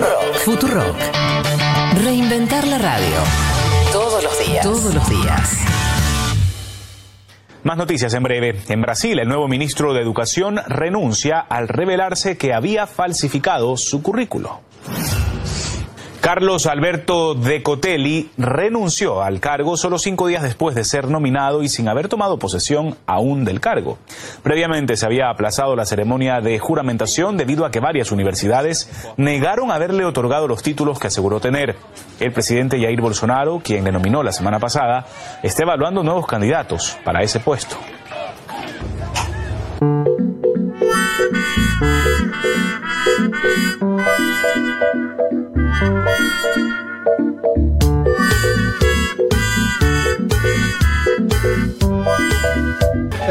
Futurock. Futurock. Reinventar la radio. Todos los días. Todos los días. Más noticias en breve. En Brasil, el nuevo ministro de Educación renuncia al revelarse que había falsificado su currículo. Carlos Alberto Decotelli renunció al cargo solo cinco días después de ser nominado y sin haber tomado posesión aún del cargo. Previamente se había aplazado la ceremonia de juramentación debido a que varias universidades negaron haberle otorgado los títulos que aseguró tener. El presidente Jair Bolsonaro, quien le nominó la semana pasada, está evaluando nuevos candidatos para ese puesto.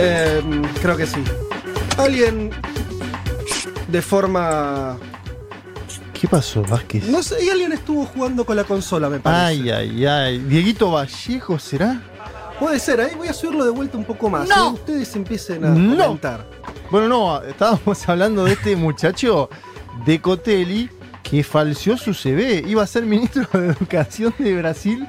Eh, creo que sí. Alguien de forma. ¿Qué pasó, Vázquez? No sé, y alguien estuvo jugando con la consola, me parece. Ay, ay, ay. Dieguito Vallejo, ¿será? Puede ser, ahí voy a subirlo de vuelta un poco más. No. ¿eh? Ustedes empiecen a No. comentar. Bueno, no, estábamos hablando de este muchacho de Cotelli que falseó su CV. Iba a ser ministro de Educación de Brasil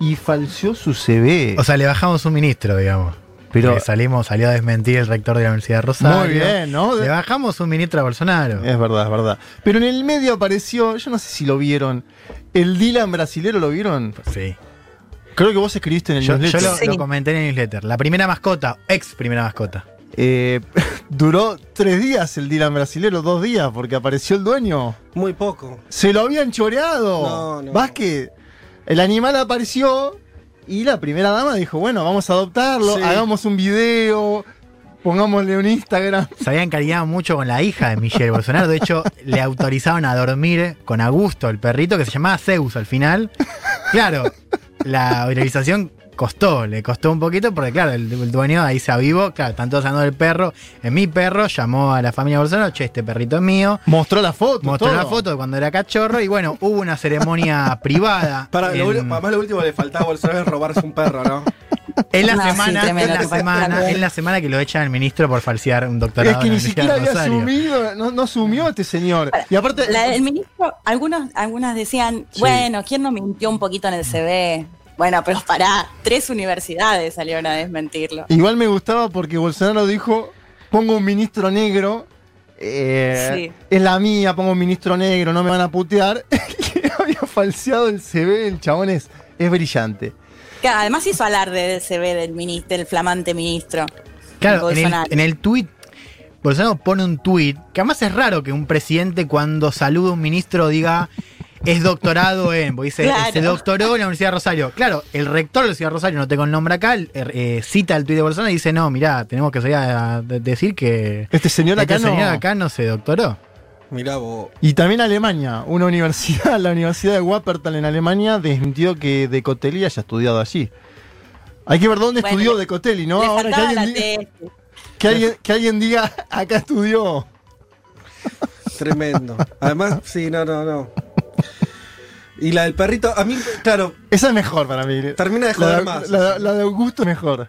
y falseó su CV. O sea, le bajamos un ministro, digamos. Pero- Pero salió a desmentir el rector de la Universidad de Rosario. Muy bien, ¿no? Le bajamos un ministro a Bolsonaro. Es verdad, es verdad. Pero en el medio apareció, yo no sé si lo vieron, el Dylan brasilero, ¿lo vieron? Sí. Creo que vos escribiste en el Yo, yo newsletter. lo, lo comenté en el newsletter. La primera mascota, ex primera mascota. Eh, duró tres días el Dylan brasilero, dos días, porque apareció el dueño. Muy poco. Se lo habían choreado. No, no. Vázquez, el animal apareció y la primera dama dijo, bueno, vamos a adoptarlo, Sí. hagamos un video, pongámosle un Instagram. Se había encariñado mucho con la hija de Michelle Bolsonaro. De hecho, le autorizaron a dormir con Augusto, el perrito, que se llamaba Zeus al final. Claro, la viralización costó, le costó un poquito, porque claro, el, el dueño ahí se avivó, claro, están todos hablando del perro, es mi perro, llamó a la familia Bolsonaro, che, este perrito es mío. Mostró la foto. Mostró todo. la foto de cuando era cachorro y bueno, hubo una ceremonia privada. Para, en, lo, para más lo último que le faltaba a Bolsonaro es robarse un perro, ¿no? en la No, sí, semana, en la semana, en la semana que lo echan al ministro por falsear un doctorado. Es que ni siquiera había asumido, no, no asumió este señor. Y aparte, La- el ministro, algunos, algunas decían, bueno, ¿quién no mintió un poquito en el CV? Bueno, pero pará, tres universidades salieron a desmentirlo. igual me gustaba porque Bolsonaro dijo, pongo un ministro negro, eh, Sí. es la mía, pongo un ministro negro, no me van a putear. Había falseado el CV, el chabón es, es brillante. Que además hizo alarde del CV del ministro, del flamante ministro. Claro, en el, Bolsonaro. en el tweet, Bolsonaro pone un tweet, que además es raro que un presidente cuando saluda a un ministro diga es doctorado en, porque dice, Claro. se doctoró en la Universidad de Rosario. Claro, el rector de la Universidad de Rosario, no tengo el nombre acá, eh, eh, cita el tweet de Bolsonaro y dice, no, mirá, tenemos que salir a, de- decir que Este señor este acá no. señor acá no se doctoró. Mirá vos. Y también Alemania, una universidad, la Universidad de Wuppertal en Alemania, desmintió que De Cotelli haya estudiado allí. Hay que ver dónde Bueno, estudió le- De Cotelli, ¿no? Ahora que alguien, diga, que, alguien, que alguien diga, acá estudió. Tremendo. Además, sí, no, no, no. Y la del perrito, a mí, claro, Esa es mejor para mí. termina de joder de, más. la- la de Augusto es mejor.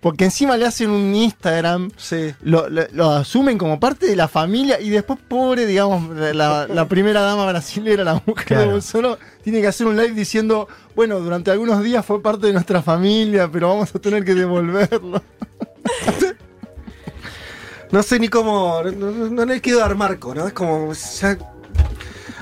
Porque encima le hacen un Instagram, Sí. lo, lo- lo asumen como parte de la familia y después, pobre, digamos, la, la primera dama brasilera, la mujer de. Bolsonaro, tiene que hacer un live diciendo, bueno, durante algunos días fue parte de nuestra familia, pero vamos a tener que devolverlo. No sé ni cómo. No, no- no le quiero dar marco, ¿no? Es como. ya-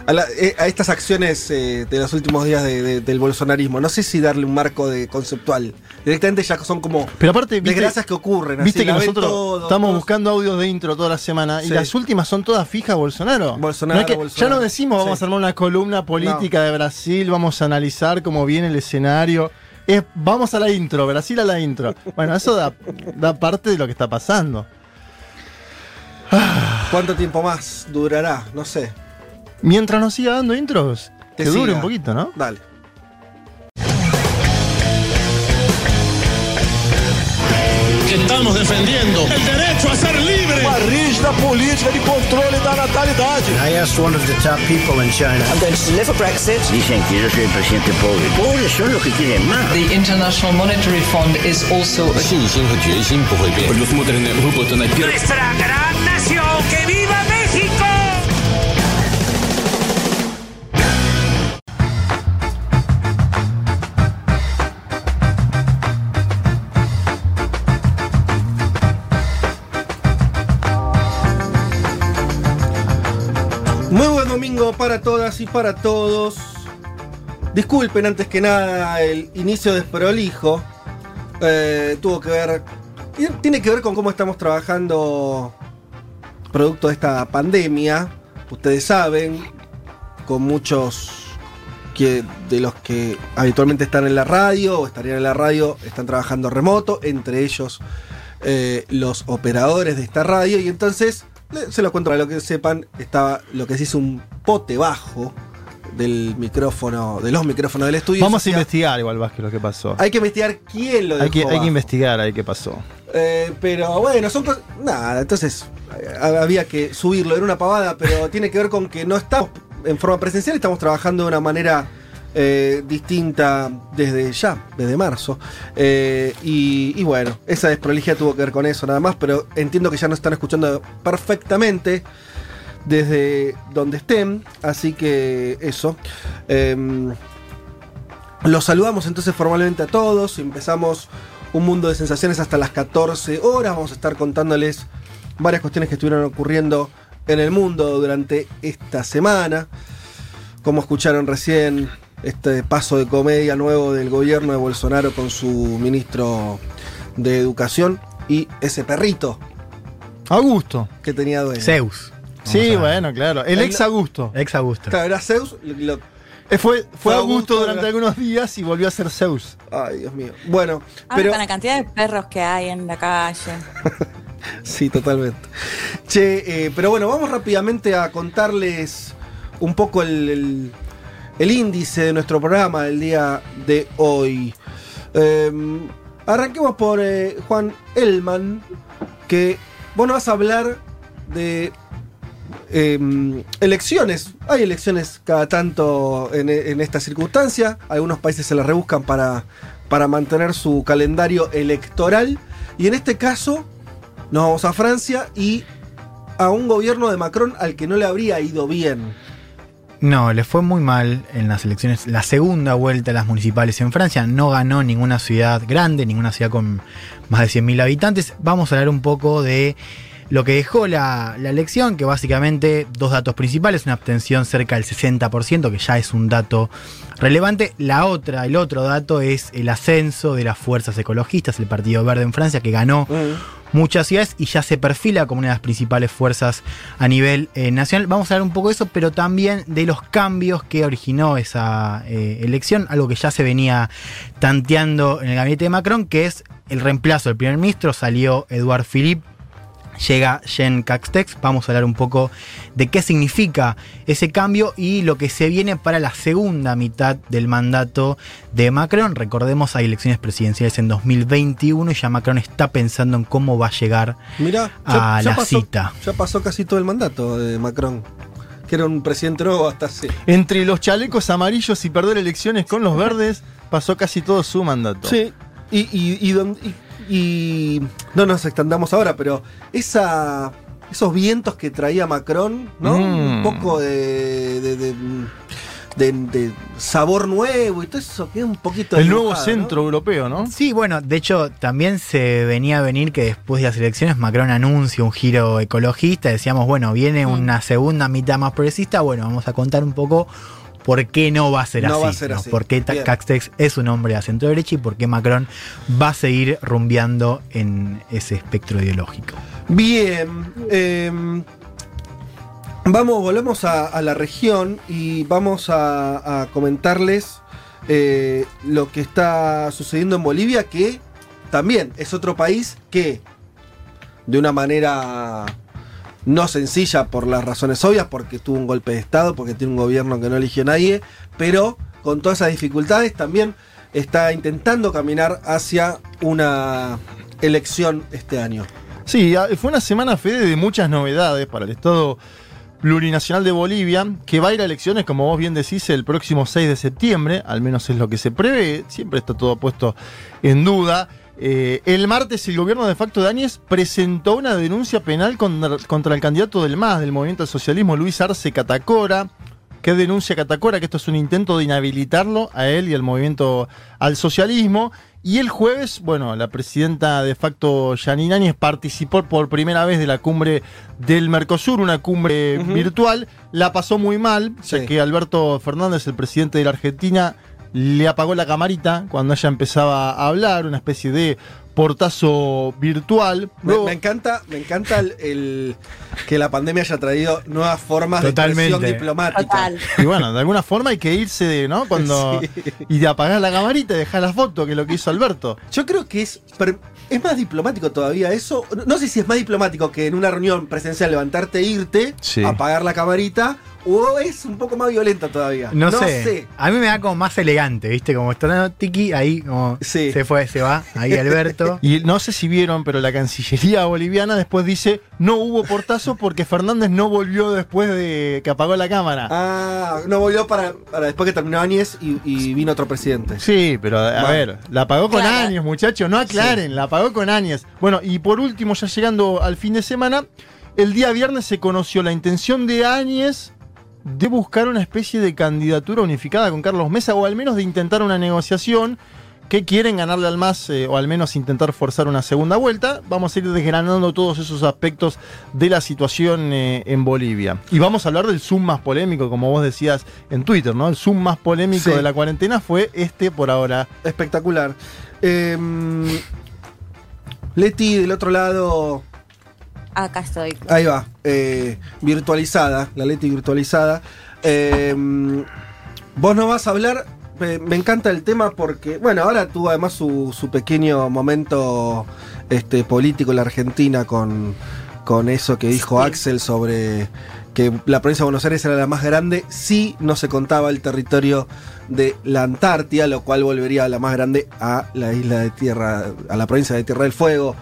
a, la- eh, a estas acciones eh, de los últimos días de- de- del bolsonarismo, no sé si darle un marco de conceptual. Directamente ya son como Pero aparte, viste, desgracias que ocurren. así, viste que la ven nosotros todo, estamos todos- buscando audios de intro toda la semana y las últimas son todas fijas Bolsonaro. Bolsonaro, No es que- Bolsonaro. Ya no decimos vamos Sí. a armar una columna política de Brasil, vamos a analizar cómo viene el escenario. Es, vamos a la intro, Brasil a la intro. Bueno, eso da, da parte de lo que está pasando. ¿Cuánto tiempo más durará? No sé mientras nos siga dando intros, Te que siga. dure un poquito, ¿no? Dale. Estamos defendiendo el derecho a ser libre. Uma rígida política de controle da natalidade. I asked one of the top people in China. I'm going to deliver Brexit. Dicen que yo soy el presidente pobre. Pobres son los que quieren más. The International Monetary Fund is also. A... Nuestra gran nación. Domingo para todas y para todos. Disculpen antes que nada el inicio desprolijo. Eh, tuvo que ver. Tiene que ver con cómo estamos trabajando producto de esta pandemia. Ustedes saben, con muchos que de los que habitualmente están en la radio o estarían en la radio están trabajando remoto, entre ellos eh, los operadores de esta radio. Y entonces, se lo cuento para lo que sepan, estaba lo que se hizo un pote bajo del micrófono, de los micrófonos del estudio. Vamos a investigar igual, Vázquez, lo que pasó. Hay que investigar quién lo dejó Hay que, hay que investigar ahí qué pasó. Eh, pero bueno, son cosas. Nada, entonces eh, había que subirlo, era una pavada, pero tiene que ver con que no estamos en forma presencial, estamos trabajando de una manera eh, distinta desde ya, desde marzo. Eh, y, bueno, esa desprolijidad tuvo que ver con eso nada más, pero entiendo que ya nos están escuchando perfectamente desde donde estén, así que eso. Em, los saludamos entonces formalmente a todos. Empezamos un mundo de sensaciones hasta las 14 horas. Vamos a estar contándoles varias cuestiones que estuvieron ocurriendo en el mundo durante esta semana. Como escucharon recién, este paso de comedia nuevo del gobierno de Bolsonaro con su ministro de Educación y ese perrito Augusto. que tenía dueño. Zeus. Sí, bueno, claro. El El- ex Augusto. Ex Augusto. Claro, era Zeus. lo- Eh, fue, fue Fue Augusto Augusto, durante era- algunos días y volvió a ser Zeus. Ay, Dios mío. Bueno, Ah, pero. con la cantidad de perros que hay en la calle. Sí, totalmente. Che, eh, pero bueno, vamos rápidamente a contarles un poco el, el- el índice de nuestro programa del día de hoy. Eh, arranquemos por eh, Juan Elman, que vos nos vas a hablar de eh, elecciones. Hay elecciones cada tanto en, en esta circunstancia. Algunos países se las rebuscan para, para mantener su calendario electoral. Y en este caso, nos vamos a Francia y a un gobierno de Macron al que no le habría ido bien. No, le fue muy mal en las elecciones. La segunda vuelta a las municipales en Francia no ganó ninguna ciudad grande, ninguna ciudad con más de 100.000 habitantes. Vamos a hablar un poco de lo que dejó la, elección, que básicamente dos datos principales, una abstención cerca del 60%, que ya es un dato relevante. La otra, el otro dato es el ascenso de las fuerzas ecologistas, el Partido Verde en Francia, que ganó muchas ciudades y ya se perfila como una de las principales fuerzas a nivel eh, nacional. Vamos a hablar un poco de eso, pero también de los cambios que originó esa eh, elección, algo que ya se venía tanteando en el gabinete de Macron, que es el reemplazo del primer ministro. Salió Edouard Philippe. Llega Jean Castex, vamos a hablar un poco de qué significa ese cambio y lo que se viene para la segunda mitad del mandato de Macron. Recordemos, hay elecciones presidenciales en 2021 y ya Macron está pensando en cómo va a llegar Mirá, a la pasó, cita. ya pasó casi todo el mandato de Macron, que era un presidente nuevo hasta hace. Entre los chalecos amarillos y perder elecciones con los verdes, pasó casi todo su mandato. Sí, y, y, y y- y no nos extendamos ahora, pero esa, esos vientos que traía Macron, ¿no? Mm. Un poco de, de, de- de- de sabor nuevo y todo eso queda un poquito El nuevo centro europeo, ¿no? Sí, bueno, de hecho también se venía a venir que después de las elecciones Macron anuncia un giro ecologista, decíamos, bueno, viene una segunda mitad más progresista, bueno, vamos a contar un poco por qué no va a ser No así, va a ser ¿no? así. por qué. Castex es un hombre de centro derecha y por qué Macron va a seguir rumbeando en ese espectro ideológico. Bien, em, vamos, volvemos a, a la región y vamos a, a comentarles eh, lo que está sucediendo en Bolivia, que también es otro país que de una manera no sencilla por las razones obvias, porque tuvo un golpe de Estado, porque tiene un gobierno que no eligió a nadie, pero con todas esas dificultades también está intentando caminar hacia una elección este año. Sí, fue una semana, Fede, de muchas novedades para el Estado plurinacional de Bolivia, que va a ir a elecciones, como vos bien decís, el próximo 6 de septiembre, al menos es lo que se prevé, siempre está todo puesto en duda. Eh, el martes el gobierno de facto de Áñez presentó una denuncia penal contra, contra el candidato del MAS, del Movimiento al Socialismo, Luis Arce Catacora, que denuncia Catacora que esto es un intento de inhabilitarlo a él y al movimiento al socialismo. Y el jueves, bueno, la presidenta de facto Janine Áñez participó por primera vez de la cumbre del Mercosur, una cumbre virtual. La pasó muy mal, ya Sí. que Alberto Fernández, el presidente de la Argentina, le apagó la camarita cuando ella empezaba a hablar, una especie de portazo virtual. Me, Luego- me encanta, me encanta el, el- que la pandemia haya traído nuevas formas Totalmente. de expresión diplomática. Total. Y bueno, de alguna forma hay que irse de, ¿no? Cuando. Sí. Y de apagar la camarita y dejar la foto, que es lo que hizo Alberto. Yo creo que es, es más diplomático todavía eso. No, no sé si es más diplomático que en una reunión presencial levantarte e irte, Sí. apagar la camarita, o es un poco más violenta todavía. No, sé. A mí me da como más elegante, ¿viste? Como está dando tiki, ahí como Sí. se fue, se va, ahí Alberto. Y no sé si vieron, pero la Cancillería boliviana después dice: no hubo portazo porque Fernández no volvió después de que apagó la cámara. Ah, no volvió para, para después que terminó Áñez y, y vino otro presidente. Sí, pero a, Bueno. ver, la pagó con Claro. Áñez, muchachos, no aclaren, la pagó con Áñez. Bueno, y por último, ya llegando al fin de semana, el día viernes se conoció la intención de Áñez de buscar una especie de candidatura unificada con Carlos Mesa, o al menos de intentar una negociación que quieren ganarle al MAS, eh, o al menos intentar forzar una segunda vuelta. Vamos a ir desgranando todos esos aspectos de la situación eh, en Bolivia. Y vamos a hablar del Zoom más polémico, como vos decías en Twitter, ¿no? El Zoom más polémico Sí. de la cuarentena fue este por ahora. Espectacular. Em, Leti, del otro lado, Acá estoy. ahí va, eh, virtualizada, la Leti virtualizada. Em, vos no vas a hablar, me, me encanta el tema porque, bueno, ahora tuvo además su, su pequeño momento este, político en la Argentina con, con eso que dijo Sí. Axel sobre que la provincia de Buenos Aires era la más grande, si no se contaba el territorio de la Antártida, lo cual volvería a la más grande a la isla de Tierra, a la provincia de Tierra del Fuego,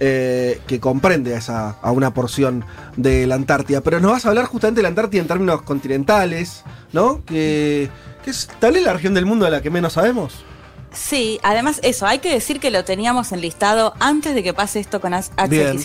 eh, que comprende a, esa, a una porción de la Antártida. Pero nos vas a hablar justamente de la Antártida en términos continentales, ¿no? Que, que es tal vez la región del mundo de la que menos sabemos. Sí, además eso, hay que decir que lo teníamos enlistado antes de que pase esto con Ax- Axel Bien.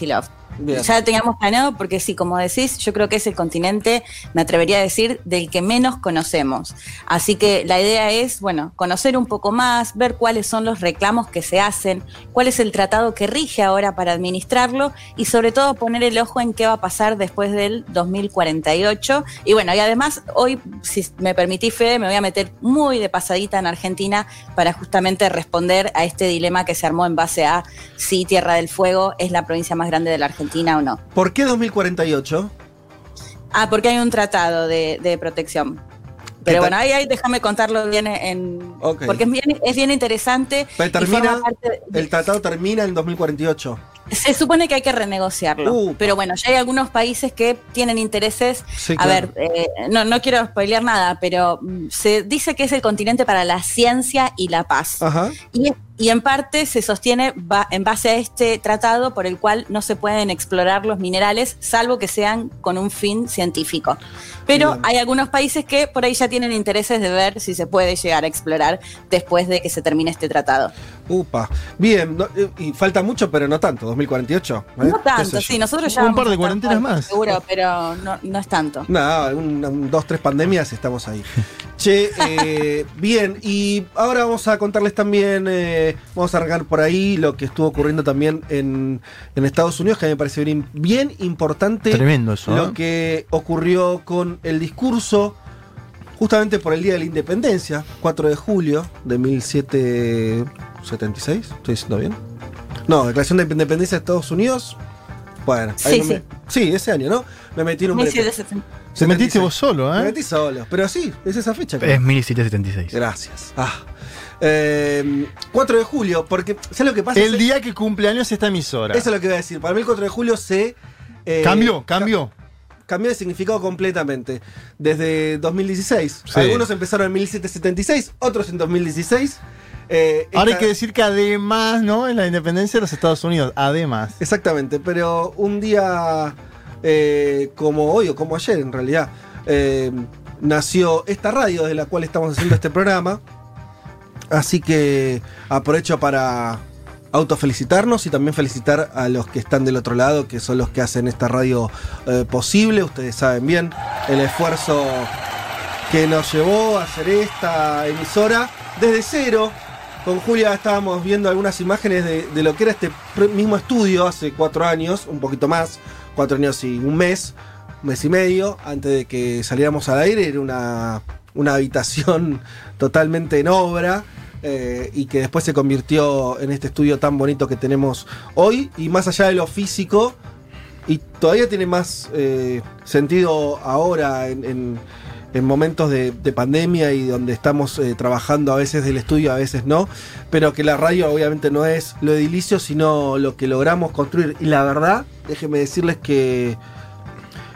Ya teníamos planeado porque sí, como decís, yo creo que es el continente, me atrevería a decir, del que menos conocemos. Así que la idea es, bueno, conocer un poco más, ver cuáles son los reclamos que se hacen, cuál es el tratado que rige ahora para administrarlo y sobre todo poner el ojo en qué va a pasar después del 2048. Y bueno, y además hoy, si me permitís, Fede, me voy a meter muy de pasadita en Argentina para justamente responder a este dilema que se armó en base a si Tierra del Fuego es la provincia más grande de la Argentina o no. ¿Por qué 2048? Ah, porque hay un tratado de, de protección. Pero bueno, ahí, ahí déjame contarlo bien en... Porque es bien, es bien interesante. Pero termina, de- el tratado termina en 2048. se supone que hay que renegociarlo. Uh. Pero bueno, ya hay algunos países que tienen intereses. Sí, A claro. ver, eh, no, no quiero spoilear nada, pero mm, se dice que es el continente para la ciencia y la paz. Ajá. Y, y en parte se sostiene ba- en base a este tratado por el cual no se pueden explorar los minerales, salvo que sean con un fin científico. Pero Bien. hay algunos países que por ahí ya tienen intereses de ver si se puede llegar a explorar después de que se termine este tratado. Upa. Bien, no- eh, y falta mucho, pero no tanto, 2048. ¿eh? No ¿Qué tanto, sí, nosotros ya Un par de cuarentenas más. Seguro, pero no, no es tanto. Nada, un, un- dos, tres pandemias estamos ahí. Che, eh, bien, y ahora vamos a contarles también, eh, vamos a arrancar por ahí lo que estuvo ocurriendo también en, en Estados Unidos, que a mí me parece bien, bien importante Tremendo eso. lo ¿eh? que ocurrió con el discurso justamente por el Día de la Independencia, 4 de julio de 1776, ¿estoy diciendo bien? No, Declaración de Independencia de Estados Unidos. Bueno, ahí Sí, no me- sí. sí, ese año, ¿no? Me metí en un brete. 1770. Te metiste 76. vos solo, Me ¿eh? metí solo, pero sí, es esa fecha. creo. Es 1776. Gracias. Ah. Eh, 4 de julio, porque ¿sabes lo que pasa? El día que cumple años esta emisora. Eso es lo que voy a decir. Para mí el 4 de julio se... eh, Cambió, cambió. ca- cambió de significado completamente. Desde 2016. Sí. Algunos empezaron en 1776, otros en 2016. Eh, Ahora hay que decir que además, ¿no? Es la independencia de los Estados Unidos. Además. Exactamente, pero un día eh, como hoy o como ayer en realidad, eh, nació esta radio de la cual estamos haciendo este programa. Así que aprovecho para autofelicitarnos y también felicitar a los que están del otro lado, que son los que hacen esta radio eh, posible. Ustedes saben bien el esfuerzo que nos llevó a hacer esta emisora desde cero. Con Julia estábamos viendo algunas imágenes de, lo que era este mismo estudio hace cuatro años, un poquito más, cuatro años y un mes, un mes y medio, antes de que saliéramos al aire. Era una, una habitación totalmente en obra. eh, y que después se convirtió en este estudio tan bonito que tenemos hoy. Y más allá de lo físico, y todavía tiene más eh, sentido ahora en, en- en momentos de, de pandemia y donde estamos eh, trabajando a veces del estudio, a veces no, pero que la radio obviamente no es lo edilicio, sino lo que logramos construir. Y la verdad, déjenme decirles que,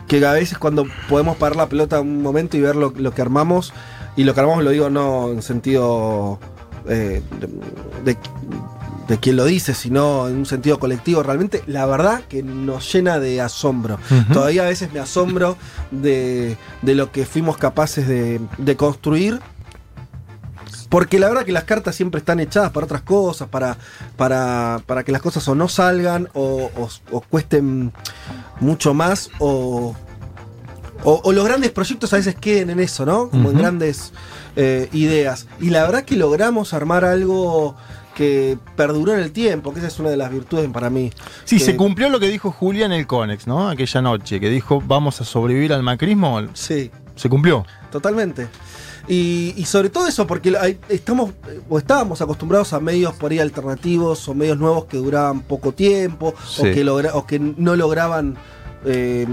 que a veces cuando podemos parar la pelota un momento y ver lo que armamos, y lo que armamos lo digo no en sentido eh, de, de- quien lo dice, sino en un sentido colectivo, realmente la verdad que nos llena de asombro. Todavía a veces me asombro de, de lo que fuimos capaces de, de construir. Porque la verdad que las cartas siempre están echadas para otras cosas, para, para, para que las cosas o no salgan o, o- o cuesten mucho más o, o, o los grandes proyectos a veces queden en eso, ¿no? Como en grandes eh, ideas. Y la verdad que logramos armar algo que perduró en el tiempo, que esa es una de las virtudes para mí. Sí, Que- se cumplió lo que dijo Julia en el Conex, ¿no? Aquella noche, que dijo, vamos a sobrevivir al macrismo. Sí. Se cumplió. Totalmente. Y, y sobre todo eso, porque hay- estamos eh, o estábamos acostumbrados a medios por ahí alternativos o medios nuevos que duraban poco tiempo Sí. o, que logra- o que no lograban eh,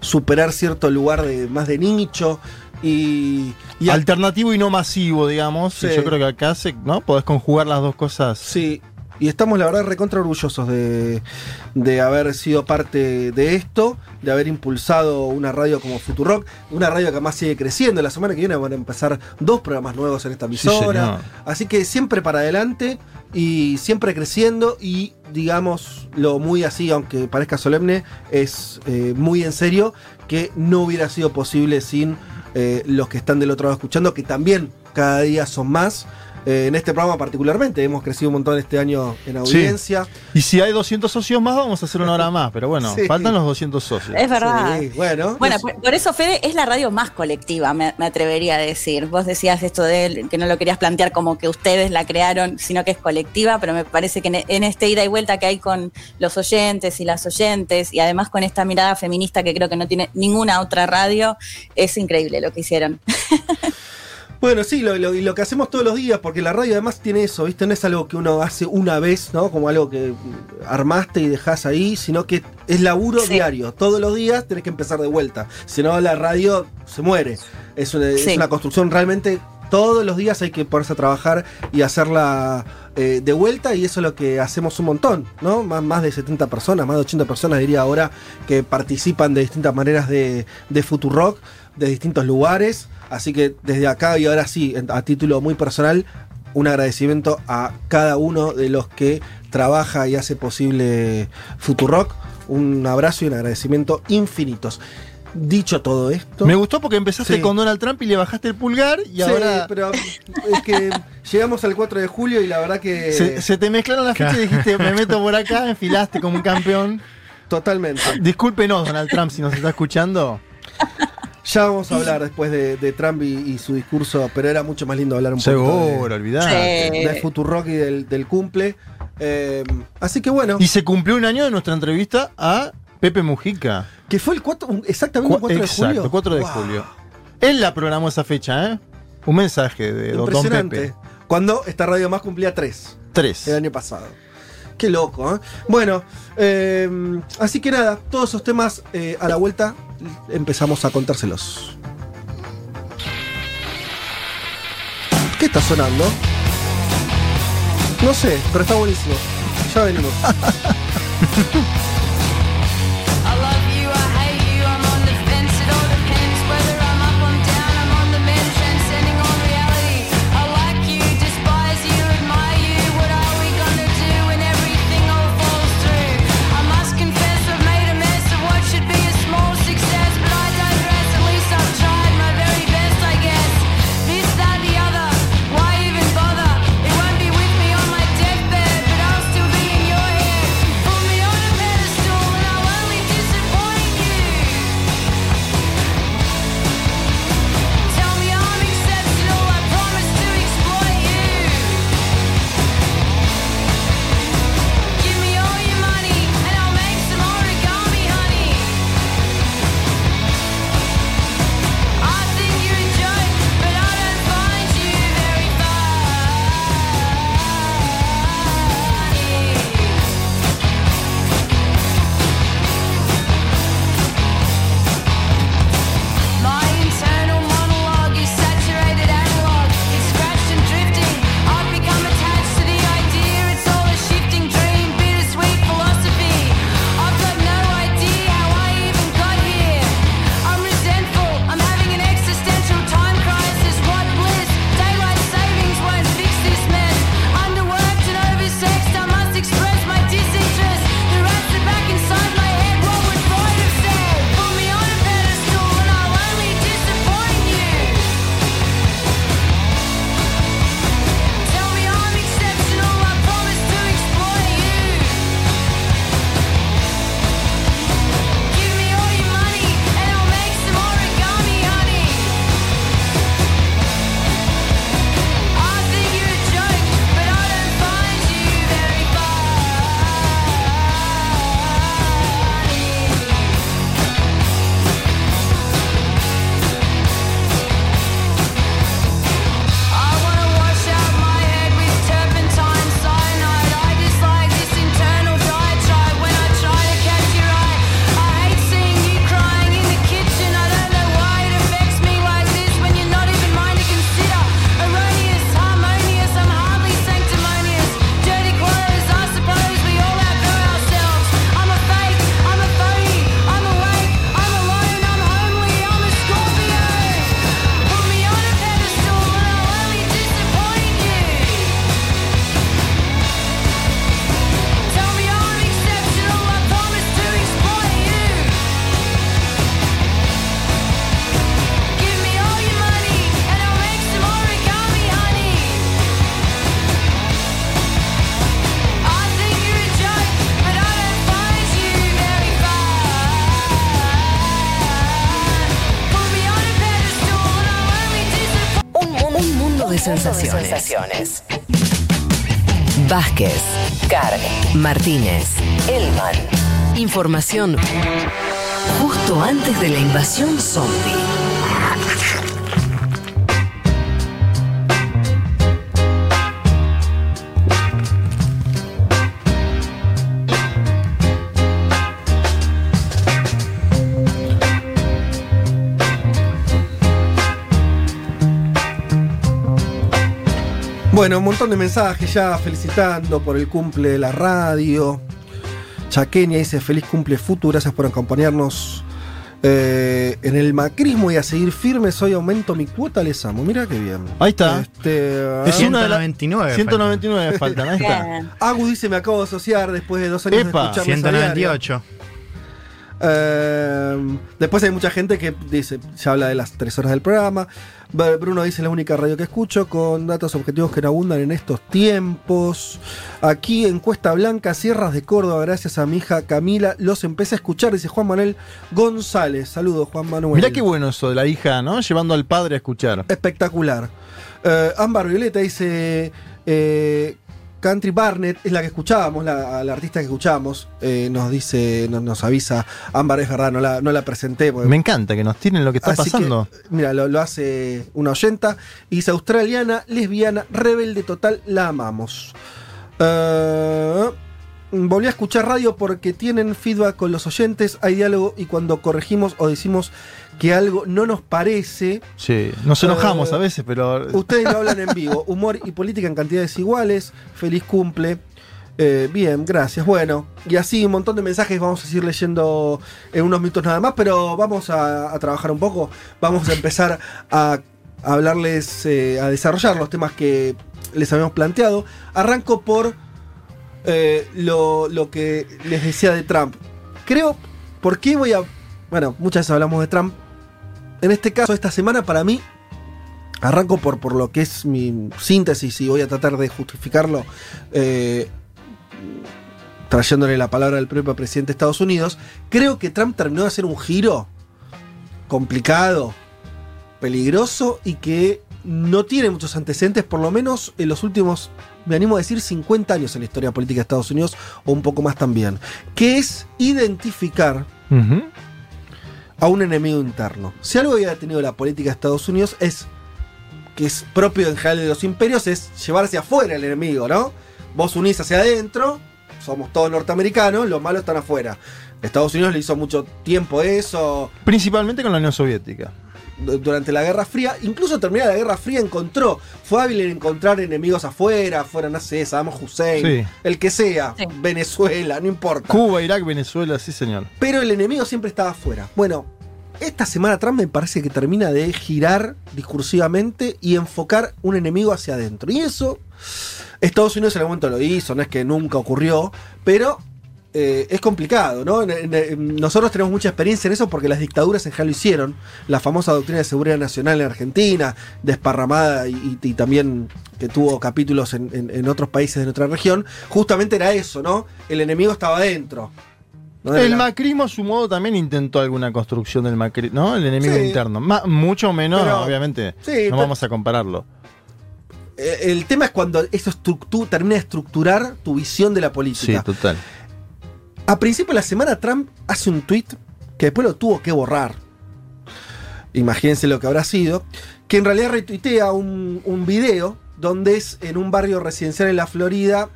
superar cierto lugar de más de nicho. Y, Alternativo y no masivo, digamos. Sí. Yo creo que acá se, ¿no? podés conjugar las dos cosas. Sí, y estamos la verdad recontra orgullosos de, de haber sido parte de esto, de haber impulsado una radio como Futurock, una radio que además sigue creciendo. La semana que viene van a empezar dos programas nuevos en esta emisora. Así que siempre para adelante y siempre creciendo y digamos lo muy así, aunque parezca solemne, es eh, muy en serio que no hubiera sido posible sin eh, los que están del otro lado escuchando, que también cada día son más. Eh, en este programa particularmente hemos crecido un montón este año en audiencia. Y si hay 200 socios más, vamos a hacer una hora más. Pero bueno, Sí. faltan los 200 socios. Es verdad. Sí, bueno, Bueno, es- por, eso Fede es la radio más colectiva, me, me atrevería a decir. Vos decías esto de él, que no lo querías plantear como que ustedes la crearon, sino que es colectiva, pero me parece que en, en este ida y vuelta que hay con los oyentes y las oyentes, y además con esta mirada feminista que creo que no tiene ninguna otra radio, es increíble lo que hicieron. Bueno, sí, lo, lo- y lo que hacemos todos los días, porque la radio además tiene eso, ¿viste? No es algo que uno hace una vez, ¿no? Como algo que armaste y dejás ahí, sino que es laburo Sí. diario. Todos los días tenés que empezar de vuelta. Si no, la radio se muere. Es una, es una construcción realmente. Todos los días hay que ponerse a trabajar y hacerla eh, de vuelta, y eso es lo que hacemos un montón, ¿no? Más, más de 70 personas, más de 80 personas, diría ahora, que participan de distintas maneras de, de Futurock, de distintos lugares. Así que desde acá y ahora sí, a título muy personal, un agradecimiento a cada uno de los que trabaja y hace posible Futurock. Un abrazo y un agradecimiento infinitos. Dicho todo esto. Me gustó porque empezaste Sí. con Donald Trump y le bajaste el pulgar y Sí, ahora pero es que llegamos al 4 de julio y la verdad que. se, se te mezclaron las fechas y dijiste, me meto por acá, enfilaste como un campeón. Totalmente. Discúlpenos, Donald Trump, si nos está escuchando. Ya vamos a hablar después de, de Trump y, y su discurso, pero era mucho más lindo hablar un poco Seguro, de, olvidate. Sí. de Futurock y del, del cumple. Eh, así que bueno, Y se cumplió un año de nuestra entrevista a Pepe Mujica. que fue el 4, un- exactamente el 4 de Exacto, julio. 4 de Wow, julio. Él la programó esa fecha, ¿eh? Un mensaje de Don Impresionante. Pepe. Cuando esta radio más cumplía 3 Tres. el año pasado. Qué loco, ¿eh? Bueno, eh, así que nada, todos esos temas eh, a la vuelta empezamos a contárselos. ¿Qué está sonando? No sé, pero está buenísimo. Ya venimos. Martínez, Elman. Información justo antes de la invasión zombie. Bueno, un montón de mensajes ya felicitando por el cumple de la radio. Chaqueña dice feliz cumple Futu, gracias por acompañarnos eh, en el macrismo y a seguir firmes. Hoy aumento mi cuota, les amo. Mira qué bien. Ahí está. Este, Es una de las- 199 199 faltan, ahí está. Agu dice me acabo de asociar después de dos años Epa. de escucharles a diario". 198. Eh, después hay mucha gente que dice, ya habla de las tres horas del programa. Bruno dice la única radio que escucho con datos objetivos que no abundan en estos tiempos. Aquí en Cuesta Blanca, Sierras de Córdoba, gracias a mi hija Camila, los empecé a escuchar, dice Juan Manuel González. Saludos, Juan Manuel. Mirá qué bueno eso de la hija, ¿no? Llevando al padre a escuchar. Espectacular. Eh, Ámbar Violeta dice. eh, Country Barnett es la que escuchábamos, la, la artista que escuchábamos. eh, nos dice, nos, nos avisa. Ámbar es verdad, no la, no la presenté. porque- Me encanta que nos tienen lo que está Así pasando. que, mira, lo, lo hace una oyenta. Y dice australiana, lesbiana, rebelde total, la amamos. Eh, volví a escuchar radio porque tienen feedback con los oyentes, hay diálogo y cuando corregimos o decimos que algo no nos parece, Sí, nos enojamos Eh, a veces, pero. ustedes lo hablan en vivo. Humor y política en cantidades iguales. Feliz cumple. Eh, bien, gracias. Bueno, y así un montón de mensajes vamos a seguir leyendo en unos minutos nada más, pero vamos a, a trabajar un poco. Vamos a empezar a, a hablarles, eh, a desarrollar los temas que les habíamos planteado. Arranco por eh, lo, lo que les decía de Trump. Creo, ¿por qué voy a... Bueno, muchas veces hablamos de Trump. En este caso, esta semana para mí Arranco por, por lo que es mi síntesis y voy a tratar de justificarlo eh, trayéndole la palabra del propio presidente de Estados Unidos. Creo que Trump terminó de hacer un giro complicado, peligroso y que no tiene muchos antecedentes, por lo menos en los últimos, me animo a decir, 50 años en la historia política de Estados Unidos o un poco más también, que es identificar a un enemigo interno. Si algo había tenido la política de Estados Unidos es que es propio en general de los imperios, es llevar hacia afuera el enemigo, ¿no? Vos unís hacia adentro, somos todos norteamericanos, los malos están afuera. Estados Unidos le hizo mucho tiempo eso Principalmente con la Unión Soviética. Du- durante la Guerra Fría. Incluso terminada la Guerra Fría encontró, fue hábil en encontrar enemigos afuera, fuera, no sé, Saddam Hussein, Sí. el que sea, Sí. Venezuela, no importa. Cuba, Irak, Venezuela, sí, señor. Pero el enemigo siempre estaba afuera. Bueno, esta semana Trump me parece que termina de girar discursivamente y enfocar un enemigo hacia adentro. Y eso, Estados Unidos en algún momento lo hizo, no es que nunca ocurrió, pero eh, es complicado, ¿no? Nosotros tenemos mucha experiencia en eso porque las dictaduras en general lo hicieron. La famosa doctrina de seguridad nacional en Argentina, desparramada y, también que tuvo capítulos en, en- en otros países de nuestra región, justamente era eso, ¿no? El enemigo estaba adentro. El la- macrismo a su modo también intentó alguna construcción del macrismo, ¿no? El enemigo Sí. interno. Ma- mucho menos, Pero- obviamente. Sí, no vamos a compararlo. Eh, El tema es cuando eso termina de estructurar tu visión de la Sí, política. total. A principio de la semana Trump hace un tweet que después lo tuvo que borrar. Imagínense lo que habrá sido. Que en realidad retuitea un, un video donde es en un barrio residencial en la Florida.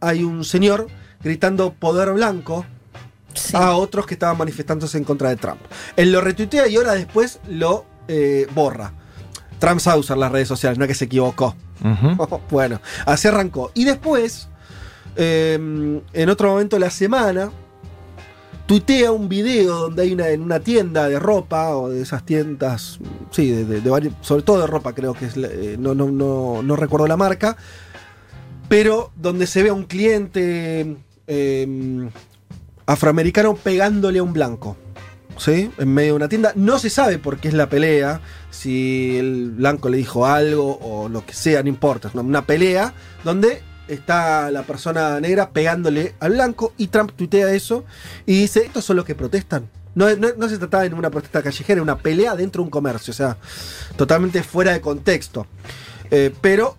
Hay un señor gritando poder blanco Sí. a otros que estaban manifestándose en contra de Trump. Él lo retuitea y horas después lo eh, borra. Trump sabe usar las redes sociales, no es que se equivocó. Bueno, así arrancó. Y después, eh, en otro momento de la semana, tuitea un video donde hay una, en una tienda de ropa, o de esas tiendas, sí, de, sobre todo de ropa creo que eh, no, no, no, no recuerdo la marca, pero donde se ve a un cliente eh, afroamericano pegándole a un blanco. ¿Sí? En medio de una tienda. No se sabe por qué es la pelea. Si el blanco le dijo algo o lo que sea, no importa. Es una, una pelea donde está la persona negra pegándole al blanco y Trump tuitea eso y dice, estos son los que protestan. No, no- no se trataba de una protesta callejera, una pelea dentro de un comercio, o sea, totalmente fuera de contexto. Eh, pero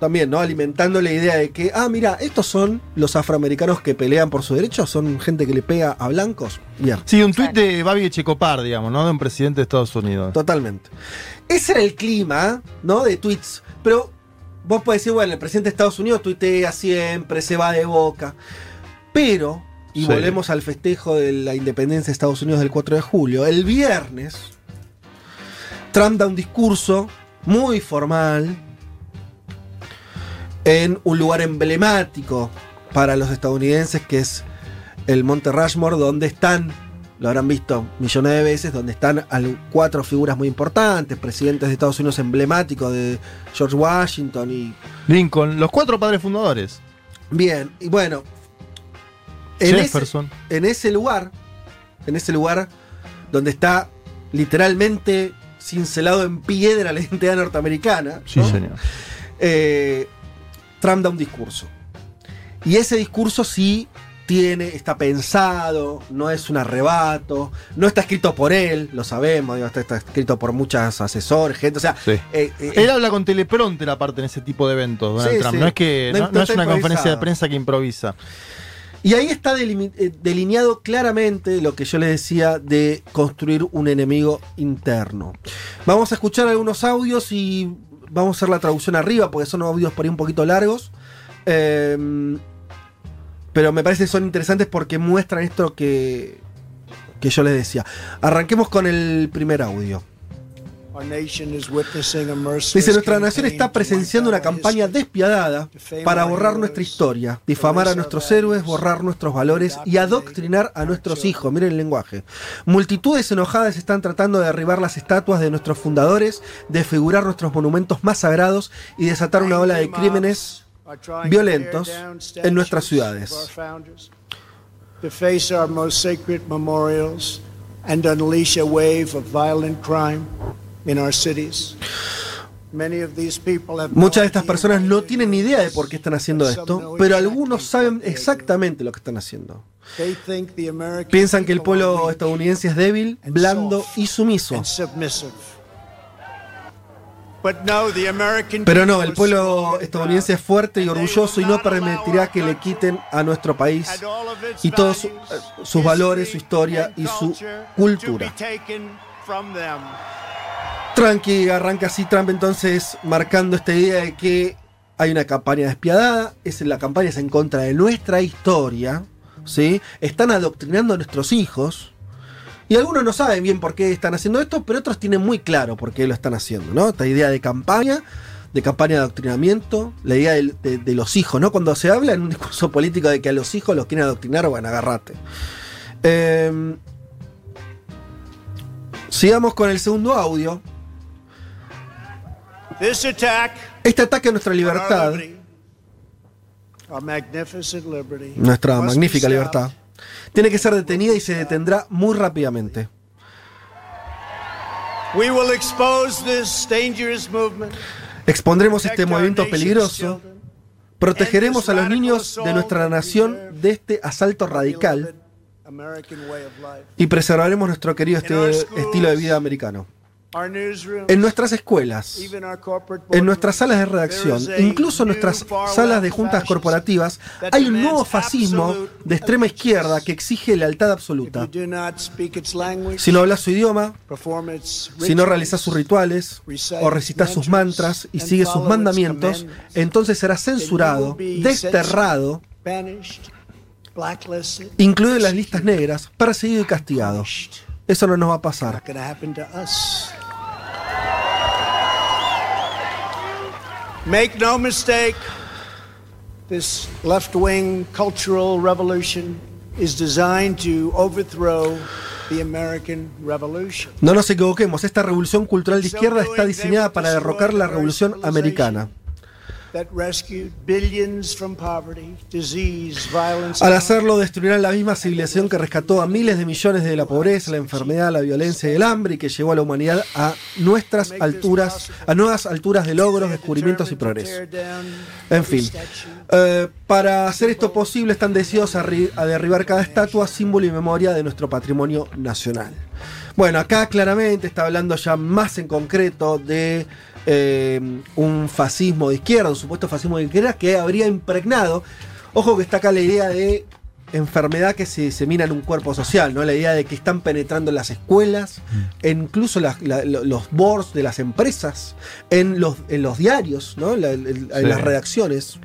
también, ¿no? Alimentando la idea de que, ah, mira, estos son los afroamericanos que pelean por sus derechos, son gente que le pega a blancos. Bien. Sí, un tuit de Babi Echecopar, digamos, ¿no? De un presidente de Estados Unidos. Totalmente. Ese era el clima, ¿no? De tweets. Pero vos podés decir, bueno, el presidente de Estados Unidos tuitea siempre, se va de boca. Pero, y Sí. volvemos al festejo de la independencia de Estados Unidos del 4 de julio, el viernes, Trump da un discurso muy formal en un lugar emblemático para los estadounidenses, que es el Monte Rushmore, donde están, lo habrán visto millones de veces, donde están cuatro figuras muy importantes, presidentes de Estados Unidos emblemáticos de George Washington y... Lincoln, los cuatro padres fundadores. Bien, y bueno, en ese, Jefferson. en ese lugar, en ese lugar donde está literalmente cincelado en piedra la identidad norteamericana, Sí, ¿no? señor. eh, Trump da un discurso. Y ese discurso sí tiene, está pensado, no es un arrebato, no está escrito por él, lo sabemos, digo, está, está escrito por muchos asesores, gente, o sea, Sí. eh, eh, Él habla con teleprompter aparte en ese tipo de eventos, Donald Sí, Trump. sí. No es que No- no, no no es una conferencia de prensa que improvisa. Y ahí está eh, delineado claramente lo que yo les decía de construir un enemigo interno. Vamos a escuchar algunos audios y vamos a hacer la traducción arriba porque son audios por ahí un poquito largos. Eh, pero me parece que son interesantes porque muestran esto que, que yo les decía. Arranquemos con el primer audio. Dice, nuestra nación está presenciando una campaña despiadada para borrar nuestra historia, difamar a nuestros héroes, borrar nuestros valores y adoctrinar a nuestros hijos. Miren el lenguaje. Multitudes enojadas están tratando de derribar las estatuas de nuestros fundadores, desfigurar nuestros monumentos más sagrados y desatar una ola de crímenes violentos en nuestras ciudades. Muchas de estas personas no tienen ni idea de por qué están haciendo esto, pero algunos saben exactamente lo que están haciendo. Piensan que el pueblo estadounidense es débil, blando y sumiso. and submissive. But no, the American Pero no, el pueblo estadounidense es fuerte y orgulloso y no permitirá que le quiten a nuestro país y todos eh, sus valores, su historia y su cultura. Tranqui, arranca así Trump entonces marcando esta idea de que hay una campaña despiadada, es la campaña es en contra de nuestra historia, ¿sí? Están adoctrinando a nuestros hijos. Y algunos no saben bien por qué están haciendo esto, pero otros tienen muy claro por qué lo están haciendo, ¿no? Esta idea de campaña, de campaña de adoctrinamiento, la idea de, de los hijos, ¿no? Cuando se habla en un discurso político de que a los hijos los quieren adoctrinar, bueno, agarrate. Eh, sigamos con el segundo audio. Este ataque a nuestra libertad, nuestra magnífica libertad, tiene que ser detenida y se detendrá muy rápidamente. We will expose this dangerous movement. Expondremos este movimiento peligroso, protegeremos a los niños de nuestra nación de este asalto radical y preservaremos nuestro querido esti- estilo de vida americano. En nuestras escuelas, en nuestras salas de redacción, incluso en nuestras salas de juntas corporativas, hay un nuevo fascismo de extrema izquierda que exige lealtad absoluta. Si no hablas su idioma, si no realizas sus rituales o recitas sus mantras y sigues sus mandamientos, entonces serás censurado, desterrado, incluido en las listas negras, perseguido y castigado. Eso no nos va a pasar. Make no mistake, this left wing cultural revolution is designed to overthrow the American Revolution. No nos equivoquemos, esta revolución cultural de izquierda está diseñada para derrocar la revolución americana. Al hacerlo, destruirán la misma civilización que rescató a miles de millones de la pobreza, la enfermedad, la violencia y el hambre y que llevó a la humanidad a nuestras alturas, a nuevas alturas de logros, descubrimientos y progreso. En fin, eh, para hacer esto posible están decididos a derribar cada estatua, símbolo y memoria de nuestro patrimonio nacional. Bueno, acá claramente está hablando ya más en concreto de eh, un fascismo de izquierda, un supuesto fascismo de izquierda que habría impregnado. Ojo que está acá la idea de enfermedad que se disemina en un cuerpo social, ¿no? La idea de que están penetrando en las escuelas, en incluso las- la- lo- los boards de las empresas, en los, en los diarios, ¿no? La- en Sí. las redacciones.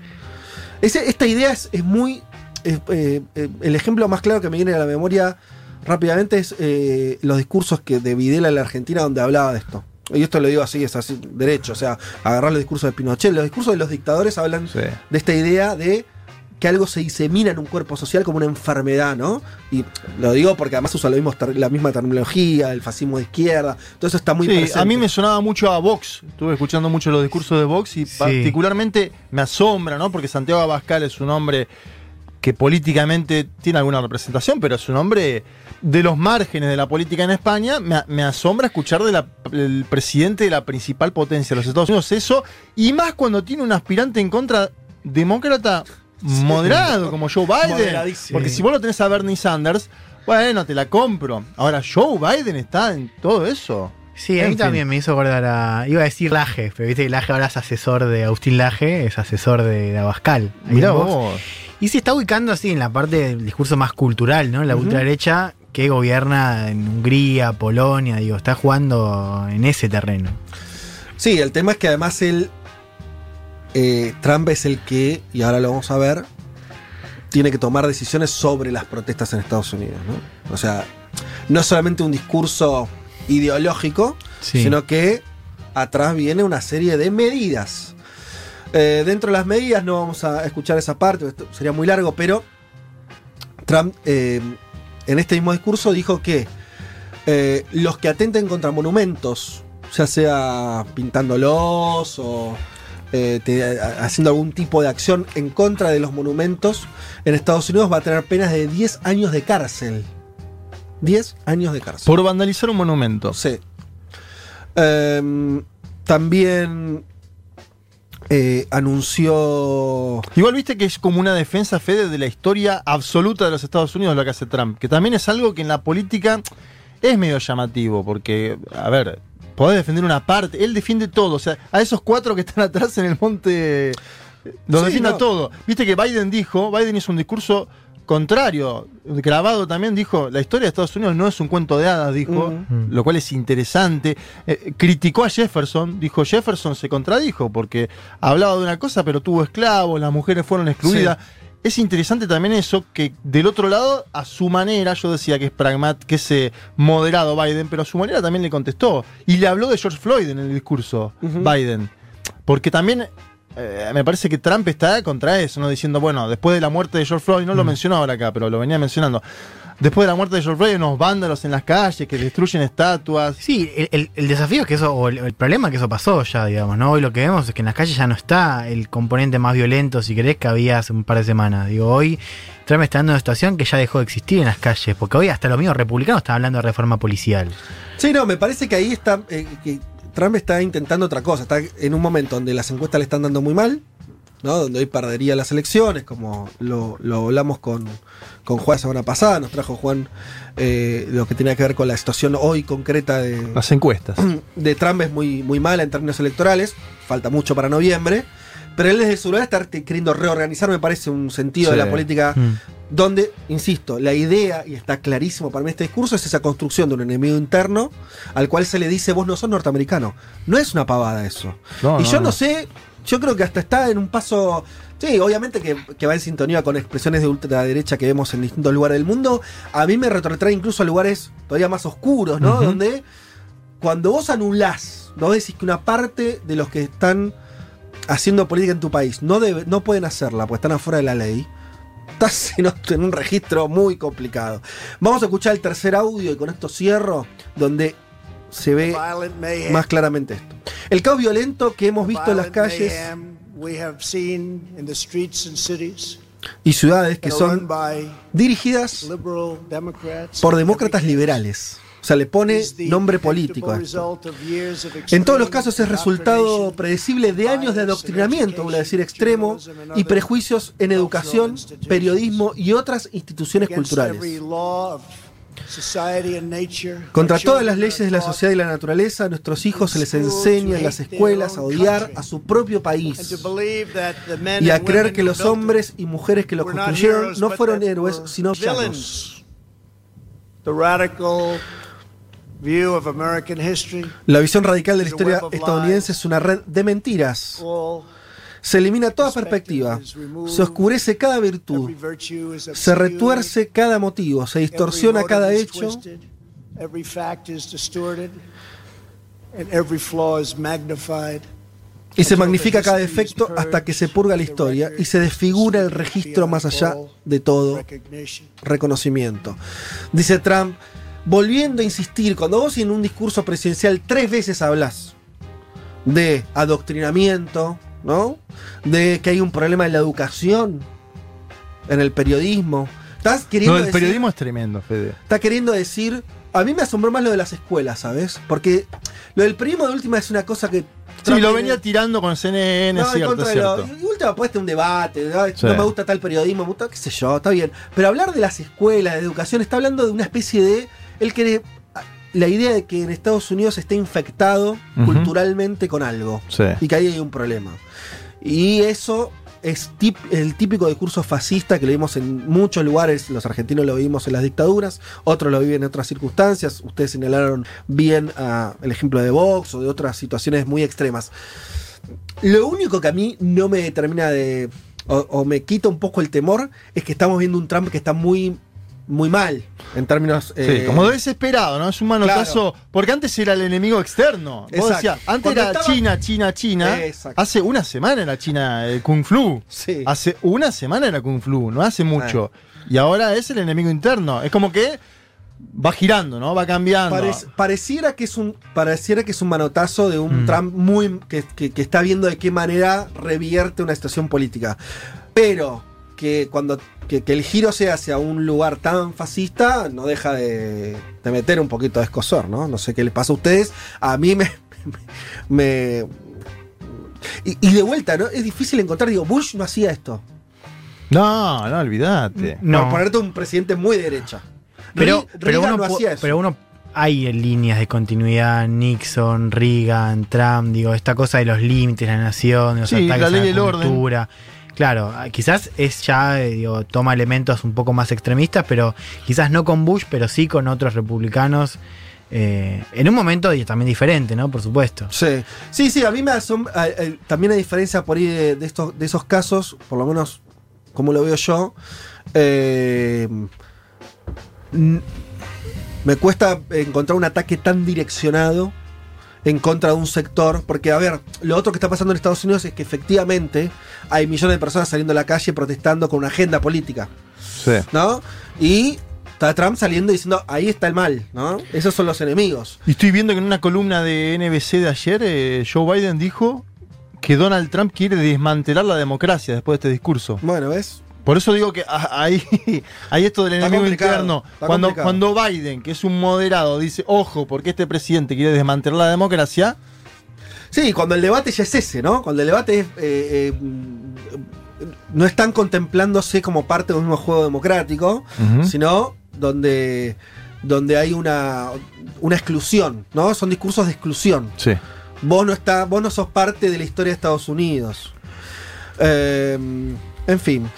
Ese- esta idea es, es muy. es, eh, eh, el ejemplo más claro que me viene a la memoria rápidamente es eh, los discursos que de Videla en la Argentina donde hablaba de esto. Y esto lo digo así, es así, derecho. O sea, agarrar los discursos de Pinochet. Los discursos de los dictadores hablan Sí. de esta idea de que algo se disemina en un cuerpo social como una enfermedad, ¿no? Y lo digo porque además usa lo mismo ter- la misma terminología, el fascismo de izquierda, todo eso está muy Sí, presente. a mí me sonaba mucho a Vox. Estuve escuchando mucho los discursos de Vox y particularmente me asombra, ¿no? Porque Santiago Abascal es un hombre que políticamente tiene alguna representación, pero es un hombre de los márgenes de la política en España. Me, me asombra escuchar del presidente de la principal potencia de los Estados Unidos eso, y más cuando tiene un aspirante en contra demócrata moderado, como Joe Biden. Porque si vos lo tenés a Bernie Sanders, bueno, te la compro. Ahora, Joe Biden está en todo eso. Sí, a En mí fin. también me hizo acordar a. Iba a decir Laje, pero viste que Laje ahora es asesor de Agustín Laje, es asesor de, de Abascal. Mirá Vox. vos. Y se está ubicando así en la parte del discurso más cultural, ¿no? La ultraderecha que gobierna en Hungría, Polonia, digo, está jugando en ese terreno. Sí, el tema es que además él. eh, Trump es el que, y ahora lo vamos a ver, tiene que tomar decisiones sobre las protestas en Estados Unidos, ¿no? O sea, no es solamente un discurso ideológico, Sí. sino que atrás viene una serie de medidas. Eh, dentro de las medidas no vamos a escuchar esa parte, esto sería muy largo, pero Trump eh, en este mismo discurso dijo que eh, los que atenten contra monumentos, ya sea pintándolos o te- haciendo algún tipo de acción en contra de los monumentos, en Estados Unidos va a tener penas de 10 años de cárcel. 10 años de cárcel. Por vandalizar un monumento. Sí. Em, también eh, anunció. Igual viste que es como una defensa, Fede, de la historia absoluta de los Estados Unidos lo que hace Trump. Que también es algo que en la política es medio llamativo, porque, a ver, podés defender una parte, él defiende todo. O sea, a esos cuatro que están atrás en el monte, los Sí, defiende no. todo. Viste que Biden dijo, Biden hizo un discurso contrario, grabado también, dijo, la historia de Estados Unidos no es un cuento de hadas, dijo, Ujú. lo cual es interesante. Eh, criticó a Jefferson, dijo, Jefferson se contradijo porque hablaba de una cosa, pero tuvo esclavos, las mujeres fueron excluidas. Es interesante también eso, que del otro lado, a su manera, yo decía que es pragmat, que es eh, moderado Biden, pero a su manera también le contestó. Y le habló de George Floyd en el discurso. Biden. Porque también eh, me parece que Trump está contra eso, ¿no? Diciendo, bueno, después de la muerte de George Floyd, no lo mencionó ahora acá, pero lo venía mencionando. Después de la muerte de George Floyd, hay unos vándalos en las calles que destruyen estatuas. Sí, el, el- el desafío es que eso, o el, el problema es que eso pasó ya, digamos, ¿no? Hoy lo que vemos es que en las calles ya no está el componente más violento, si querés, que había hace un par de semanas. Digo, hoy Trump está en una situación que ya dejó de existir en las calles, porque hoy hasta los mismos republicanos están hablando de reforma policial. Sí, no, me parece que ahí está. eh, que Trump está intentando otra cosa. Está en un momento donde las encuestas le están dando muy mal, ¿no? Donde hoy perdería las elecciones, como lo, lo hablamos con, con Juan la semana pasada. Nos trajo Juan eh, lo que tenía que ver con la situación hoy concreta de, Las encuestas. de Trump es muy, muy mala en términos electorales. Falta mucho para noviembre. Pero él desde su lugar está queriendo reorganizar, me parece, un sentido de la política Mm. donde, insisto, la idea, y está clarísimo para mí este discurso, es esa construcción de un enemigo interno al cual se le dice vos no sos norteamericano. No es una pavada eso. No, y no, yo no. no. sé, yo creo que hasta está en un paso... Sí, obviamente que, que va en sintonía con expresiones de ultraderecha que vemos en distintos lugares del mundo. A mí me retrotrae incluso a lugares todavía más oscuros, ¿no? Donde cuando vos anulás, vos decís que una parte de los que están haciendo política en tu país no, debe- no pueden hacerla porque están afuera de la ley, estás en, en un registro muy complicado. Vamos a escuchar el tercer audio y con esto cierro, donde se ve más claramente esto. El caos violento que hemos visto en las calles y ciudades que son dirigidas por demócratas liberales. O sea, le pone nombre político a esto. En todos los casos es resultado predecible de años de adoctrinamiento, voy a decir extremo, y prejuicios en educación, periodismo y otras instituciones culturales. Contra todas las leyes de la sociedad y la naturaleza, a nuestros hijos se les enseña en las escuelas a odiar a su propio país y a creer que los hombres y mujeres que lo construyeron no fueron héroes, sino villanos. La visión radical de la historia estadounidense es una red de mentiras. Se elimina toda perspectiva, se oscurece cada virtud, se retuerce cada motivo, se distorsiona cada hecho. y se magnifica cada defecto hasta que se purga la historia y se desfigura el registro más allá de todo reconocimiento. Dice Trump, volviendo a insistir, cuando vos en un discurso presidencial tres veces hablas de adoctrinamiento, ¿no? De que hay un problema en la educación, en el periodismo. Estás queriendo No, el decir- periodismo es tremendo, Fede. está queriendo decir. A mí me asombró más lo de las escuelas, ¿sabes? Porque lo del periodismo de última es una cosa que. Sí, lo venía tirando con CNN, no, cierto, contra lo- cierto. y última puesta un debate, ¿no? Sí. no me gusta tal periodismo, me gusta, qué sé yo, está bien. Pero hablar de las escuelas, de educación, está hablando de una especie de. Él quiere. La idea de que en Estados Unidos esté infectado culturalmente con algo. Sí. Y que ahí hay un problema. Y eso es tip- el típico discurso fascista que lo vimos en muchos lugares. Los argentinos lo vimos en las dictaduras, otros lo viven en otras circunstancias. Ustedes señalaron bien ah, el ejemplo de Vox o de otras situaciones muy extremas. Lo único que a mí no me termina de. o, o me quita un poco el temor es que estamos viendo un Trump que está muy. Muy mal. En términos. Sí, eh, como desesperado, ¿no? Es un manotazo. Porque antes era el enemigo externo. Vos decías, antes Cuando era estaba- China, China, China. Exacto. Hace una semana era China el Kung Flu. Sí. Hace una semana era Kung Flu, no hace mucho. Y ahora es el enemigo interno. Es como que va girando, ¿no? Va cambiando. Parec- pareciera que es un pareciera que es un manotazo de un Mm. Trump muy que, que- que está viendo de qué manera revierte una situación política pero que cuando que, que el giro sea hacia un lugar tan fascista no deja de, de meter un poquito de escosor no no sé qué les pasa a ustedes. A mí me me y, y de vuelta no es difícil encontrar digo Bush no hacía esto. No, no, olvídate. No. por ponerte un presidente muy de derecha. Pero, Re- pero, uno, no hacía eso. pero uno hay líneas de continuidad, Nixon, Reagan, Trump, digo, esta cosa de los límites de la nación, de los Sí, ataques la a ley la del orden. Claro, ah, quizás es ya, eh, digo, toma elementos un poco más extremistas, pero quizás no con Bush, pero sí con otros republicanos. eh, en un momento también diferente, ¿no? Por supuesto. Sí, sí, sí, a mí me asombra. eh, también hay diferencia por ahí de, estos, de esos casos, por lo menos como lo veo yo. me cuesta encontrar un ataque tan direccionado en contra de un sector, porque a ver, lo otro que está pasando en Estados Unidos es que efectivamente hay millones de personas saliendo a la calle protestando con una agenda política, Sí. ¿no? Y está Trump saliendo diciendo, ahí está el mal, ¿no? Esos son los enemigos. Y estoy viendo que en una columna de NBC de ayer, eh, Joe Biden dijo que Donald Trump quiere desmantelar la democracia después de este discurso. Bueno, ¿ves? Por eso digo que ahí, ahí esto del Está enemigo interno. Cuando, complicado. cuando Biden, que es un moderado, dice, ojo, porque este presidente quiere desmantelar la democracia, Sí, cuando el debate ya es ese, ¿no? Cuando el debate es, eh, eh, no están contemplándose como parte de un mismo juego democrático, sino donde, donde hay una, una exclusión, ¿no? Son discursos de exclusión. sí. Vos no, está, vos no sos parte de la historia de Estados Unidos. Eh, en fin.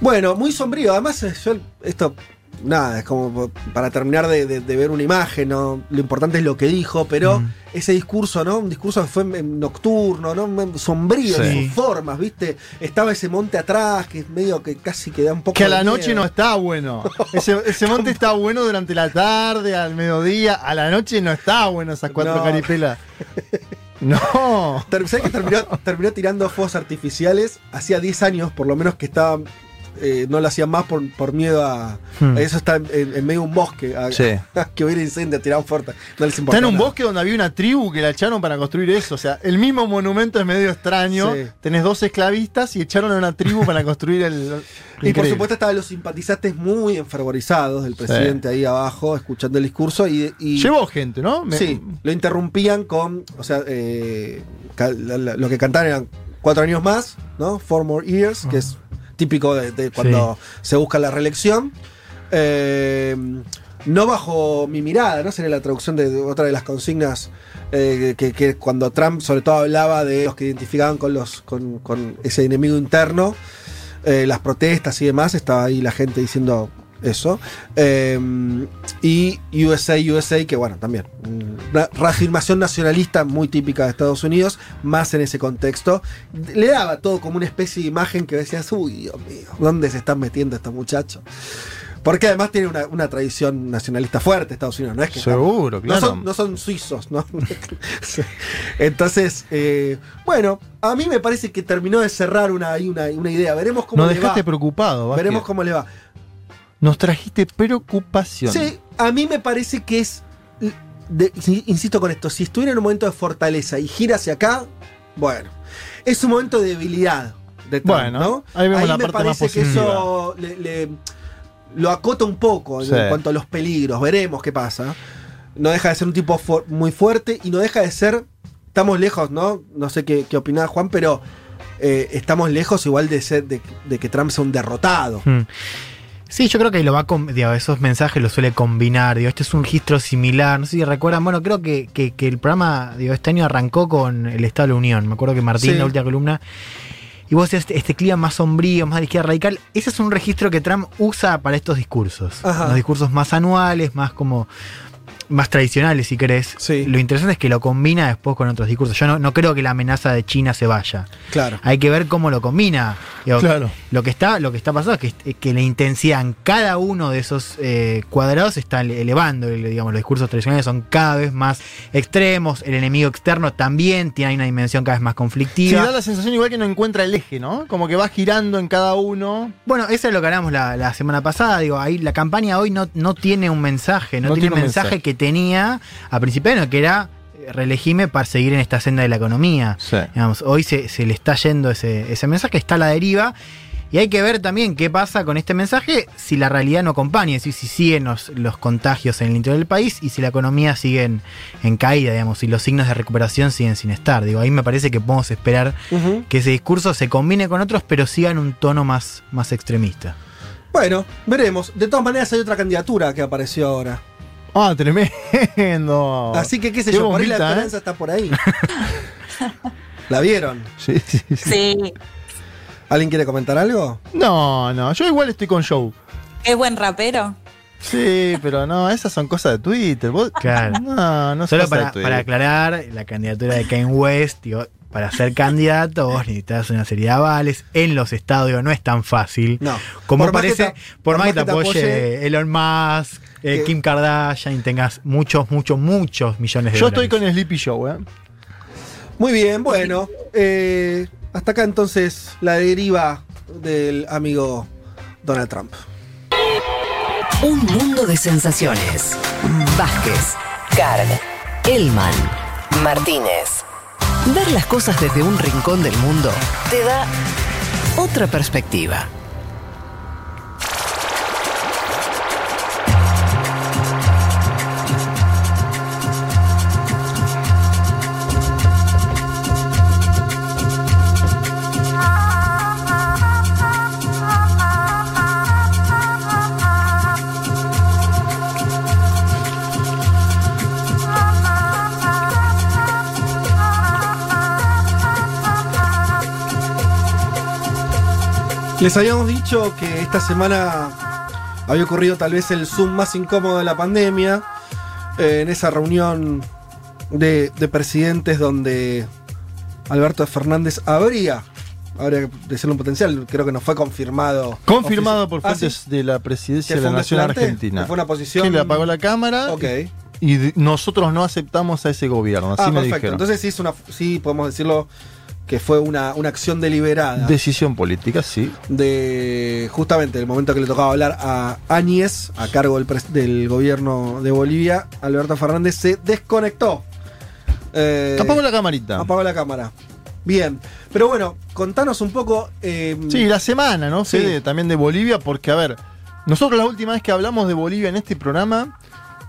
Bueno, muy sombrío. Además, eh, yo esto, nada, es como para terminar de, de- de ver una imagen, ¿no? Lo importante es lo que dijo, pero Mm. ese discurso, ¿no? Un discurso que fue nocturno, ¿no? Sombrío en Sí. sus formas, ¿viste? Estaba ese monte atrás, que es medio que casi que da un poco Que a la noche miedo. no está bueno. Ese, ese monte está bueno durante la tarde, al mediodía. A la noche no está bueno esas cuatro No. caripelas. No. ¿Sabes que terminó, tirando fuegos artificiales? Hacía 10 años, por lo menos, que estaban. Eh, no lo hacían más por, por miedo a. Hmm. Eso está en, en medio de un bosque. a- Sí. que hubiera incendio, tiraban fuerte. No les Está en un nada. bosque donde había una tribu que la echaron para construir eso. O sea, el mismo monumento es medio extraño. Sí. Tenés dos esclavistas y echaron a una tribu para construir el. Y por supuesto estaban los simpatizantes muy enfervorizados del presidente ahí abajo, escuchando el discurso. Y, y- Llevó gente, ¿no? Me- Sí, lo interrumpían con. O sea, eh, lo que cantaban eran cuatro años más, ¿no? Four more years, que es típico de, de cuando se busca la reelección. Eh, no bajo mi mirada, ¿no? Sería la traducción de, de otra de las consignas eh, que, que cuando Trump sobre todo hablaba de los que identificaban con, los, con, con ese enemigo interno, eh, las protestas y demás, estaba ahí la gente diciendo eso. Eh, y USA, USA, que bueno, también. Una reafirmación nacionalista muy típica de Estados Unidos, más en ese contexto. Le daba todo como una especie de imagen que decías, uy, Dios mío, ¿dónde se están metiendo estos muchachos? Porque además tiene una, una tradición nacionalista fuerte Estados Unidos, ¿no es que Seguro, no claro. son, no son suizos, ¿no? Entonces, eh, bueno, a mí me parece que terminó de cerrar una, una, una idea. Veremos cómo Nos le dejaste va. preocupado, Vázquez. Veremos cómo le va. Nos trajiste preocupación. Sí, a mí me parece que es. de- insisto con esto, si estuviera en un momento de fortaleza y gira hacia acá, bueno, es un momento de debilidad. De Trump, Bueno, ¿no? ahí vemos la me parte más parece que eso le, le- lo acota un poco en cuanto a los peligros. Veremos qué pasa. No deja de ser un tipo muy fuerte y no deja de ser. Estamos lejos, ¿no? No sé qué, qué opinaba Juan, pero eh, estamos lejos igual de ser de, de que Trump sea un derrotado. Mm. Sí, yo creo que lo va digo, esos mensajes los suele combinar. Digo, este es un registro similar. No sé si recuerdan, bueno, creo que, que- que el programa, digo, este año arrancó con el Estado de la Unión. Me acuerdo que Martín, Sí. la última columna. Y vos decías, este, este clima más sombrío, más de izquierda radical. Ese es un registro que Trump usa para estos discursos. Ajá. Los discursos más anuales, más como. Más tradicionales, si querés. Sí. Lo interesante es que lo combina después con otros discursos. Yo no, no creo que la amenaza de China se vaya. Claro. Hay que ver cómo lo combina. Digo, Claro. Lo que está, lo que está pasando es que, que la intensidad en cada uno de esos eh, cuadrados se está ele- elevando. El- Digamos, los discursos tradicionales son cada vez más extremos. El enemigo externo también tiene una dimensión cada vez más Sí, conflictiva. da la sensación igual que no encuentra el eje, ¿no? Como que va girando en cada uno. Bueno, eso es lo que hablamos la, la semana pasada. Digo, ahí la campaña hoy no, no tiene un mensaje, no, No tiene, un mensaje, mensaje. que tenía a año, que era eh, reelegime para seguir en esta senda de la economía. Sí. Digamos, hoy se, se le está yendo ese, ese mensaje, está a la deriva. Y hay que ver también qué pasa con este mensaje si la realidad no acompaña, es decir, si siguen los, los contagios en el interior del país y si la economía sigue en, en caída, digamos, si los signos de recuperación siguen sin estar. Digo, ahí me parece que podemos esperar que ese discurso se combine con otros, pero siga en un tono más, más extremista. Bueno, veremos. De todas maneras, hay otra candidatura que apareció ahora. Ah, tremendo. Así que, qué sé Qué yo, por ahí la ¿eh? esperanza está por ahí. ¿La vieron? Sí, sí, sí. Sí, ¿Alguien quiere comentar algo? No, no, yo igual estoy con Joe. es buen rapero. Sí, pero no, esas son cosas de Twitter. Vos- Claro. No, no Solo para, para aclarar, la candidatura de Kanye West, digo, para ser candidato vos necesitas una serie de avales. En los estados digo, no es tan fácil. No. Como Por más que parece, te- por más que te apoye, apoye Elon Musk, eh, Kim Kardashian, y tengas muchos, muchos, muchos millones de Yo dólares. estoy con Sleepy Joe, ¿eh? Muy bien, bueno. eh, hasta acá entonces la deriva del amigo Donald Trump. Un mundo de sensaciones. Vázquez, Carg, Elman, Martínez. Ver las cosas desde un rincón del mundo te da otra perspectiva. Les habíamos dicho que esta semana había ocurrido tal vez el Zoom más incómodo de la pandemia. eh, en esa reunión de, de presidentes donde Alberto Fernández habría, habría de ser un potencial, creo que no fue confirmado. Confirmado por Ah, fuentes ¿sí? de la ¿Que presidencia de la Nación? Argentina. ¿Que fue una posición? Que le apagó la cámara Ok. y nosotros no aceptamos a ese gobierno. Así Ah, me perfecto. dijeron. Entonces sí, es una, sí podemos decirlo que fue una, una acción deliberada. Decisión política, sí. de justamente el momento que le tocaba hablar a Áñez, a cargo del, del gobierno de Bolivia, Alberto Fernández se desconectó. Eh, Apagó la camarita. apagó la cámara. Bien, pero bueno, contanos un poco. eh, Sí, la semana, ¿no? Sí. También de Bolivia, porque, a ver, nosotros la última vez que hablamos de Bolivia en este programa,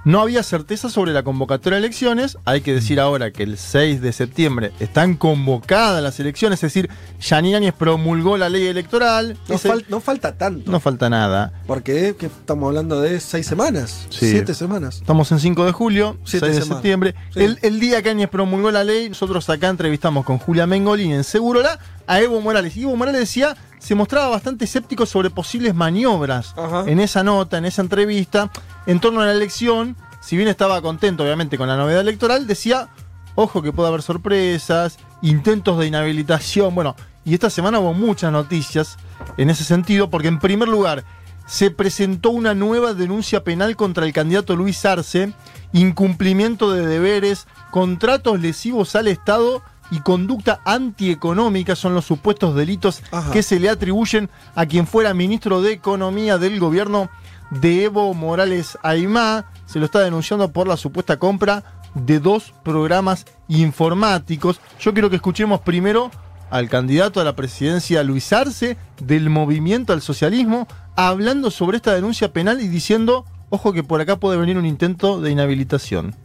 No había certeza sobre la convocatoria de elecciones. Hay que decir ahora que el 6 de septiembre están convocadas las elecciones, es decir, Yanine Áñez promulgó la ley electoral. No, Ese- fal- no falta tanto. no falta nada. Porque que estamos hablando de seis semanas. Sí. Siete semanas. Estamos en 5 de julio, Siete 6 de semanas. septiembre. Sí. El, el día que Áñez promulgó la ley, nosotros acá entrevistamos con Julia Mengolini en Segurola a Evo Morales. Y Evo Morales decía, se mostraba bastante escéptico sobre posibles maniobras Ajá. en esa nota, en esa entrevista, en torno a la elección. Si bien estaba contento, obviamente, con la novedad electoral, decía, ojo que puede haber sorpresas, intentos de inhabilitación. Bueno, y esta semana hubo muchas noticias en ese sentido, porque en primer lugar, se presentó una nueva denuncia penal contra el candidato Luis Arce, incumplimiento de deberes, contratos lesivos al Estado y conducta antieconómica son los supuestos delitos Ajá. que se le atribuyen a quien fuera ministro de Economía del gobierno de Evo Morales Aymá. Se lo está denunciando por la supuesta compra de dos programas informáticos. Yo quiero que escuchemos primero al candidato a la presidencia Luis Arce del Movimiento al Socialismo hablando sobre esta denuncia penal y diciendo, ojo que por acá puede venir un intento de inhabilitación.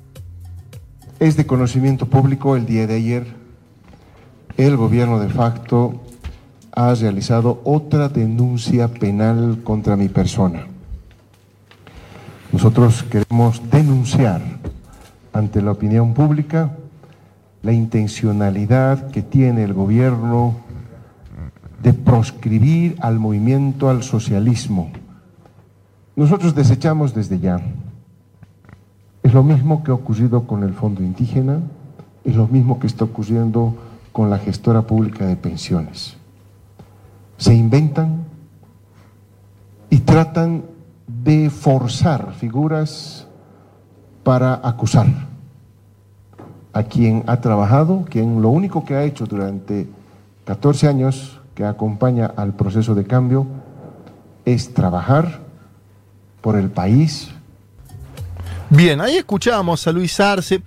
Es de conocimiento público el día de ayer, el gobierno de facto ha realizado otra denuncia penal contra mi persona. Nosotros queremos denunciar ante la opinión pública la intencionalidad que tiene el gobierno de proscribir al movimiento al socialismo. Nosotros desechamos desde ya. Es lo mismo que ha ocurrido con el Fondo Indígena, es lo mismo que está ocurriendo con la gestora pública de pensiones. Se inventan y tratan de forzar figuras para acusar a quien ha trabajado, quien lo único que ha hecho durante 14 años que acompaña al proceso de cambio es trabajar por el país, Bien, ahí escuchábamos a Luis Arce.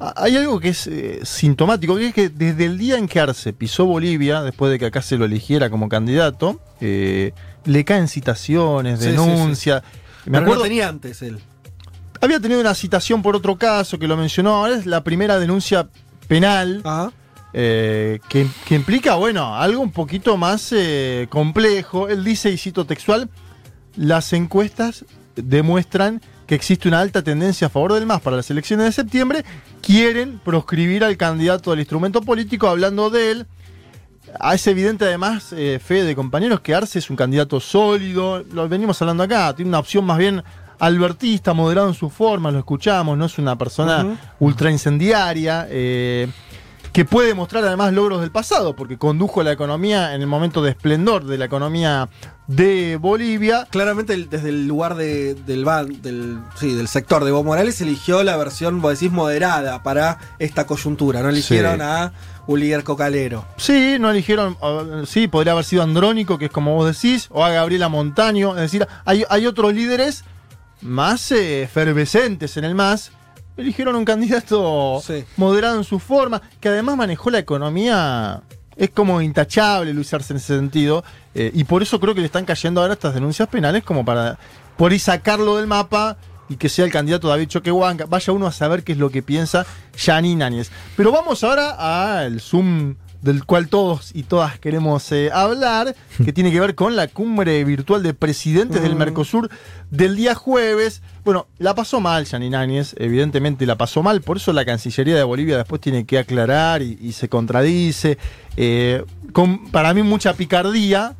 Ah, Hay algo que es eh, sintomático, que es que desde el día en que Arce pisó Bolivia, después de que acá se lo eligiera como candidato, eh, le caen citaciones, Sí, sí, denuncias. Me Pero acuerdo, no tenía antes él. había tenido una citación por otro caso que lo mencionó, ahora es la primera denuncia penal eh, que, que implica, bueno, algo un poquito más complejo. Él dice, y cito textual, las encuestas demuestran que existe una alta tendencia a favor del MAS para las elecciones de septiembre, quieren proscribir al candidato del instrumento político hablando de él. Ah, Es evidente además, eh, fe de compañeros, que Arce es un candidato sólido, lo venimos hablando acá, tiene una opción más bien albertista, moderado en su forma, lo escuchamos, no es una persona Ujú. ultra incendiaria, eh, que puede mostrar además logros del pasado, porque condujo la economía en el momento de esplendor de la economía de Bolivia. Claramente desde el lugar de- del, del, sí, del sector de Evo Morales eligió la versión, vos decís, moderada para esta coyuntura. No eligieron Sí. a Ulier Cocalero. Sí, no eligieron, sí, podría haber sido Andrónico, que es como vos decís, o a Gabriela Montaño, es decir, hay, hay otros líderes más eh, efervescentes en el MAS, eligieron un candidato moderado en su forma, que además manejó la economía, es como intachable Luis Arce en ese sentido, eh, y por eso creo que le están cayendo ahora estas denuncias penales como para por ahí sacarlo del mapa y que sea el candidato David Choquehuanca. Vaya uno a saber qué es lo que piensa Janine Áñez. Pero vamos ahora al Zoom del cual todos y todas queremos eh, hablar, que tiene que ver con la cumbre virtual de presidentes del. Mercosur del día jueves. Bueno, la pasó mal Janine Áñez, evidentemente la pasó mal, por eso la Cancillería de Bolivia después tiene que aclarar y, y se contradice. Eh, con para mí mucha picardía,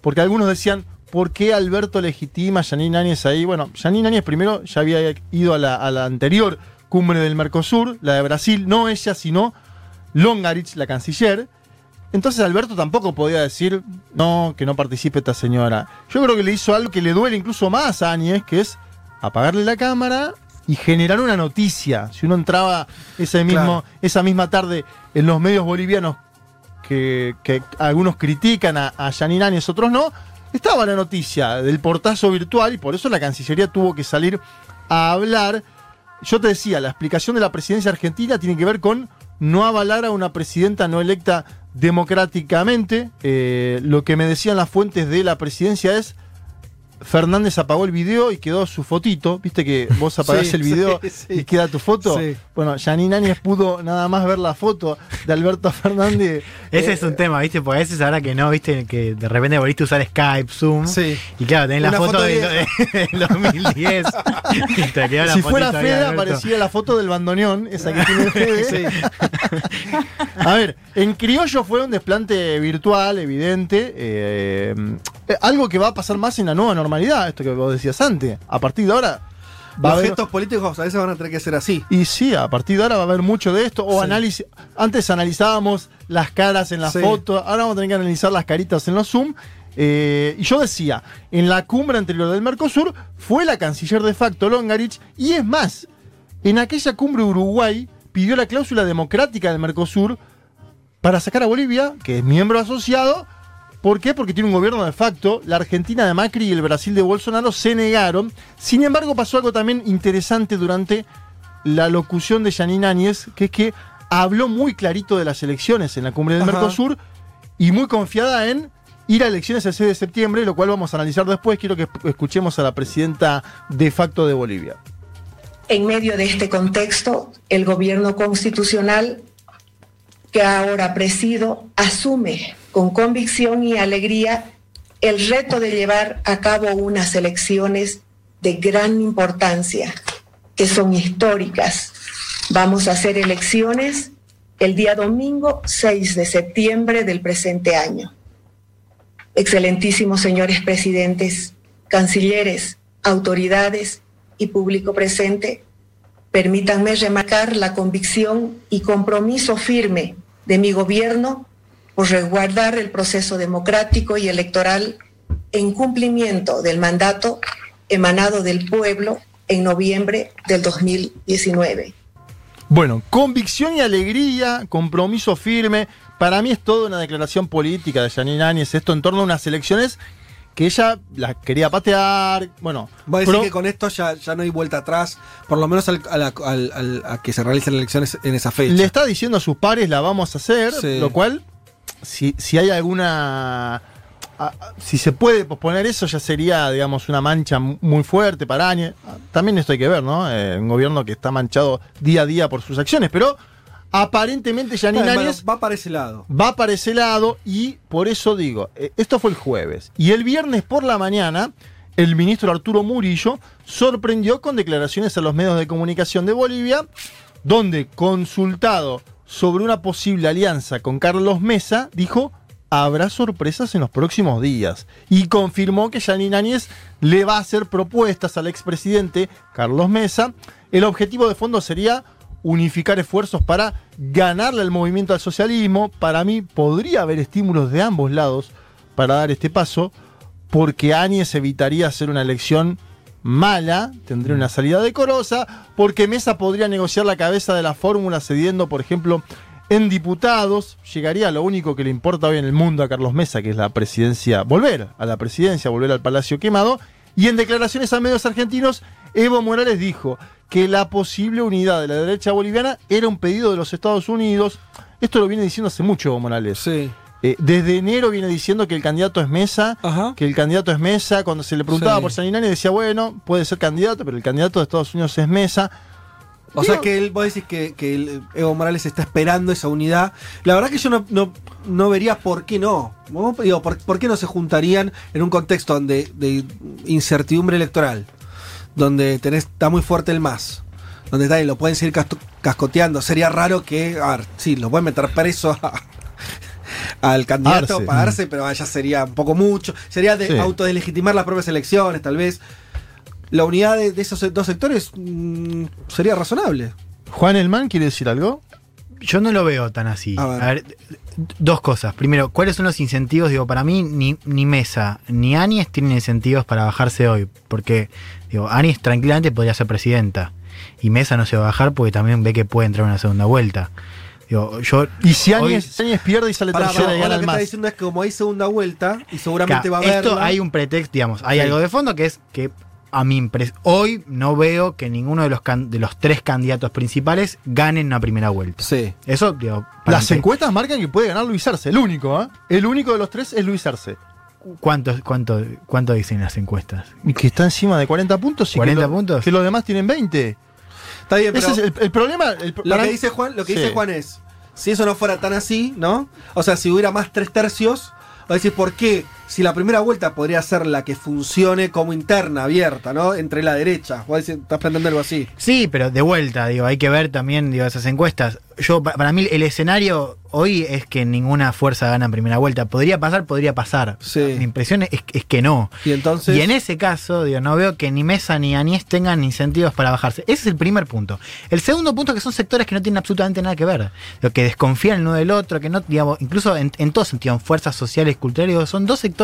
porque algunos decían, ¿por qué Alberto legitima a Janine Áñez ahí? Bueno, Janine Áñez primero ya había ido a la, a la anterior cumbre del Mercosur, la de Brasil, no ella, sino Longarich, la canciller. Entonces Alberto tampoco podía decir, no, que no participe esta señora. Yo creo que le hizo algo que le duele incluso más a Áñez, que es apagarle la cámara y generar una noticia. Si uno entraba ese mismo, Claro. esa misma tarde en los medios bolivianos que, que algunos critican a, a Janine Áñez, otros no, estaba la noticia del portazo virtual y por eso la Cancillería tuvo que salir a hablar. Yo te decía, la explicación de la presidencia argentina tiene que ver con no avalar a una presidenta no electa democráticamente. Eh, lo que me decían las fuentes de la presidencia es Fernández apagó el video y quedó su fotito. Viste que vos apagás Sí, el video sí, sí. y queda tu foto. Sí. Bueno, Janine Áñez pudo nada más ver la foto de Alberto Fernández. Ese Eh, es un tema, ¿viste? Porque a veces ahora que no, ¿viste? Que de repente volviste a usar Skype, Zoom. Sí. Y claro, tenés la foto, foto del 2010. y te quedó la si fuera Fede, aparecía la foto del bandoneón, esa que tiene Fede. Sí. A ver, en criollo fue un desplante virtual, evidente. eh, algo que va a pasar más en la nueva normalidad, esto que vos decías antes. A partir de ahora. Va a Los haber, gestos políticos a veces van a tener que ser así. y sí, a partir de ahora va a haber mucho de esto. O Sí. análisis. Antes analizábamos las caras en las Sí. fotos, ahora vamos a tener que analizar las caritas en los Zoom. Eh, y yo decía, en la cumbre anterior del Mercosur fue la canciller de facto Longarich, y es más, en aquella cumbre Uruguay pidió la cláusula democrática del Mercosur para sacar a Bolivia, que es miembro asociado. ¿Por qué? Porque tiene un gobierno de facto. La Argentina de Macri y el Brasil de Bolsonaro se negaron. Sin embargo, pasó algo también interesante durante la locución de Janine Áñez, que es que habló muy clarito de las elecciones en la cumbre del Ajá. Mercosur y muy confiada en ir a elecciones el 6 de septiembre, lo cual vamos a analizar después. Quiero que escuchemos a la presidenta de facto de Bolivia. En medio de este contexto, el gobierno constitucional que ahora presido asume con convicción y alegría el reto de llevar a cabo unas elecciones de gran importancia, que son históricas. Vamos a hacer elecciones el día domingo 6 de septiembre del presente año. Excelentísimos señores presidentes, cancilleres, autoridades y público presente, permítanme remarcar la convicción y compromiso firme de mi gobierno por resguardar el proceso democrático y electoral en cumplimiento del mandato emanado del pueblo en noviembre del 2019. Bueno, convicción y alegría, compromiso firme. Para mí es toda una declaración política de Janine Áñez, esto en torno a unas elecciones que ella las quería patear. Bueno, Va a decir que con esto ya, ya no hay vuelta atrás, por lo menos al- a, la- al- al- a que se realicen elecciones en esa fecha. le está diciendo a sus pares la vamos a hacer, Sí. lo cual, si, si hay alguna. a- si se puede posponer eso, ya sería, digamos, una mancha mu- muy fuerte para Áñez. También esto hay que ver, ¿no? Eh, un gobierno que está manchado día a día por sus acciones, pero aparentemente Janine Áñez va para ese lado. va para ese lado y por eso digo, eh, esto fue el jueves. Y el viernes por la mañana, el ministro Arturo Murillo sorprendió con declaraciones a los medios de comunicación de Bolivia, donde consultado sobre una posible alianza con Carlos Mesa, dijo, habrá sorpresas en los próximos días. Y confirmó que Janine Áñez le va a hacer propuestas al expresidente Carlos Mesa. El objetivo de fondo sería unificar esfuerzos para ganarle al movimiento al socialismo. Para mí podría haber estímulos de ambos lados para dar este paso, porque Áñez evitaría hacer una elección mala, tendría una salida decorosa, porque Mesa podría negociar la cabeza de la fórmula cediendo, por ejemplo, en diputados, llegaría a lo único que le importa hoy en el mundo a Carlos Mesa, que es la presidencia, volver a la presidencia, volver al Palacio Quemado, y en declaraciones a medios argentinos, Evo Morales dijo que la posible unidad de la derecha boliviana era un pedido de los Estados Unidos. Esto lo viene diciendo hace mucho Evo Morales. Sí. Eh, desde enero viene diciendo que el candidato es Mesa, Ajá. que el candidato es Mesa. Cuando se le preguntaba Sí. por Saninani decía, bueno, puede ser candidato, pero el candidato de Estados Unidos es Mesa. O sea que él, vos decís que, que el Evo Morales está esperando esa unidad. La verdad que yo no, no, no vería por qué no. ¿no? Digo, por, por qué no se juntarían en un contexto donde, de incertidumbre electoral? Donde tenés, está muy fuerte el MAS. Donde está, y lo pueden seguir casto- cascoteando. Sería raro que, a ver, sí, lo pueden meter preso a- al candidato Arce. para Arce, pero ya sería un poco mucho. Sería de Sí. autodelegitimar las propias elecciones, tal vez. La unidad de, de esos dos sectores mm, sería razonable. Juan Elman quiere decir algo. Yo no lo veo tan así. A A ver. dos cosas. Primero, ¿cuáles son los incentivos? Digo, para mí ni, ni Mesa ni Áñez tienen incentivos para bajarse hoy. Porque, digo, Áñez tranquilamente podría ser presidenta. Y Mesa no se va a bajar porque también ve que puede entrar en una segunda vuelta. Digo, yo. Y si Áñez, pierde y sale Pará, tercera y lo que está diciendo es que como hay segunda vuelta y seguramente Claro, va a haber. Esto hay un pretexto, digamos, hay Sí. algo de fondo que es que a mi impres- hoy no veo que ninguno de los can- de los tres candidatos principales ganen una primera vuelta. Sí. Eso, digo, para Las encuestas marcan que puede ganar Luis Arce, el único, ¿eh? El único de los tres es Luis Arce. ¿Cuánto, cuánto, ¿cuánto dicen las encuestas? Que está encima de 40 puntos y 40 que, lo- puntos. que los demás tienen 20. Está bien, Ese pero es el, el problema. el- lo para que dice Juan, lo que Sí. dice Juan es, si eso no fuera tan así, ¿no? O sea, si hubiera más tres tercios, va a decir, ¿por qué? Si la primera vuelta podría ser la que funcione como interna, abierta, ¿no? Entre la derecha. Estás planteando algo así. Sí, pero de vuelta, digo, hay que ver también digo, esas encuestas. Yo, pa- para mí, el escenario hoy es que ninguna fuerza gana en primera vuelta. Podría pasar, podría pasar. Mi impresión es, es que no. Y entonces. Y en ese caso, digo, no veo que ni Mesa ni Anies tengan incentivos para bajarse. Ese es el primer punto. El segundo punto es que son sectores que no tienen absolutamente nada que ver. Lo que desconfían el uno del otro, que no, digamos, incluso en, en todo sentido, en fuerzas sociales, culturales, digo, son dos sectores,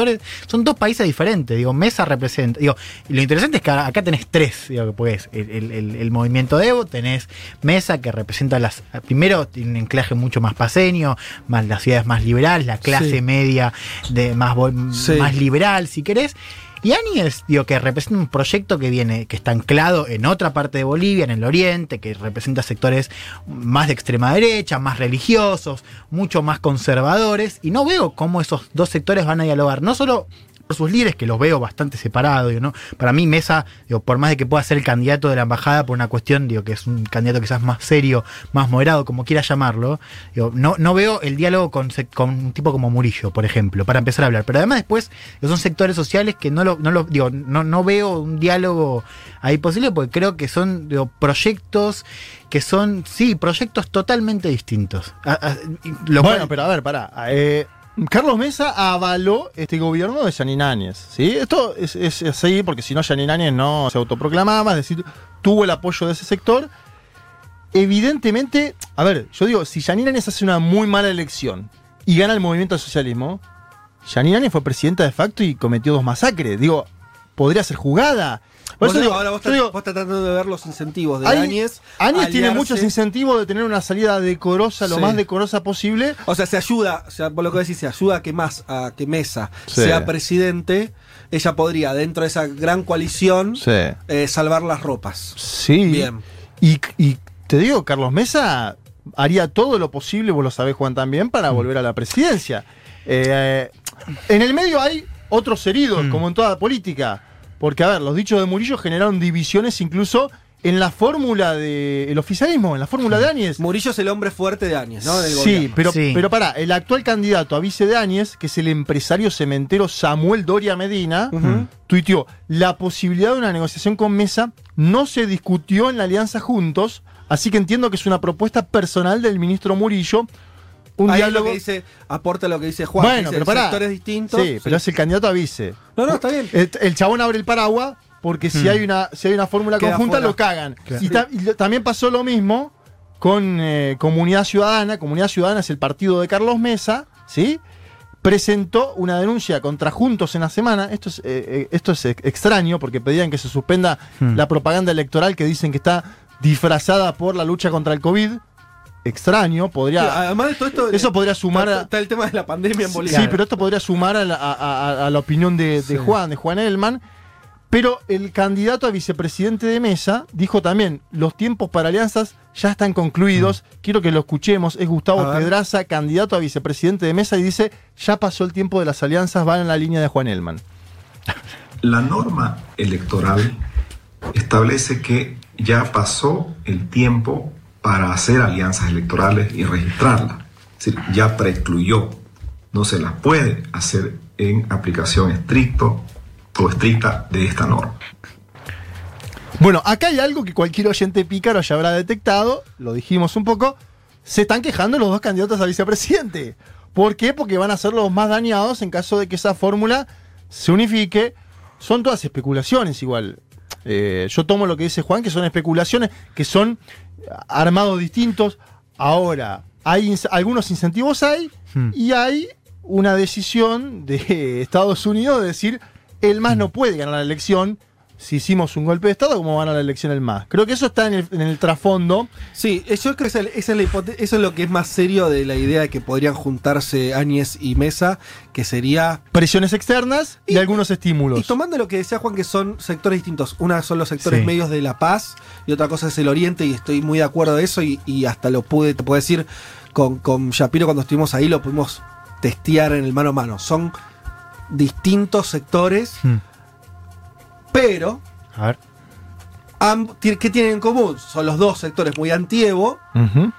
son dos países diferentes. Digo, Mesa representa. Digo, y lo interesante es que acá tenés tres, digo, que pues, el, el- el- movimiento de Evo, tenés Mesa que representa las. Primero, tiene un enclaje mucho más paseño, más las ciudades más liberales, la clase Sí. media de más, Sí. más liberal, si querés. Y Áñez, digo, que representa un proyecto que viene, que está anclado en otra parte de Bolivia, en el oriente, que representa sectores más de extrema derecha, más religiosos, mucho más conservadores, y no veo cómo esos dos sectores van a dialogar, no solo por sus líderes, que los veo bastante separados, ¿no? Para mí, Mesa, digo, por más de que pueda ser el candidato de la embajada por una cuestión, digo, que es un candidato quizás más serio, más moderado, como quiera llamarlo, digo, no, no veo el diálogo con, con un tipo como Murillo, por ejemplo, para empezar a hablar. Pero además después son sectores sociales que no lo, no lo digo, no, no veo un diálogo ahí posible porque creo que son digo, proyectos que son, sí, proyectos totalmente distintos. A- a- lo bueno, cual- pero a ver, pará. eh, Carlos Mesa avaló este gobierno de Janine Áñez. ¿sí? Esto es, es así porque si no, Janine Áñez no se autoproclamaba, es decir, tuvo el apoyo de ese sector. Evidentemente, a ver, yo digo, si Janine Áñez hace una muy mala elección y gana el movimiento al socialismo, Janine Áñez fue presidenta de facto y cometió dos masacres. Digo, podría ser jugada. Por Vos eso digo, ahora vos, estás- digo, vos estás tratando de ver los incentivos de Áñez. Áñez tiene muchos incentivos de tener una salida decorosa, lo Sí. más decorosa posible. O sea, se ayuda, o sea, por lo que decís, se ayuda a que más, a que Mesa Sí. sea presidente. Ella podría, dentro de esa gran coalición, Sí. eh, salvar las ropas. Sí. Bien. Y, y te digo, Carlos Mesa haría todo lo posible, vos lo sabés, Juan, también, para Mm. volver a la presidencia. Eh, en el medio hay otros heridos, como en toda política. Porque, a ver, los dichos de Murillo generaron divisiones incluso en la fórmula del oficialismo, en la fórmula de Áñez. Murillo es el hombre fuerte de Áñez, ¿no? Del Sí, gobierno. pero, pero para, el actual candidato a vice de Áñez, que es el empresario cementero Samuel Doria Medina, tuiteó, la posibilidad de una negociación con Mesa no se discutió en la alianza Juntos, así que entiendo que es una propuesta personal del ministro Murillo. Un Ahí es diálogo... lo que dice, aporta lo que dice Juan. bueno, dice, pero pará. sectores distintos. Sí, pero es el candidato a vice. No, no, está bien. El, el chabón abre el paraguas porque si Hmm. hay una si hay una fórmula Queda conjunta fuera. lo cagan. Claro. Y, ta- y lo- también pasó lo mismo con eh, Comunidad Ciudadana. Comunidad Ciudadana es el partido de Carlos Mesa, ¿sí? Presentó una denuncia contra Juntos en la semana. Esto es, eh, eh, esto es ex- extraño porque pedían que se suspenda Hmm. la propaganda electoral que dicen que está disfrazada por la lucha contra el COVID. Extraño, podría. Sí, además de todo esto. Eso podría sumar está, el tema de la pandemia en Bolivia. Sí, pero esto podría sumar a la, a- a- a la opinión de, de Sí. Juan, de Juan Elman. Pero el candidato a vicepresidente de mesa dijo también, los tiempos para alianzas ya están concluidos. Quiero que lo escuchemos. Es Gustavo. Pedraza, candidato a vicepresidente de mesa, y dice, ya pasó el tiempo de las alianzas, van en la línea de Juan Elman. La norma electoral establece que ya pasó el tiempo para hacer alianzas electorales y registrarlas. Es decir, ya precluyó. No se las puede hacer en aplicación estricto o estricta de esta norma. Bueno, acá hay algo que cualquier oyente pícaro ya habrá detectado, lo dijimos un poco, se están quejando los dos candidatos a vicepresidente. ¿Por qué? Porque van a ser los más dañados en caso de que esa fórmula se unifique. Son todas especulaciones igual. Eh, yo tomo lo que dice Juan, que son especulaciones, que son armados distintos. Ahora, hay algunos incentivos hay y hay una decisión de Estados Unidos de decir el MAS no puede ganar la elección. Si hicimos un golpe de Estado, ¿cómo va a la elección el MAS? Creo que eso está en el, en el trasfondo. Sí, eh, yo creo que esa es, esa es la eso es lo que es más serio de la idea de que podrían juntarse Áñez y Mesa, que sería... Presiones externas y, algunos estímulos. Y tomando lo que decía Juan, que son sectores distintos. Una son los sectores Sí. medios de La Paz y otra cosa es el Oriente, y estoy muy de acuerdo de eso, y, y hasta lo pude, te puedo decir, con, con Shapiro cuando estuvimos ahí lo pudimos testear en el mano a mano. Son distintos sectores, Hmm. Pero A ver. ¿qué tienen en común? Son los dos sectores muy anti-Evo,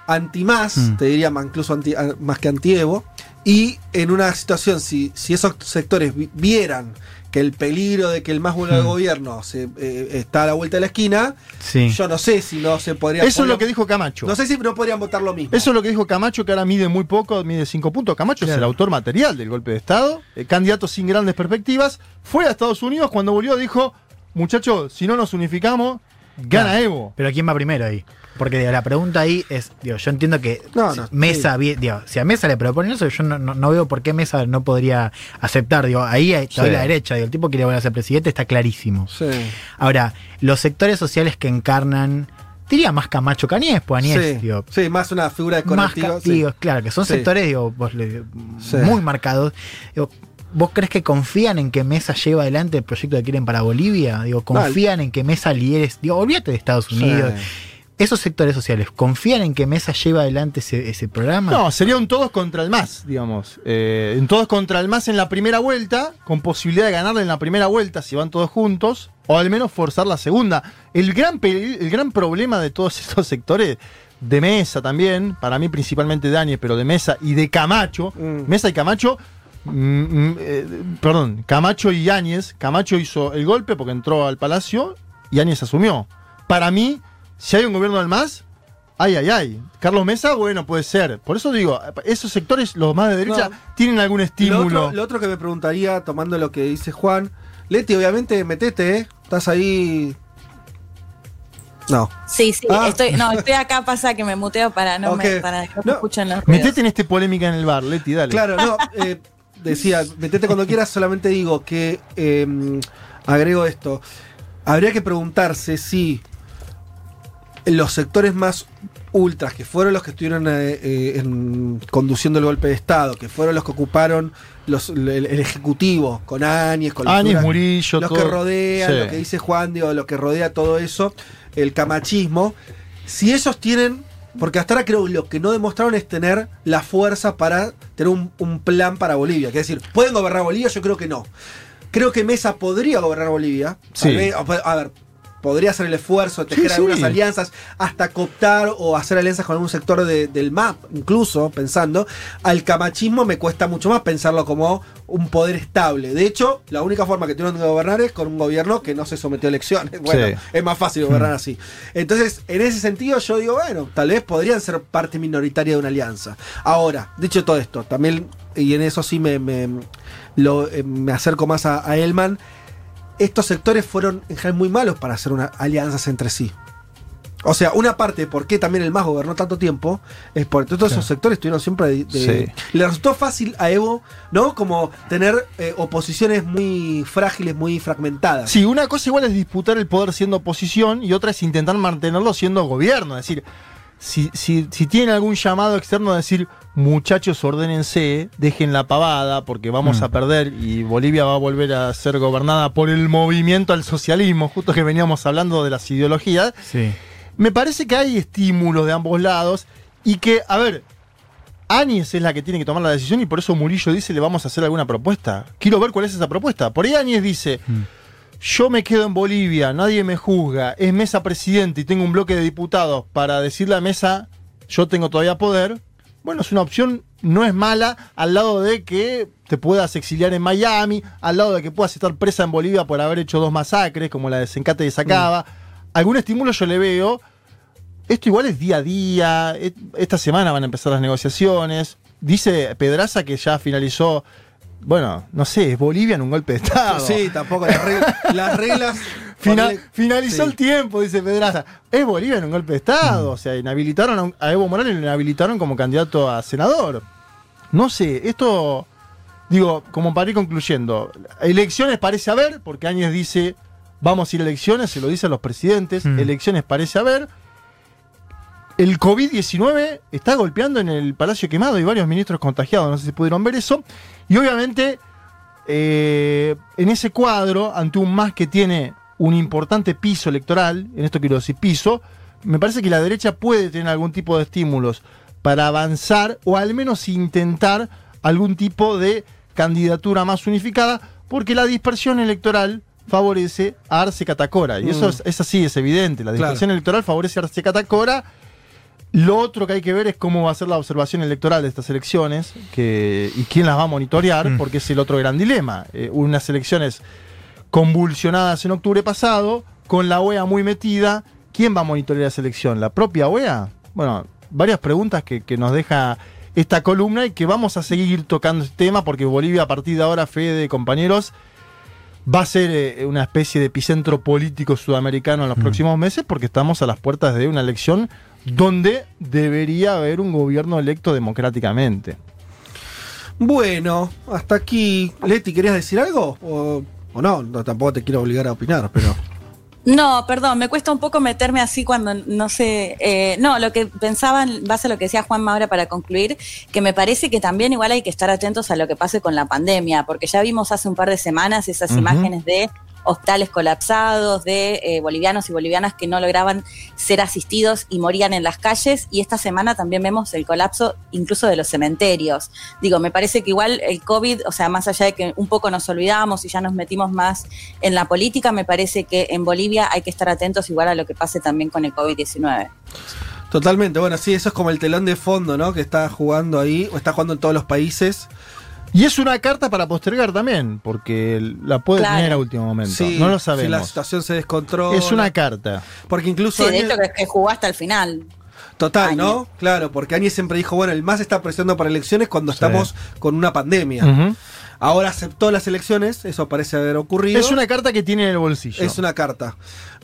anti-más, Mm. te diría más, incluso anti- más que anti-Evo, y en una situación, si, si esos sectores vi- vieran que el peligro de que el más vuelva al Mm. gobierno se, eh, está a la vuelta de la esquina, Sí. yo no sé si no se podría... Eso es lo que dijo Camacho. No sé si no podrían votar lo mismo. Eso es lo que dijo Camacho, que ahora mide muy poco, mide 5 puntos. Camacho es el autor material del golpe de Estado, candidato sin grandes perspectivas. Fue a Estados Unidos, cuando volvió dijo, muchachos, si no nos unificamos, gana Claro. Evo. Pero ¿quién va primero ahí? Porque digo, la pregunta ahí es, digo, yo entiendo que No, si no, Mesa, sí. vi- digo, si a Mesa le proponen eso, yo no, no- no veo por qué Mesa no podría aceptar. Digo, ahí Sí. la derecha, digo, el tipo que le va a ser presidente está clarísimo. Sí. Ahora, los sectores sociales que encarnan, diría más Camacho Cañés, pues Añez, Sí, digo, sí, más una figura de más colectivo. ca- sí. digo, claro, que son Sí. sectores digo, vos le- Sí. muy marcados. Digo, ¿Vos crees que confían en que Mesa lleve adelante el proyecto que quieren para Bolivia? Digo, ¿confían en que Mesa lidere? Digo, olvídate de Estados Unidos. Esos sectores sociales, ¿confían en que Mesa lleve adelante ese, ese programa? No, sería un todos contra el más, digamos. Eh, un todos contra el más en la primera vuelta, con posibilidad de ganarle en la primera vuelta si van todos juntos, o al menos forzar la segunda. El gran, el gran problema de todos estos sectores, de Mesa también, para mí principalmente de Áñez, pero de Mesa y de Camacho, Mesa y Camacho, mm, mm, eh, perdón, Camacho y Áñez, Camacho hizo el golpe porque entró al palacio y Áñez asumió. Para mí, si hay un gobierno del más, Ay, ay, ay. Carlos Mesa, bueno, puede ser. Por eso digo, esos sectores, los más de derecha, No. tienen algún Lo estímulo. otro, lo otro que me preguntaría, tomando lo que dice Juan, Leti, obviamente, metete, ¿eh? Estás ahí. No. Sí, sí, Ah. estoy, no, estoy acá, pasa que me muteo para no me, Ok. para que no, No. me escuchen los ruidos. Metete en este polémica en el bar, Leti, dale. Claro, no. eh, decía, metete cuando quieras, solamente digo que eh, agrego esto. Habría que preguntarse si los sectores más ultras, que fueron los que estuvieron eh, eh, en- conduciendo el golpe de Estado, que fueron los que ocuparon los- el, el Ejecutivo, con Áñez, con Áñez, figuras- Murillo, los todo. que rodean, Sí. lo que dice Juan, digo, lo que rodea todo eso, el camachismo, si ellos tienen, porque hasta ahora creo que lo que no demostraron es tener la fuerza para tener un, un plan para Bolivia, que es decir, ¿pueden gobernar Bolivia? Yo creo que no. Creo que Mesa podría gobernar Bolivia. Sí. a ver, podría hacer el esfuerzo de tejer Sí, algunas sí. alianzas, hasta cooptar o hacer alianzas con algún sector de- del MAP, incluso pensando. Al camachismo me cuesta mucho más pensarlo como un poder estable. De hecho, la única forma que tuvieron de gobernar es con un gobierno que no se sometió a elecciones. Bueno, Sí. es más fácil gobernar así. Entonces, en ese sentido, yo digo, bueno, tal vez podrían ser parte minoritaria de una alianza. Ahora, dicho todo esto, también, y en eso sí me, me, lo, eh, me acerco más a, a Elman, estos sectores fueron en general muy malos para hacer una, alianzas entre sí. O sea, una parte de por qué también el MAS gobernó tanto tiempo es porque todos esos sectores estuvieron siempre de, de- Sí. Le resultó fácil a Evo, ¿no? Como tener eh, oposiciones muy frágiles, muy fragmentadas. Sí, una cosa igual es disputar el poder siendo oposición y otra es intentar mantenerlo siendo gobierno. Es decir, si, si, si tienen algún llamado externo a decir, muchachos, ordénense, dejen la pavada porque vamos Mm. a perder y Bolivia va a volver a ser gobernada por el movimiento al socialismo, justo que veníamos hablando de las ideologías. Sí. Me parece que hay estímulos de ambos lados y que, a ver, Áñez es la que tiene que tomar la decisión y por eso Murillo dice le vamos a hacer alguna propuesta. Quiero ver cuál es esa propuesta. Por ahí Áñez dice, yo me quedo en Bolivia, nadie me juzga, es mesa presidente y tengo un bloque de diputados para decirle a mesa, yo tengo todavía poder. Bueno, es una opción, no es mala, al lado de que te puedas exiliar en Miami, al lado de que puedas estar presa en Bolivia por haber hecho dos masacres, como la de Sencate de Sacaba. Algún estímulo yo le veo. Esto igual es día a día. Esta semana van a empezar las negociaciones. Dice Pedraza que ya finalizó. Bueno, no sé, es Bolivia en un golpe de Estado. Sí, tampoco las reglas. las finalizó sí. el tiempo, dice Pedraza. Es Bolivia en un golpe de Estado. O sea, inhabilitaron a, un- a Evo Morales, lo inhabilitaron como candidato a senador. No sé, esto. Digo, como para ir concluyendo, elecciones parece haber, porque Áñez dice, vamos a ir a elecciones, se lo dicen los presidentes, Mm. elecciones parece haber. El COVID-19 está golpeando en el Palacio Quemado y varios ministros contagiados, no sé si pudieron ver eso. Y obviamente, eh, en ese cuadro, ante un más que tiene un importante piso electoral, en esto quiero decir piso, me parece que la derecha puede tener algún tipo de estímulos para avanzar o al menos intentar algún tipo de candidatura más unificada, porque la dispersión electoral favorece a Arce Catacora. Y eso Mm. es, es así, es evidente. La Claro. dispersión electoral favorece a Arce Catacora. Lo otro que hay que ver es cómo va a ser la observación electoral de estas elecciones que, y quién las va a monitorear, Mm. porque es el otro gran dilema. Eh, unas elecciones convulsionadas en octubre pasado, con la OEA muy metida. ¿Quién va a monitorear esa elección? ¿La propia OEA? Bueno, varias preguntas que, que nos deja esta columna y que vamos a seguir tocando este tema porque Bolivia a partir de ahora, Fede, compañeros, va a ser eh, una especie de epicentro político sudamericano en los próximos meses porque estamos a las puertas de una elección donde debería haber un gobierno electo democráticamente. Bueno, hasta aquí. Leti, ¿querías decir algo? O, o no? no, tampoco te quiero obligar a opinar, pero. No, perdón, me cuesta un poco meterme así cuando no sé. eh, no, lo que pensaba en base a lo que decía Juan ahora para concluir, que me parece que también igual hay que estar atentos a lo que pase con la pandemia, porque ya vimos hace un par de semanas esas imágenes de hospitales colapsados, de eh, bolivianos y bolivianas que no lograban ser asistidos y morían en las calles, y esta semana también vemos el colapso incluso de los cementerios. Digo, me parece que igual el COVID, o sea, más allá de que un poco nos olvidamos y ya nos metimos más en la política, me parece que en Bolivia hay que estar atentos igual a lo que pase también con el COVID-19. Totalmente, bueno, sí, eso es como el telón de fondo, ¿no? Que está jugando ahí, o está jugando en todos los países. Y es una carta para postergar también, porque la puede Claro. tener a último momento. Sí, no lo Si la sabemos. situación se descontrola. es una carta. Porque incluso. Sí, de hecho que, que jugó hasta el final. Total, ¿no? Claro, porque Áñez siempre dijo, bueno, el MAS está presionando para elecciones cuando estamos con una pandemia. Ujú. Ahora aceptó las elecciones, eso parece haber ocurrido. Es una carta que tiene en el bolsillo. Es una carta.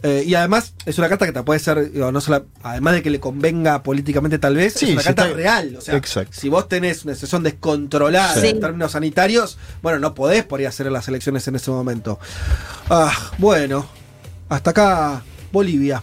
Eh, y además, es una carta que te puede ser, digo, no solo, además de que le convenga políticamente tal vez, Sí, es una si carta está- real. O sea, Exacto. si vos tenés una sesión descontrolada Sí. en términos sanitarios, bueno, no podés por ir a hacer las elecciones en ese momento. Ah, bueno, hasta acá Bolivia.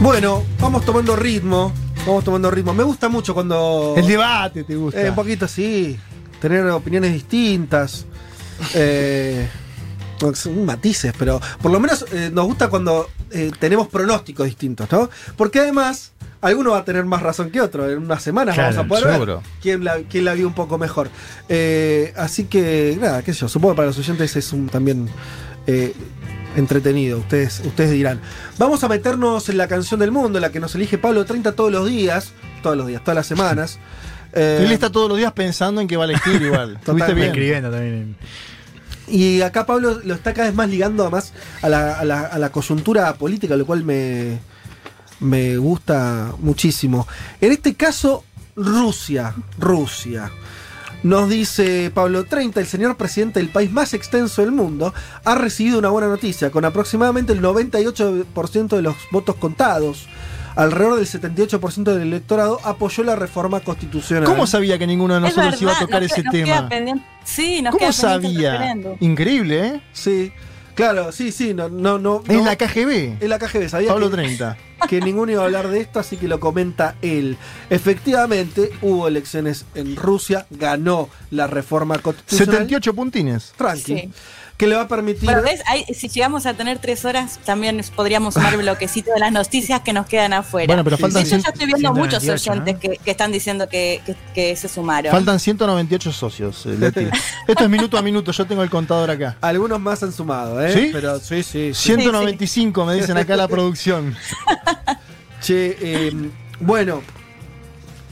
Bueno, vamos tomando ritmo. Vamos tomando ritmo. Me gusta mucho cuando. El debate te gusta. Eh, un poquito sí. Tener opiniones distintas. Eh, son matices, pero por lo menos eh, nos gusta cuando eh, tenemos pronósticos distintos, ¿no? Porque además, alguno va a tener más razón que otro. En unas semanas Claro, vamos a poder seguro. ver quién la, quién la vio un poco mejor. Así que, nada, qué sé yo. Supongo que para los oyentes es un también. Eh, entretenido, ustedes, ustedes dirán. Vamos a meternos en la canción del mundo, la que nos elige Pablo 30 todos los días, todos los días, todas las semanas. Eh, Él está todos los días pensando en que va a elegir igual. ¿Estuviste bien? Escribiendo también. Y acá Pablo lo está cada vez más ligando además a la, a la- a la coyuntura política, lo cual me, me gusta muchísimo. En este caso, Rusia. Rusia. Nos dice Pablo 30, el señor presidente del país más extenso del mundo, ha recibido una buena noticia, con aproximadamente el 98% de los votos contados. Alrededor del 78% del electorado apoyó la reforma constitucional. ¿Cómo sabía que ninguno de nosotros iba a tocar nos- ese nos tema? Sí, nos ¿Cómo queda sabía? Increíble, ¿eh? Sí, claro, sí, sí, no, no, no. Es no- la KGB. Es la KGB, sabía Pablo que, 30. que ninguno iba a hablar de esto, así que lo comenta él. Efectivamente, hubo elecciones en Rusia, ganó la reforma constitucional. 78 puntines. Tranqui. Sí. Que le va a permitir. Bueno, ¿ves? Ahí, si llegamos a tener tres horas, también podríamos sumar el bloquecito de las noticias que nos quedan afuera. Bueno, pero faltan hecho, cien- ya estoy viendo muchos 198, oyentes que, que están diciendo que, que- que se sumaron. Faltan 198 socios, eh, Leti. Esto es minuto a minuto, yo tengo el contador acá. Algunos más han sumado, ¿eh? ¿Sí? Pero sí, sí. sí. 195 me dicen acá la producción. Che, eh, bueno,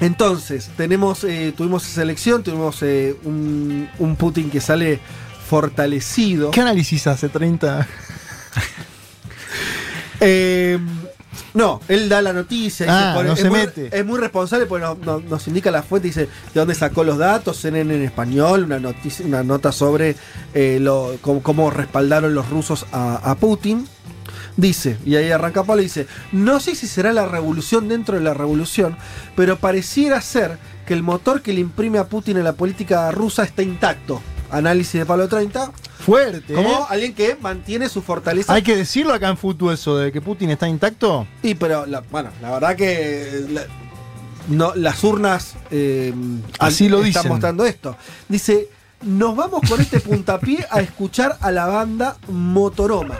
entonces, tenemos, eh, tuvimos esa elección, tuvimos eh, un, un Putin que sale fortalecido. ¿Qué análisis hace 30? Eh, no, él da la noticia. y Ah, no es, se muy, mete. es muy responsable porque nos, nos- nos indica la fuente, dice de dónde sacó los datos, CNN en español, una, noticia, una nota sobre eh, lo, cómo, cómo respaldaron los rusos a, a Putin. Dice, y ahí arranca Pablo dice, no sé si será la revolución dentro de la revolución, pero pareciera ser que el motor que le imprime a Putin en la política rusa está intacto. Análisis de Pablo 30. Fuerte. Como ¿eh? alguien que mantiene su fortaleza. Hay que decirlo acá en Futu eso de que Putin está intacto. Y pero, la- bueno, la verdad que la- no, las urnas eh, Así lo están dicen. mostrando esto. Dice, nos vamos con este puntapié a escuchar a la banda Motoroma.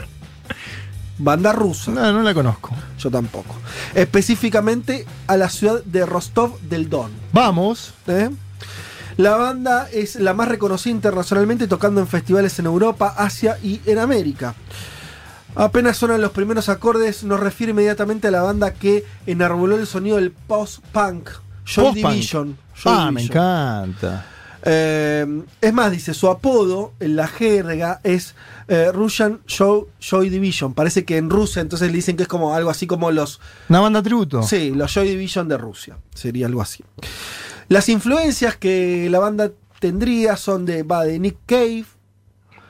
Banda rusa. No, no la conozco. Yo tampoco. Específicamente a la ciudad de Rostov del Don. Vamos. ¿Eh? La banda es la más reconocida internacionalmente tocando en festivales en Europa, Asia y en América. Apenas suenan los primeros acordes, nos refiere inmediatamente a la banda que enarboló el sonido del post-punk, Joy. Division. Joy Ah, me encanta. Eh, es más, dice, su apodo en la jerga es eh, Russian Show, Joy Division. Parece que en Rusia entonces le dicen que es como algo así como los... Una banda tributo. Sí, los Joy Division de Rusia. Sería algo así. Las influencias que la banda tendría son de, va de Nick Cave,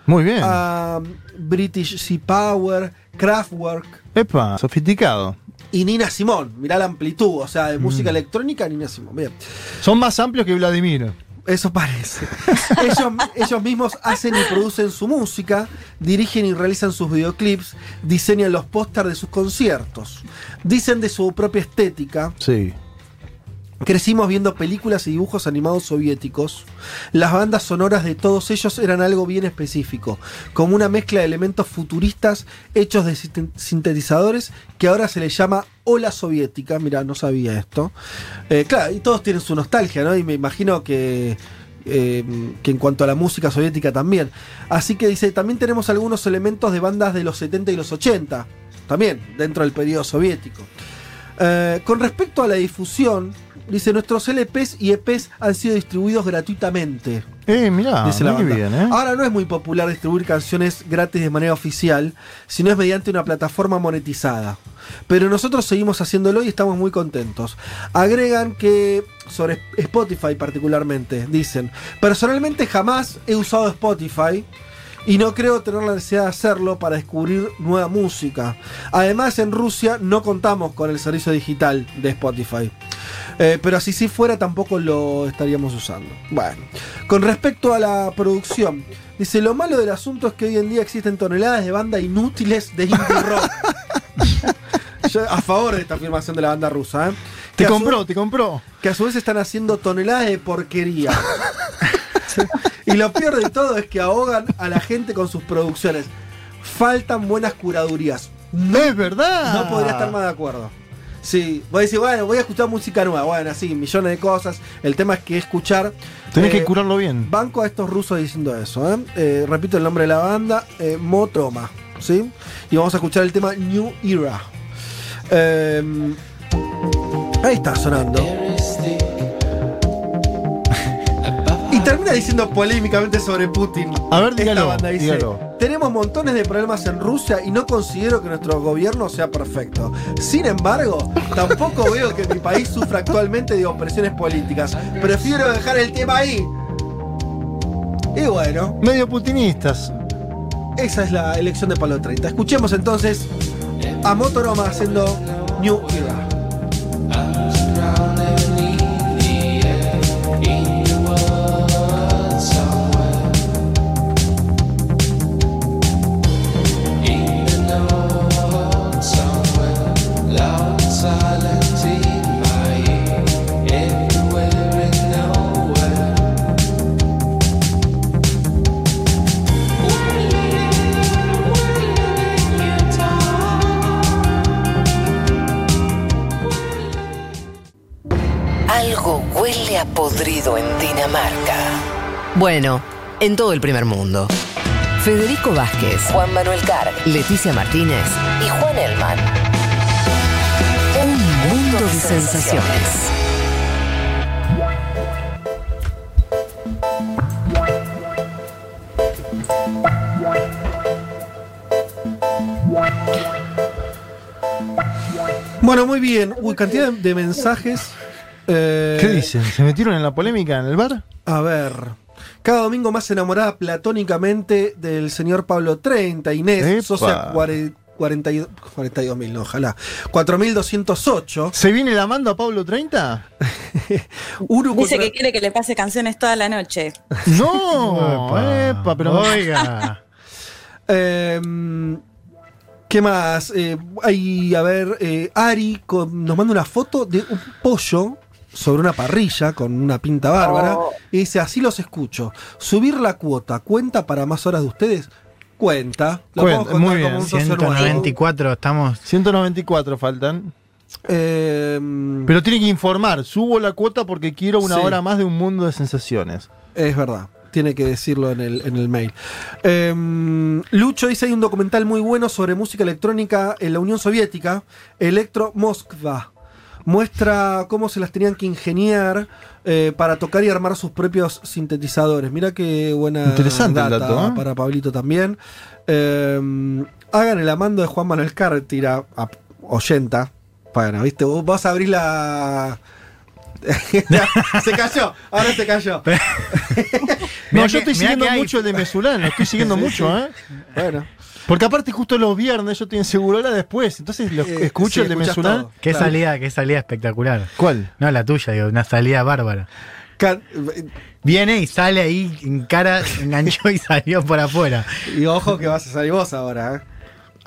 Muy bien. a British Sea Power, Kraftwerk Epa, sofisticado. y Nina Simón. Mirá la amplitud, o sea, de Mm. música electrónica, Nina Simón. Bien. Son más amplios que Vladimir. Eso parece. ellos, ellos mismos hacen y producen su música, dirigen y realizan sus videoclips, diseñan los pósters de sus conciertos. Dicen de su propia estética. Sí. Crecimos viendo películas y dibujos animados soviéticos. Las bandas sonoras de todos ellos eran algo bien específico, como una mezcla de elementos futuristas hechos de sinte- sintetizadores que ahora se les llama ola soviética. Mira, no sabía esto. Eh, claro, y todos tienen su nostalgia, ¿no? Y me imagino que, eh, que en cuanto a la música soviética también. Así que dice, también tenemos algunos elementos de bandas de los 70 y los 80, también dentro del periodo soviético. Eh, con respecto a la difusión, dice, nuestros LPs y EPs han sido distribuidos gratuitamente. Eh, mirá, dice la muy bien, ¿eh? Ahora no es muy popular distribuir canciones gratis de manera oficial, sino es mediante una plataforma monetizada. Pero nosotros seguimos haciéndolo y estamos muy contentos. Agregan que, sobre Spotify particularmente, dicen, personalmente jamás he usado Spotify. Y no creo tener la necesidad de hacerlo para descubrir nueva música. Además, en Rusia no contamos con el servicio digital de Spotify. Eh, pero si sí fuera, tampoco lo estaríamos usando. Bueno, con respecto a la producción, dice: Lo malo del asunto es que hoy en día existen toneladas de bandas inútiles de indie rock. Yo a favor de esta afirmación de la banda rusa. ¿eh? Te compró, te compró. que a su vez están haciendo toneladas de porquería. y lo peor de todo es que ahogan a la gente con sus producciones. Faltan buenas curadurías. No es verdad. No podría estar más de acuerdo. Sí, voy a decir, bueno, voy a escuchar música nueva. Bueno, sí, millones de cosas. El tema es que escuchar. Tenés eh, que curarlo bien. Banco a estos rusos diciendo eso. ¿eh? Eh, repito el nombre de la banda: eh, Motroma. ¿Sí? Y vamos a escuchar el tema New Era. Eh, ahí está sonando. Termina diciendo polémicamente sobre Putin. A ver, Esta dígalo, banda dice, dígalo. Tenemos montones de problemas en Rusia y no considero que nuestro gobierno sea perfecto. Sin embargo, tampoco veo que mi país sufra actualmente de opresiones políticas. Prefiero dejar el tema ahí. Y bueno, Medio putinistas. esa es la elección de Palo 30. Escuchemos entonces a Motoroma haciendo New Era. Bueno, en todo el primer mundo. Federico Vázquez, Juan Manuel Carg, Leticia Martínez y Juan Elman. Un mundo de sensaciones. Bueno, muy bien. Uy, cantidad de, de mensajes. Eh, ¿Qué dicen? ¿Se metieron en la polémica en el bar? A ver. Cada domingo más enamorada platónicamente del señor Pablo 30, Inés, Epa. socia cuare- 42 42.000, no, ojalá. 4.208. ¿Se viene la mando a Pablo 30? Uru Dice contra- que quiere que le pase canciones toda la noche. No, epa, pero Oiga. Em, ¿Qué más? Eh, hay, a ver, eh, Ari con- nos manda una foto de un pollo sobre una parrilla con una pinta bárbara Oh. y dice, así los escucho. Subir la cuota, ¿cuenta para más horas de ustedes? Cuenta. Muy como bien. un socio nuevo. 194, estamos. 194 faltan. Em, Pero tiene que informar, subo la cuota porque quiero una Sí. hora más de un mundo de sensaciones. Es verdad. Tiene que decirlo en el, en el mail. Em, Lucho dice: hay un documental muy bueno sobre música electrónica en la Unión Soviética, Electro Moskva. Muestra cómo se las tenían que ingeniar eh, para tocar y armar sus propios sintetizadores. Mira qué buena Interesante el dato, ¿eh? para Pablito también. Em, hagan el amando de Juan Manuel Cártira, a 80. Bueno, viste, vos vas a abrir la. se cayó, ahora se cayó. No, yo estoy siguiendo mucho el de Mesulán, lo estoy siguiendo Sí, mucho, sí. ¿eh? Bueno. Porque aparte justo los viernes yo estoy en Segurola después, entonces lo Eh, escucho sí, el de. Qué Claro. salida, qué salida espectacular. ¿Cuál? No, la tuya, digo, una salida bárbara. Viene y sale ahí en cara, enganchó y salió por afuera. Y ojo que vas a salir vos ahora, ¿eh?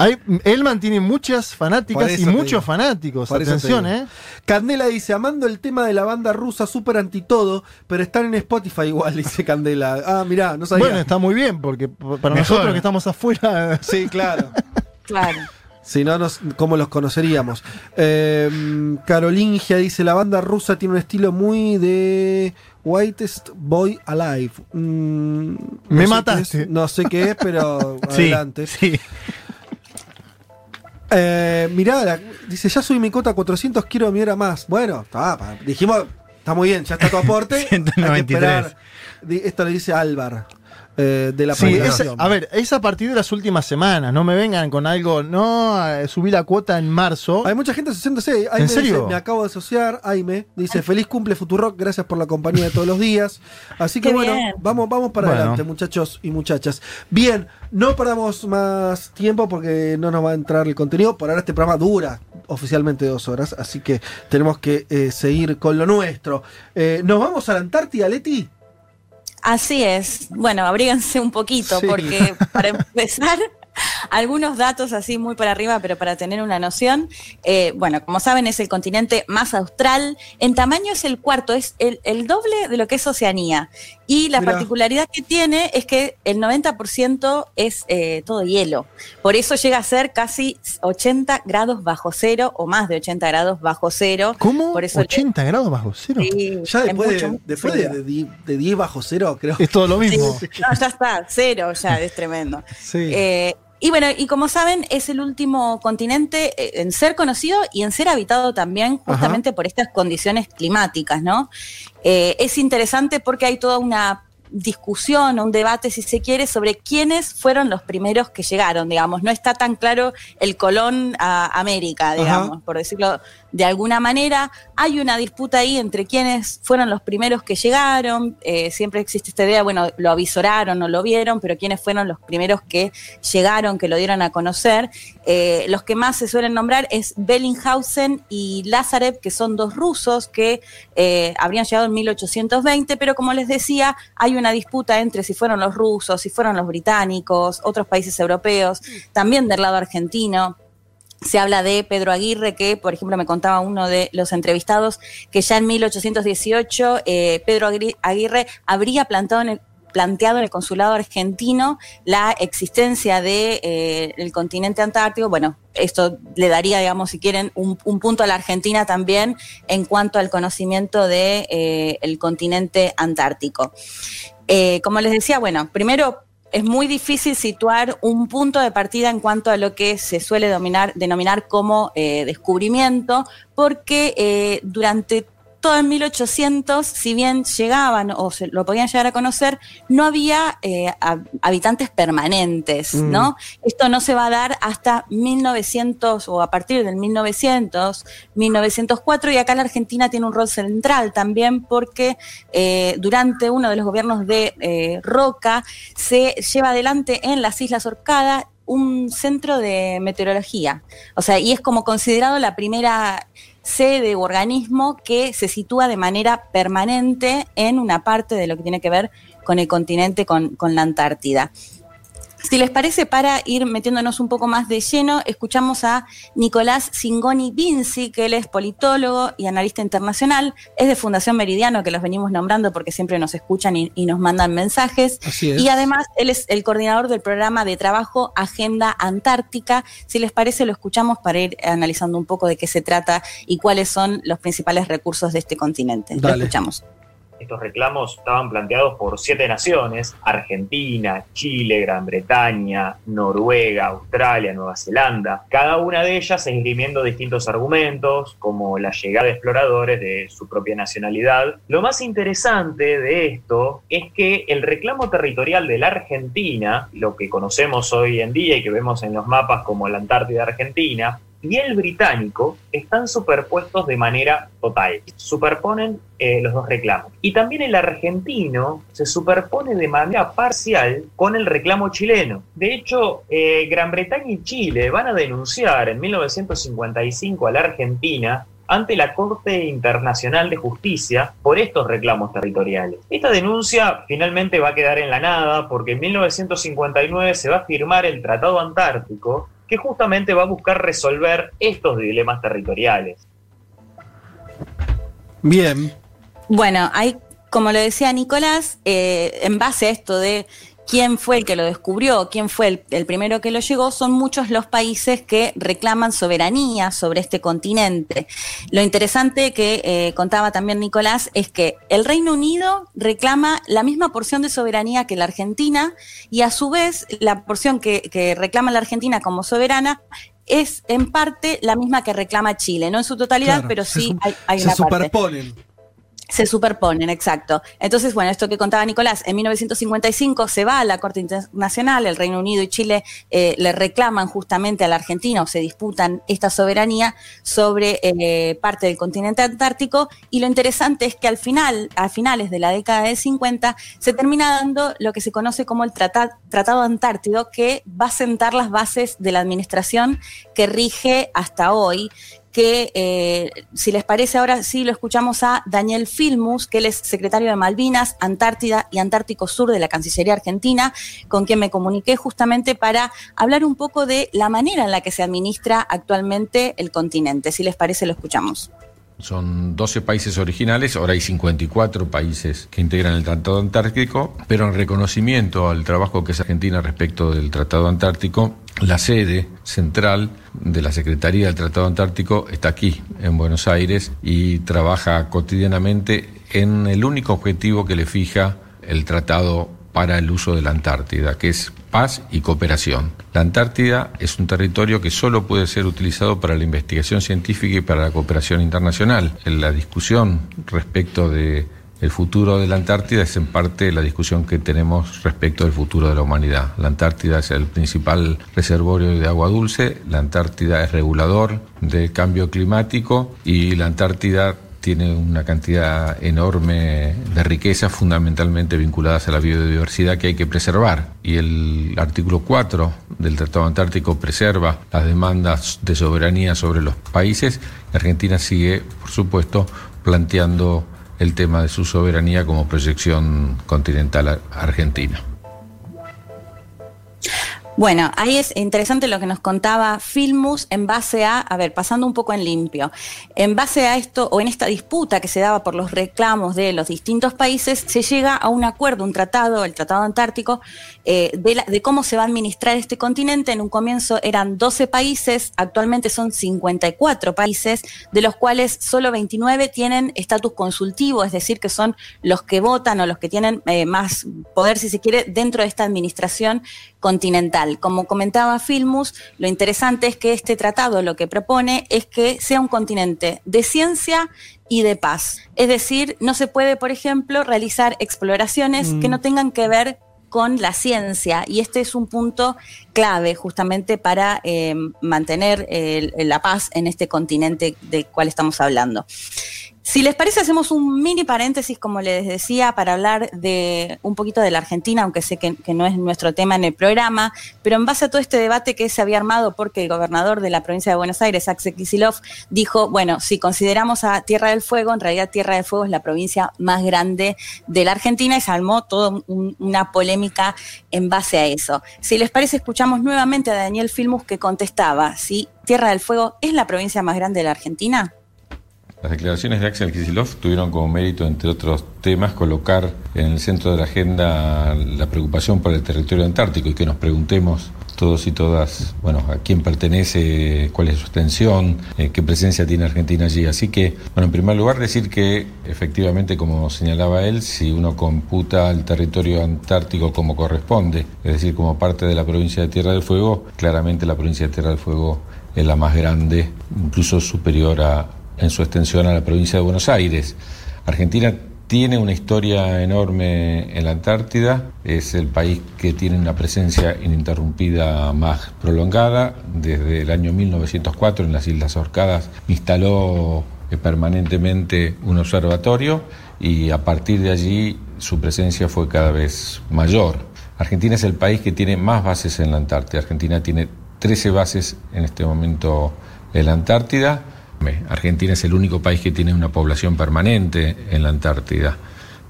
Hay, Elman tiene muchas fanáticas y muchos digo. fanáticos. Atención. ¿eh? Candela dice, amando el tema de la banda rusa, súper anti todo, pero están en Spotify igual, dice Candela. Ah, mirá, no sabía. Bueno, está muy bien, porque para Mejor. nosotros que estamos afuera. Sí, claro. Claro. si no, nos, ¿cómo los conoceríamos? Eh, Carolingia dice, la banda rusa tiene un estilo muy de Whitest Boy Alive. Mm, no Me sé mataste. es, no sé qué es, pero Sí, adelante. sí. Eh, mirá, la- dice, ya subí mi cota a 400, quiero mi hora más. Bueno, está, pa- dijimos, está muy bien, ya está tu aporte. hay que 193. esperar. Di- Esto le dice Álvar, eh, de la Sí, es- a ver, es a partir de las últimas semanas. No me vengan con algo. No, eh, subí la cuota en marzo. Hay mucha gente asociándose. Aime ¿En serio? dice, me acabo de asociar. Aime dice, feliz cumple Futurock, gracias por la compañía de todos los días. Así que Qué bueno, bien. vamos, vamos para Bueno. adelante, muchachos y muchachas. Bien, no perdamos más tiempo porque no nos va a entrar el contenido. Por ahora este programa dura oficialmente dos horas, así que tenemos que eh, seguir con lo nuestro. Eh, ¿Nos vamos a la Antártida, Leti? Así es. Bueno, abríganse un poquito, Sí. porque para empezar, algunos datos así muy para arriba, pero para tener una noción. eh, bueno, como saben, es el continente más austral. En tamaño es el cuarto, es el, el doble de lo que es Oceanía. Y la particularidad que tiene es que el 90% es eh, todo hielo. Por eso llega a ser casi 80 grados bajo cero o más de 80 grados bajo cero. ¿Cómo? Por eso 80 grados bajo cero. Sí, Ya es después, de, después de, de die- de 10 bajo cero, creo. Es todo lo mismo. Sí, no, ya está, cero ya, es tremendo. Sí. Eh, y bueno, y como saben, es el último continente eh, en ser conocido y en ser habitado también justamente por estas condiciones climáticas, ¿no? Eh, es interesante porque hay toda una discusión o un debate, si se quiere, sobre quiénes fueron los primeros que llegaron, digamos. No está tan claro el colón a América, digamos, por decirlo de alguna manera. Hay una disputa ahí entre quiénes fueron los primeros que llegaron. Eh, siempre existe esta idea, bueno, lo avisoraron o lo vieron, pero quiénes fueron los primeros que llegaron, que lo dieron a conocer. Eh, los que más se suelen nombrar es Bellinghausen y Lazarev, que son dos rusos que eh, habrían llegado en 1820, pero como les decía, hay una disputa entre si fueron los rusos, si fueron los británicos, otros países europeos, también del lado argentino. Se habla de Pedro Aguirre, que por ejemplo me contaba uno de los entrevistados, que ya en 1818 eh, Pedro Aguirre habría plantado en el, planteado en el consulado argentino la existencia del de, eh, continente antártico. Bueno, esto le daría, digamos, si quieren, un, un punto a la Argentina también en cuanto al conocimiento del de, eh, continente antártico. Como les decía, bueno, primero es muy difícil situar un punto de partida en cuanto a lo que se suele dominar, denominar como eh, descubrimiento, porque eh, durante todo en 1800, si bien llegaban o se lo podían llegar a conocer, no había eh, habitantes permanentes, mm. ¿no? Esto no se va a dar hasta 1900 o a partir del 1900, 1904, y acá la Argentina tiene un rol central también porque eh, durante uno de los gobiernos de eh, Roca se lleva adelante en las Islas Orcadas un centro de meteorología. O sea, y es como considerado la primera sede u organismo que se sitúa de manera permanente en una parte de lo que tiene que ver con el continente, con, con la Antártida. Si les parece, para ir metiéndonos un poco más de lleno, escuchamos a Nicolás Singoni Vinci, que él es politólogo y analista internacional, es de Fundación Meridiano, que los venimos nombrando porque siempre nos escuchan y, y nos mandan mensajes. Así es. Y además, él es el coordinador del programa de trabajo Agenda Antártica. Si les parece, lo escuchamos para ir analizando un poco de qué se trata y cuáles son los principales recursos de este continente. Lo escuchamos. Estos reclamos estaban planteados por siete naciones, Argentina, Chile, Gran Bretaña, Noruega, Australia, Nueva Zelanda, cada una de ellas esgrimiendo distintos argumentos, como la llegada de exploradores de su propia nacionalidad. Lo más interesante de esto es que el reclamo territorial de la Argentina, lo que conocemos hoy en día y que vemos en los mapas como la Antártida Argentina, y el británico están superpuestos de manera total. Superponen eh, los dos reclamos. Y también el argentino se superpone de manera parcial con el reclamo chileno. De hecho, eh, Gran Bretaña y Chile van a denunciar en 1955 a la Argentina ante la Corte Internacional de Justicia por estos reclamos territoriales. Esta denuncia finalmente va a quedar en la nada porque en 1959 se va a firmar el Tratado Antártico que justamente va a buscar resolver estos dilemas territoriales. Bien. Bueno, hay, como lo decía Nicolás, eh, en base a esto de quién fue el que lo descubrió, quién fue el, el primero que lo llegó, son muchos los países que reclaman soberanía sobre este continente. Lo interesante que eh, contaba también Nicolás es que el Reino Unido reclama la misma porción de soberanía que la Argentina y a su vez la porción que, que reclama la Argentina como soberana es en parte la misma que reclama Chile, no en su totalidad, Claro, pero sí hay, hay se una parte. Se superponen, exacto. Entonces, bueno, esto que contaba Nicolás, en 1955 se va a la Corte Internacional, el Reino Unido y Chile eh, le reclaman justamente a la Argentina o se disputan esta soberanía sobre eh, parte del continente antártico y lo interesante es que al final, a finales de la década de 50, se termina dando lo que se conoce como el Trata- Tratado Antártido, que va a sentar las bases de la administración que rige hasta hoy que eh, si les parece ahora sí lo escuchamos a Daniel Filmus, que él es secretario de Malvinas, Antártida y Antártico Sur de la Cancillería Argentina, con quien me comuniqué justamente para hablar un poco de la manera en la que se administra actualmente el continente. Si les parece lo escuchamos. Son 12 países originales, ahora hay 54 países que integran el Tratado Antártico, pero en reconocimiento al trabajo que hace Argentina respecto del Tratado Antártico, la sede central de la Secretaría del Tratado Antártico está aquí, en Buenos Aires, y trabaja cotidianamente en el único objetivo que le fija el tratado para el uso de la Antártida, que es paz y cooperación. La Antártida es un territorio que solo puede ser utilizado para la investigación científica y para la cooperación internacional. La discusión respecto de el futuro de la Antártida es en parte la discusión que tenemos respecto del futuro de la humanidad. La Antártida es el principal reservorio de agua dulce, la Antártida es regulador del cambio climático y la Antártida tiene una cantidad enorme de riquezas fundamentalmente vinculadas a la biodiversidad que hay que preservar. Y el artículo 4 del Tratado Antártico preserva las demandas de soberanía sobre los países. Argentina sigue, por supuesto, planteando el tema de su soberanía como proyección continental ar- argentina. Bueno, ahí es interesante lo que nos contaba Filmus en base a, a ver, pasando un poco en limpio, en base a esto o en esta disputa que se daba por los reclamos de los distintos países, se llega a un acuerdo, un tratado, el Tratado Antártico, eh, de, la- de cómo se va a administrar este continente. En un comienzo eran 12 países, actualmente son 54 países, de los cuales solo 29 tienen estatus consultivo, es decir, que son los que votan o los que tienen eh, más poder, si se quiere, dentro de esta administración continental. Como comentaba Filmus, lo interesante es que este tratado lo que propone es que sea un continente de ciencia y de paz. Es decir, no se puede, por ejemplo, realizar exploraciones Mm. que no tengan que ver con la ciencia y este es un punto clave justamente para eh, mantener el- la paz en este continente del cual estamos hablando. Si les parece, hacemos un mini paréntesis, como les decía, para hablar de un poquito de la Argentina, aunque sé que, no es nuestro tema en el programa, pero en base a todo este debate que se había armado porque el gobernador de la provincia de Buenos Aires, Axel Kicillof, dijo, bueno, si consideramos a Tierra del Fuego, en realidad Tierra del Fuego es la provincia más grande de la Argentina y se armó toda un- una polémica en base a eso. Si les parece, escuchamos nuevamente a Daniel Filmus que contestaba si Tierra del Fuego es la provincia más grande de la Argentina. Las declaraciones de Axel Kicillof tuvieron como mérito, entre otros temas, colocar en el centro de la agenda la preocupación por el territorio antártico y que nos preguntemos todos y todas, bueno, a quién pertenece, cuál es su extensión, eh, qué presencia tiene Argentina allí. Así que, bueno, en primer lugar decir que efectivamente, como señalaba él, si uno computa el territorio antártico como corresponde, es decir, como parte de la provincia de Tierra del Fuego, claramente la provincia de Tierra del Fuego es la más grande, incluso superior a, en su extensión a la provincia de Buenos Aires. Argentina tiene una historia enorme en la Antártida, es el país que tiene una presencia ininterrumpida más prolongada. Desde el año 1904 en las Islas Orcadas instaló eh, permanentemente un observatorio y a partir de allí su presencia fue cada vez mayor. Argentina es el país que tiene más bases en la Antártida. Argentina tiene 13 bases en este momento en la Antártida. Argentina es el único país que tiene una población permanente en la Antártida.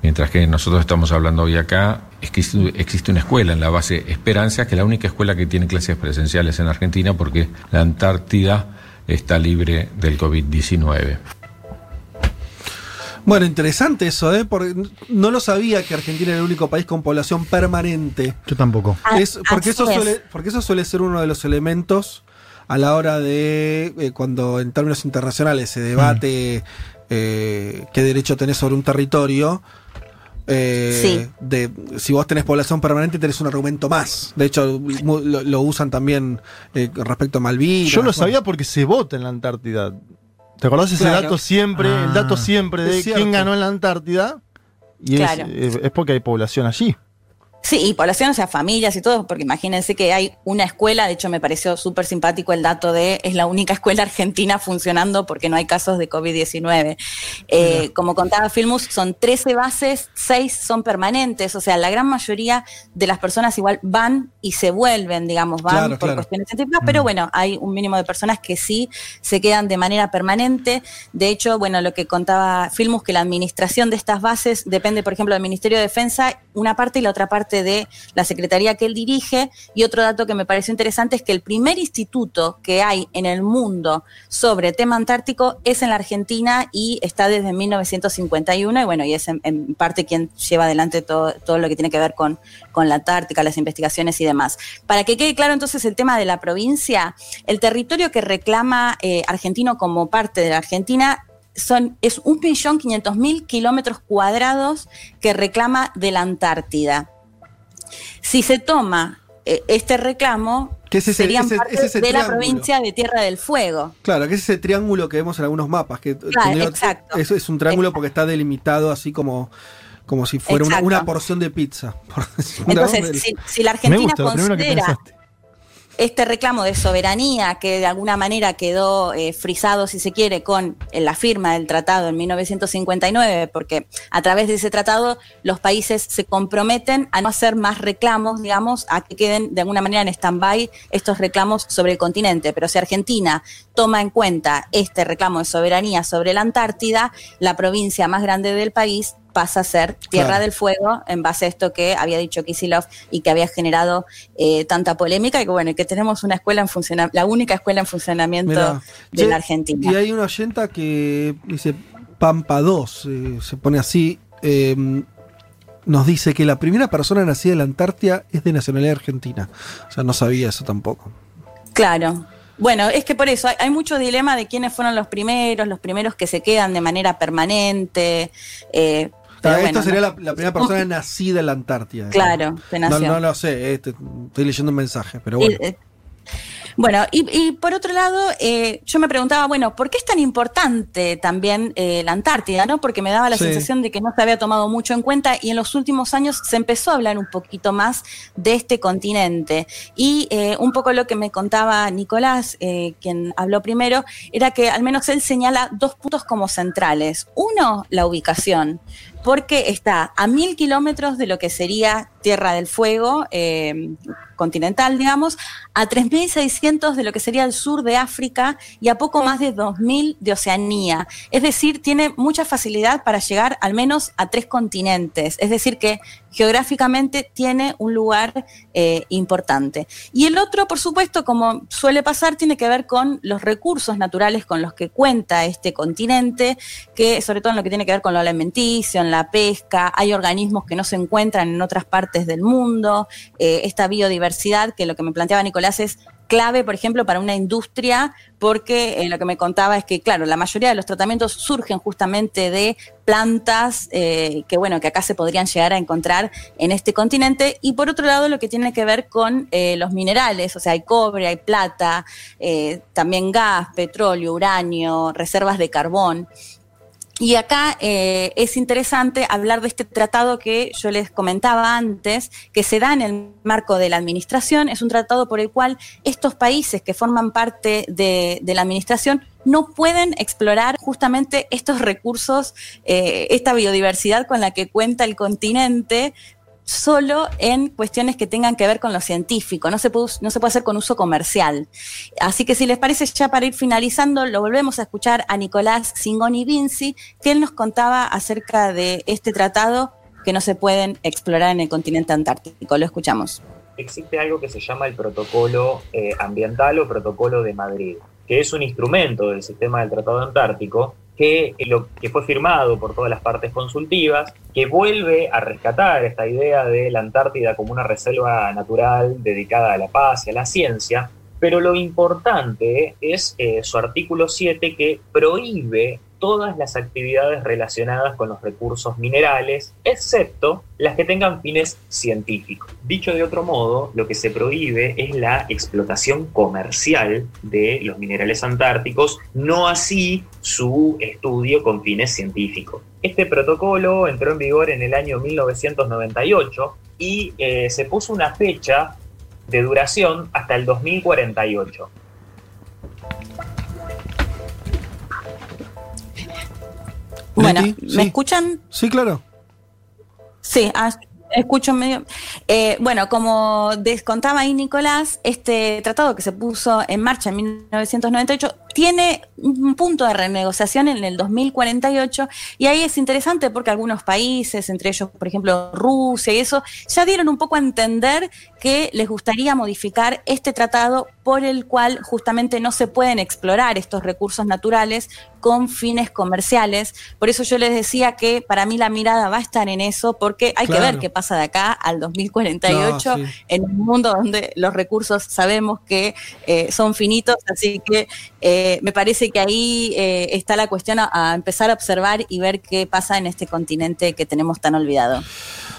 Mientras que nosotros estamos hablando hoy acá, existe, existe una escuela en la base Esperanza, que es la única escuela que tiene clases presenciales en Argentina porque la Antártida está libre del COVID-19. Bueno, interesante eso, ¿eh? Porque no lo sabía que Argentina era el único país con población permanente. Yo tampoco. Es, porque, eso así es. suele, porque eso suele ser uno de los elementos a la hora de eh, cuando en términos internacionales se debate eh, qué derecho tenés sobre un territorio. eh, Sí. de, si vos tenés población permanente tenés un argumento más. De hecho, mu- lo, lo usan también eh, respecto a Malvinas. Yo lo Bueno, sabía porque se vota en la Antártida. ¿Te acordás ese Claro. dato siempre, el Ah. dato siempre de quién ganó en la Antártida? Y es- Claro. es, es porque hay población allí. Sí, y población, o sea, familias y todo, porque imagínense que hay una escuela, de hecho me pareció súper simpático el dato de es la única escuela argentina funcionando porque no hay casos de COVID-19. Eh, como contaba Filmus, son 13 bases, 6 son permanentes, o sea, la gran mayoría de las personas igual van y se vuelven, digamos, van Claro, por claro. cuestiones científicas, pero bueno, hay un mínimo de personas que sí se quedan de manera permanente. De hecho, bueno, lo que contaba Filmus, que la administración de estas bases depende, por ejemplo, del Ministerio de Defensa, una parte y la otra parte de la secretaría que él dirige. Y otro dato que me pareció interesante es que el primer instituto que hay en el mundo sobre tema antártico es en la Argentina y está desde 1951. Y bueno, y es en, parte quien lleva adelante todo, todo lo que tiene que ver con, con la Antártica, las investigaciones y demás. Para que quede claro entonces el tema de la provincia, el territorio que reclama eh, argentino como parte de la Argentina son, es 1.500.000 kilómetros cuadrados que reclama de la Antártida. Si se toma eh, este reclamo, Que es ese- serían ese- parte es ese de la provincia de Tierra del Fuego. Claro, que es ese triángulo que vemos en algunos mapas. Que Claro, exacto. Es, es un triángulo porque está delimitado así como, como si fuera una, porción de pizza. por decirlo, Entonces, si, si la Argentina considera. Este reclamo de soberanía que de alguna manera quedó eh, frisado, si se quiere, con la firma del tratado en 1959, porque a través de ese tratado los países se comprometen a no hacer más reclamos, digamos, a que queden de alguna manera en stand-by estos reclamos sobre el continente. Pero si Argentina toma en cuenta este reclamo de soberanía sobre la Antártida, la provincia más grande del país pasa a ser Tierra Claro. del Fuego en base a esto que había dicho Kisilov y que había generado eh, tanta polémica y que bueno, que tenemos una escuela en funcionamiento, la única escuela en funcionamiento Mirá. de Che, la Argentina. Y hay una oyenta que dice Pampa 2, eh, se pone así. eh, nos dice que la primera persona nacida en la Antártida es de nacionalidad argentina. O sea, no sabía eso tampoco. Claro. Bueno, es que por eso hay, hay mucho dilema de quiénes fueron los primeros, los primeros que se quedan de manera permanente. eh, pero bueno, Esta sería no- la, la primera persona nacida en la Antártida. Claro, que No, no lo sé, eh, te- estoy leyendo un mensaje, pero bueno. Eh, eh, Bueno, y, y por otro lado, eh, yo me preguntaba, bueno, ¿por qué es tan importante también eh, la Antártida? ¿no? Porque me daba la Sí. sensación de que no se había tomado mucho en cuenta y en los últimos años se empezó a hablar un poquito más de este continente. Y eh, un poco lo que me contaba Nicolás, quien habló primero, era que al menos él señala dos puntos como centrales. Uno, la ubicación porque está a mil kilómetros de lo que sería Tierra del Fuego eh, continental, digamos, a 3.600 de lo que sería el sur de África y a poco más de 2.000 de Oceanía. Es decir, tiene mucha facilidad para llegar al menos a tres continentes. Es decir, que geográficamente tiene un lugar eh, importante. Y el otro, por supuesto, como suele pasar, tiene que ver con los recursos naturales con los que cuenta este continente, que sobre todo en lo que tiene que ver con lo alimenticio, en la pesca, hay organismos que no se encuentran en otras partes del mundo, eh, esta biodiversidad, que lo que me planteaba Nicolás es clave, por ejemplo, para una industria, porque eh, lo que me contaba es que, claro, la mayoría de los tratamientos surgen justamente de plantas eh, que, bueno, que acá se podrían llegar a encontrar en este continente. Y por otro lado, lo que tiene que ver con eh, los minerales, o sea, hay cobre, hay plata, eh, también gas, petróleo, uranio, reservas de carbón. Y acá eh, es interesante hablar de este tratado que yo les comentaba antes, que se da en el marco de la administración. Es un tratado por el cual estos países que forman parte de, la administración no pueden explorar justamente estos recursos, eh, esta biodiversidad con la que cuenta el continente, solo en cuestiones que tengan que ver con lo científico, no se, puede, no se puede hacer con uso comercial. Así que si les parece, ya para ir finalizando, lo volvemos a escuchar a Nicolás Singoni Vinci, que él nos contaba acerca de este tratado que no se pueden explorar en el continente antártico. Lo escuchamos. existe algo que se llama el protocolo eh, ambiental o protocolo de Madrid, que es un instrumento del sistema del Tratado Antártico que, lo, que fue firmado por todas las partes consultivas, que vuelve a rescatar esta idea de la Antártida como una reserva natural dedicada a la paz y a la ciencia, pero lo importante es eh, su artículo 7 que prohíbe todas las actividades relacionadas con los recursos minerales, excepto las que tengan fines científicos. Dicho de otro modo, lo que se prohíbe es la explotación comercial de los minerales antárticos, no así su estudio con fines científicos. Este protocolo entró en vigor en el año 1998 y eh, se puso una fecha de duración hasta el 2048. Bueno, ¿me sí. escuchan? Sí, claro. Sí, ah, escucho medio. Eh, bueno, como descontaba ahí Nicolás, este tratado que se puso en marcha en 1998 tiene un punto de renegociación en el 2048 y ahí es interesante porque algunos países, entre ellos, por ejemplo, Rusia y eso, ya dieron un poco a entender que les gustaría modificar este tratado por el cual justamente no se pueden explorar estos recursos naturales con fines comerciales. Por eso yo les decía que para mí la mirada va a estar en eso, porque hay que ver qué pasa de acá al 2048 No, sí. en un mundo donde los recursos sabemos que eh, son finitos, así que eh, me parece que ahí eh, está la cuestión a, empezar a observar y ver qué pasa en este continente que tenemos tan olvidado.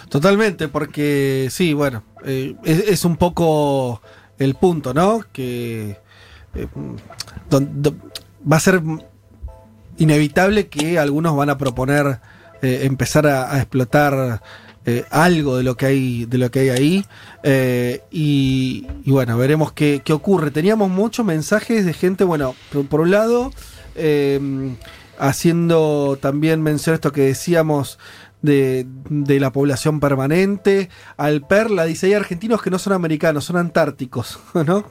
Totalmente, porque sí, bueno, eh, es, un poco el punto, ¿no? Que don- do- va a ser inevitable que algunos van a proponer empezar a explotar eh, algo de lo que hay de lo que hay ahí eh, y, y bueno veremos qué, qué ocurre teníamos muchos mensajes de gente bueno por, por un lado eh, haciendo también mención a esto que decíamos de, de la población permanente. Al Perla dice, hay argentinos que no son americanos, son antárticos, ¿no?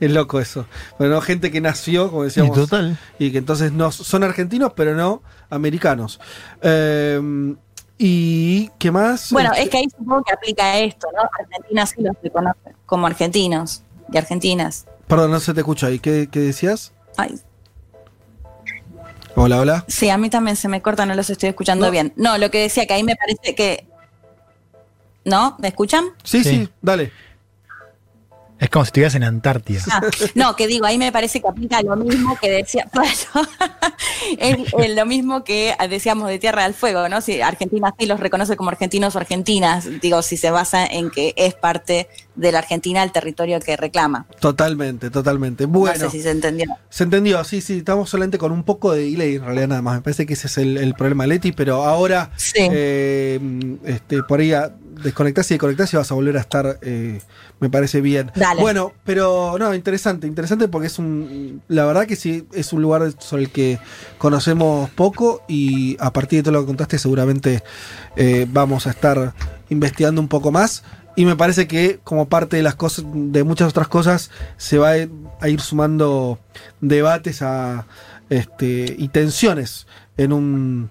Es loco eso. Bueno, gente que nació, como decíamos. Y total. Y que entonces no son argentinos, pero no americanos. Eh, ¿Y qué más? Bueno, Este, es que ahí supongo que aplica esto, ¿no? Argentina sí los reconoce como argentinos y argentinas. Perdón, no se te escucha ahí. ¿Qué, qué decías? Ay, Hola, hola. sí, a mí también se me corta, no los estoy escuchando No. bien. No, lo que decía que ahí me parece que... ¿No? ¿Me escuchan? Sí, sí, Sí. dale. Es como si estuvieras en Antártida. Ah, no, que digo, ahí me parece que aplica lo mismo que decía, es, es lo mismo que decíamos de Tierra del Fuego, ¿no? Si Argentina sí los reconoce como argentinos o argentinas, digo, si se basa en que es parte de la Argentina el territorio que reclama. Totalmente, totalmente. Bueno. No sé si se entendió. Se entendió, sí, sí, estamos solamente con un poco de delay en realidad nada más. Me parece que ese es el, el problema, Leti, pero ahora eh, este, por ahí a desconectarse y desconectarse vas a volver a estar, eh, me parece bien. Dale. Bueno, pero no, interesante, interesante porque es un, la verdad que sí, es un lugar sobre el que conocemos poco y a partir de todo lo que contaste seguramente eh, vamos a estar investigando un poco más. Y me parece que como parte de las cosas, de muchas otras cosas, se va a ir sumando debates a, este, y tensiones en un,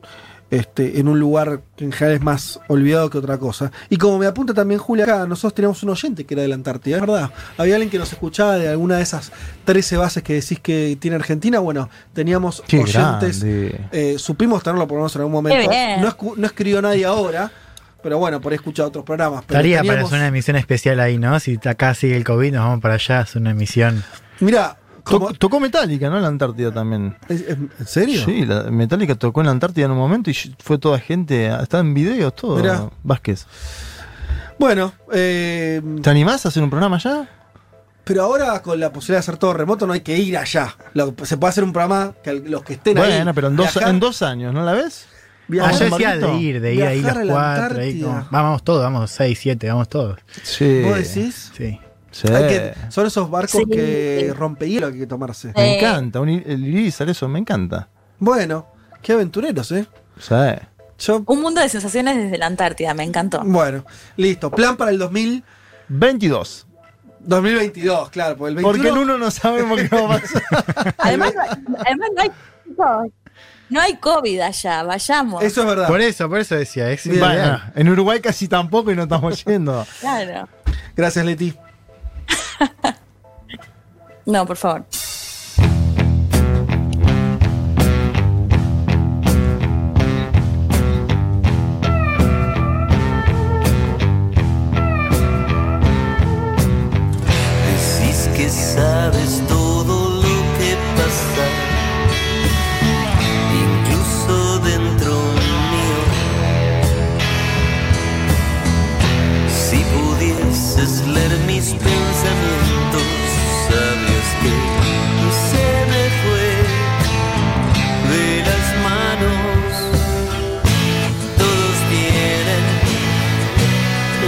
este, en un lugar que en general es más olvidado que otra cosa. Y como me apunta también Julia acá, nosotros teníamos un oyente que era de la Antártida, es verdad. Había alguien que nos escuchaba de alguna de esas 13 bases que decís que tiene Argentina. Bueno, teníamos Qué oyentes. eh, supimos tenerlo por lo menos en algún momento. No, escu- no escribió nadie ahora. Pero bueno, por ahí he escuchado otros programas. Pero Estaría para hacer una emisión especial ahí, ¿no? Si acá sigue el COVID, nos vamos para allá, hacer una emisión. Mira, To- tocó Metallica, ¿no? En la Antártida también. ¿En serio? Sí, la, Metallica tocó en la Antártida en un momento y fue toda gente, está en videos, todo. Mirá. Vázquez. Bueno, eh, ¿Te animás a hacer un programa allá? pero ahora con la posibilidad de hacer todo remoto no hay que ir allá. Lo- se puede hacer un programa que los que estén ahí. Bueno, pero en dos, viajar- en dos años, ¿no la ves? Viajar- Ah, yo decía de ir, de ir ahí los Viajar a la cuatro. Ahí Antártida. como- vamos todos, vamos seis, siete, vamos todos. Sí. ¿Vos decís? Sí. Sí. Hay que- son esos barcos Sí. que rompehielo que hay que tomarse. Me encanta, un, el Irizar, eso me encanta. Bueno, qué aventureros, ¿eh? Sí. Yo, Un mundo de sensaciones desde la Antártida, me encantó. bueno, listo. Plan para el 2000, 22. 2022, claro. Porque el 21, Porque en uno no sabemos qué va a pasar. Además, además no, hay, no hay COVID allá, vayamos. Eso es verdad. Por eso, por eso decía. Es. Bueno, en Uruguay casi tampoco y no estamos yendo. Claro. Gracias, Leti. No, por favor.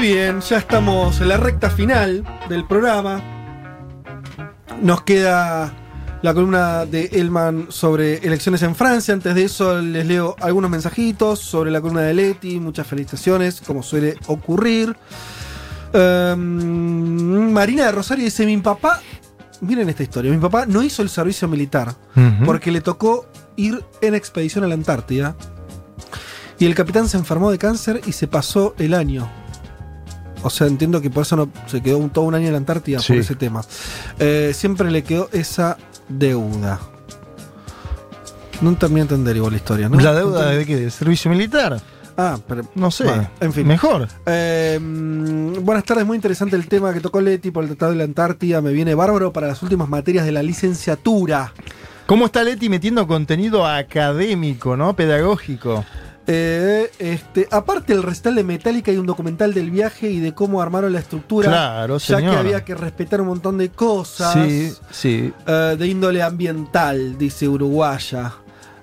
Muy bien, ya estamos en la recta final del programa. Nos queda la columna de Elman sobre elecciones en Francia. Antes de eso les leo algunos mensajitos sobre la columna de Leti. Muchas felicitaciones, como suele ocurrir. Em, Marina de Rosario dice, mi papá, miren esta historia, mi papá no hizo el servicio militar porque le tocó ir en expedición a la Antártida. Y el capitán se enfermó de cáncer y se pasó el año. O sea, entiendo que por eso no, se quedó un- todo un año en la Antártida Sí. por ese tema. Eh, siempre le quedó esa deuda. No terminé de entender igual la historia, ¿no? ¿La deuda de qué? ¿De servicio militar? Ah, pero. No sé. Bueno, en fin. Mejor. Eh, mm, buenas tardes, muy interesante el tema que tocó Leti por el Tratado de la Antártida. Me viene bárbaro para las últimas materias de la licenciatura. ¿Cómo está Leti metiendo contenido académico, no? Pedagógico. Eh, este, aparte del recital de Metallica hay un documental del viaje y de cómo armaron la estructura. Claro, ya señor. que había que respetar un montón de cosas. Sí, sí. eh, de índole ambiental, dice Uruguaya.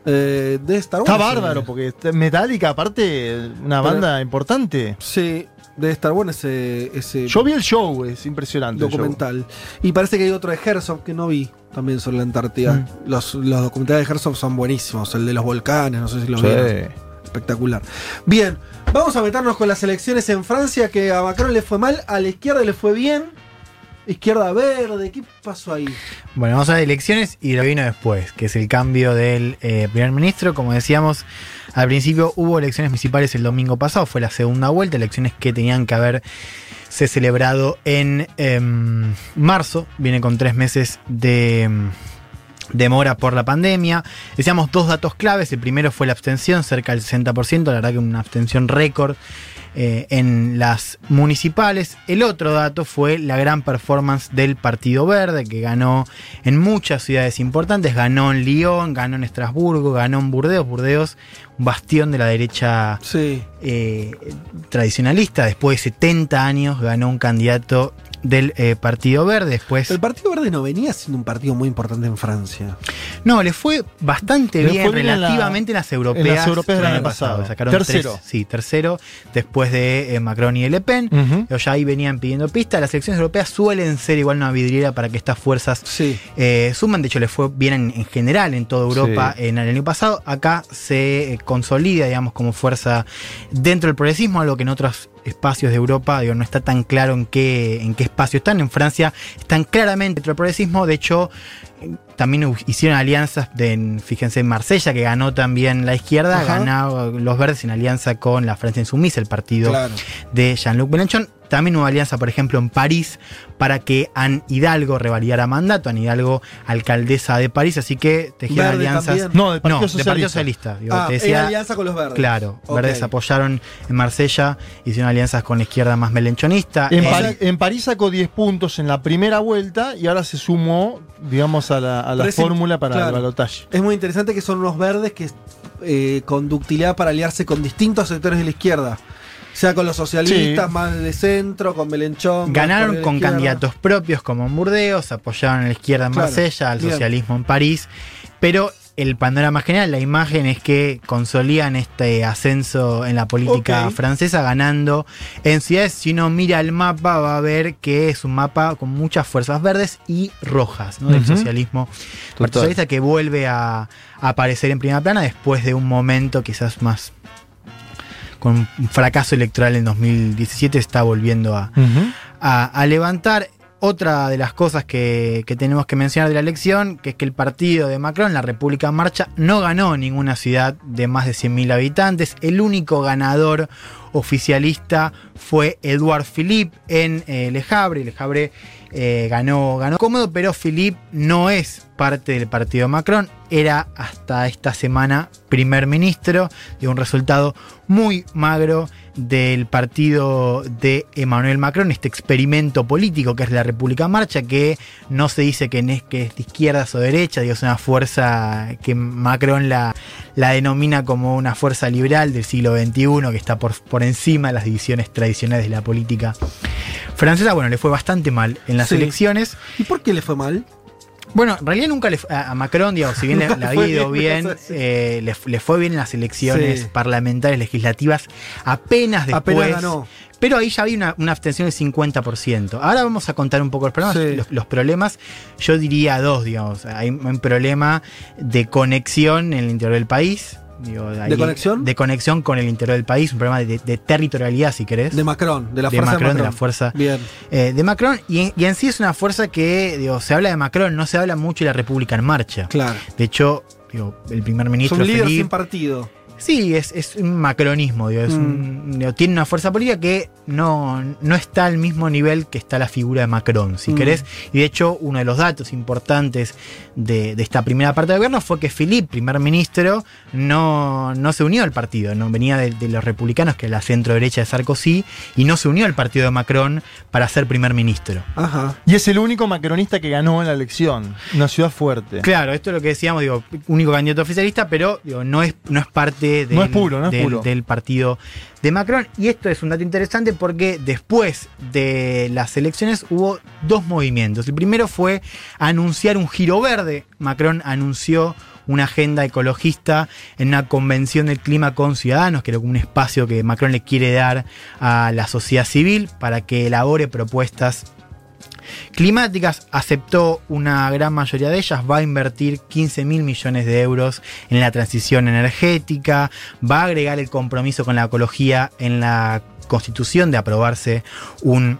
Eh, de estar Está bárbaro, porque está- Metallica, aparte, una Pero- banda importante. Sí, debe estar bueno ese, ese Yo vi el show, es impresionante. el documental. Y parece que hay otro de Herzog que no vi también sobre la Antártida. Mm. Los, los documentales de Herzog son buenísimos. El de los volcanes, no sé si lo Sí. vieron. Espectacular. Bien, vamos a meternos con las elecciones en Francia, que a Macron le fue mal, a la izquierda le fue bien. Izquierda verde, ¿qué pasó ahí? Bueno, vamos a las elecciones y lo vino después, que es el cambio del eh, primer ministro. Como decíamos, al principio hubo elecciones municipales el domingo pasado, fue la segunda vuelta, elecciones que tenían que haber se celebrado en em, marzo, viene con tres meses de em, demora por la pandemia. Decíamos dos datos claves, el primero fue la abstención, cerca del 60%, la verdad que una abstención récord eh, en las municipales. El otro dato fue la gran performance del Partido Verde, que ganó en muchas ciudades importantes, ganó en Lyon, ganó en Estrasburgo, ganó en Burdeos, Burdeos, un bastión de la derecha eh, tradicionalista, después de 70 años ganó un candidato del eh, Partido Verde, después... El Partido Verde no venía siendo un partido muy importante en Francia. No, le fue bastante Le bien fue bien en la- relativamente en, las europeas. en las europeas del año pasado. Sacaron Tercero. tres- sí, tercero, después de eh, Macron y Le Pen. Ellos ya ahí venían pidiendo pista. Las elecciones europeas suelen ser igual una vidriera para que estas fuerzas eh, suman. De hecho, le fue bien en, en general en toda Europa Sí. en el año pasado. Acá se consolida, digamos, como fuerza dentro del progresismo, algo que en otros espacios de Europa digo, no está tan claro en qué, en qué espacio están. En Francia están claramente dentro del progresismo. De hecho, también hicieron alianzas, de, en- fíjense, en Marsella, que ganó también la izquierda, Ajá. ganó los verdes en alianza con la Francia Insumisa, el partido Claro. de Jean-Luc Mélenchon. También hubo alianza, por ejemplo, en París para que Anne Hidalgo revalidara mandato, Anne Hidalgo, alcaldesa de París, así que tejieron Verde alianzas. también. No, del Partido Socialista. Partido Socialista. digo, Ah, te en decía- alianza con los verdes. Claro, verdes apoyaron en Marsella, hicieron alianzas con la izquierda más melenchonista. En, Eh, en París sacó 10 puntos en la primera vuelta y ahora se sumó, digamos, a la, a fórmula para claro. el balotaje. Es muy interesante que son unos verdes que eh, con ductilidad para aliarse con distintos sectores de la izquierda. Sea con los socialistas, Sí. más de centro, con Melenchón. Ganaron con candidatos propios como en Burdeos, apoyaron a la izquierda en Claro, Marsella, al bien. socialismo en París, pero el panorama general, la imagen es que consolidan este ascenso en la política francesa, ganando en ciudades. Si uno mira el mapa, va a ver que es un mapa con muchas fuerzas verdes y rojas ¿no? del socialismo. Partido Socialista que vuelve a, a aparecer en primera plana después de un momento quizás más con un fracaso electoral en 2017, está volviendo a, a, a levantar. Otra de las cosas que, tenemos que mencionar de la elección, que es que el partido de Macron, la República en Marcha, no ganó ninguna ciudad de más de 100.000 habitantes. El único ganador oficialista fue Edouard Philippe en eh, Le eh, ganó, ganó cómodo, pero Philippe no es parte del partido Macron. Era hasta esta semana primer ministro de un resultado muy magro del partido de Emmanuel Macron, este experimento político que es la República Marcha, que no se dice que es, que es de izquierdas o derecha, digo, es una fuerza que Macron la, la denomina como una fuerza liberal del siglo XXI, que está por encima de las divisiones tradicionales de la política francesa. Bueno, le fue bastante mal en las Sí. elecciones. ¿Y por qué le fue mal? Bueno, en realidad nunca le a Macron, digamos, si bien le, fue ido bien, eh, le, le fue bien en las elecciones Sí. parlamentarias, legislativas, apenas después. Apenas ganó. Pero ahí ya había una, una abstención del 50%. Ahora vamos a contar un poco los problemas. Sí. Los, los problemas, yo diría dos, digamos. Hay un problema de conexión en el interior del país. Digo, ahí- conexión? De conexión con el interior del país, un problema de, de territorialidad, si querés. De Macron, de la de fuerza de Macron, de la Macron. fuerza Bien. eh, de Macron. Y en, y en sí es una fuerza que, digo, se habla de Macron, no se habla mucho de la República en Marcha. Claro. De hecho, digo, el primer Es ministro un líder Philippe- sin partido. Sí, es, es un macronismo, digo, es Mm. un- digo, tiene una fuerza política que no, no está al mismo nivel que está la figura de Macron, si Mm. querés. Y de hecho, uno de los datos importantes de, de esta primera parte del gobierno fue que Philippe, primer ministro, no, no se unió al partido, no venía de, de los republicanos, que es la centro derecha de Sarkozy, y no se unió al partido de Macron para ser primer ministro. Ajá. Y es el único macronista que ganó en la elección. Una ciudad fuerte. Claro, esto es lo que decíamos, digo, único candidato oficialista, pero digo, no, es, no es parte del, No es puro, no es del- puro. del partido de Macron. Y esto es un dato interesante porque después de las elecciones hubo dos movimientos. El primero fue anunciar un giro verde. Macron anunció una agenda ecologista en una convención del clima con ciudadanos, que era un espacio que Macron le quiere dar a la sociedad civil para que elabore propuestas climáticas, aceptó una gran mayoría de ellas, va a invertir 15 mil millones de euros en la transición energética, va a agregar el compromiso con la ecología en la constitución de aprobarse un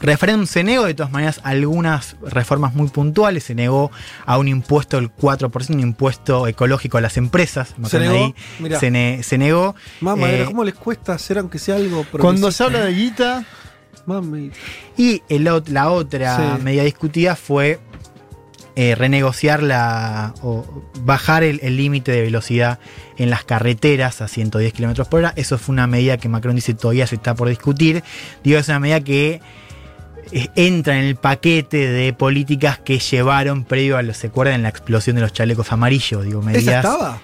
referéndum. Se negó de todas maneras algunas reformas muy puntuales, se negó a un impuesto del 4%, un impuesto ecológico a las empresas. ¿Se negó? Ahí Mirá. se, ne- se negó. Mamá, Eh, ¿cómo les cuesta hacer aunque sea algo Cuando se habla de guita, Mami. Y el la otra Sí. medida discutida fue eh, renegociar la. o bajar el límite de velocidad en las carreteras a 110 kilómetros por hora. Eso fue una medida que Macron dice todavía se está por discutir. Digo, es una medida que eh, entra en el paquete de políticas que llevaron previo a lo se acuerdan la explosión de los chalecos amarillos. Digo, medidas. ¿Esa estaba?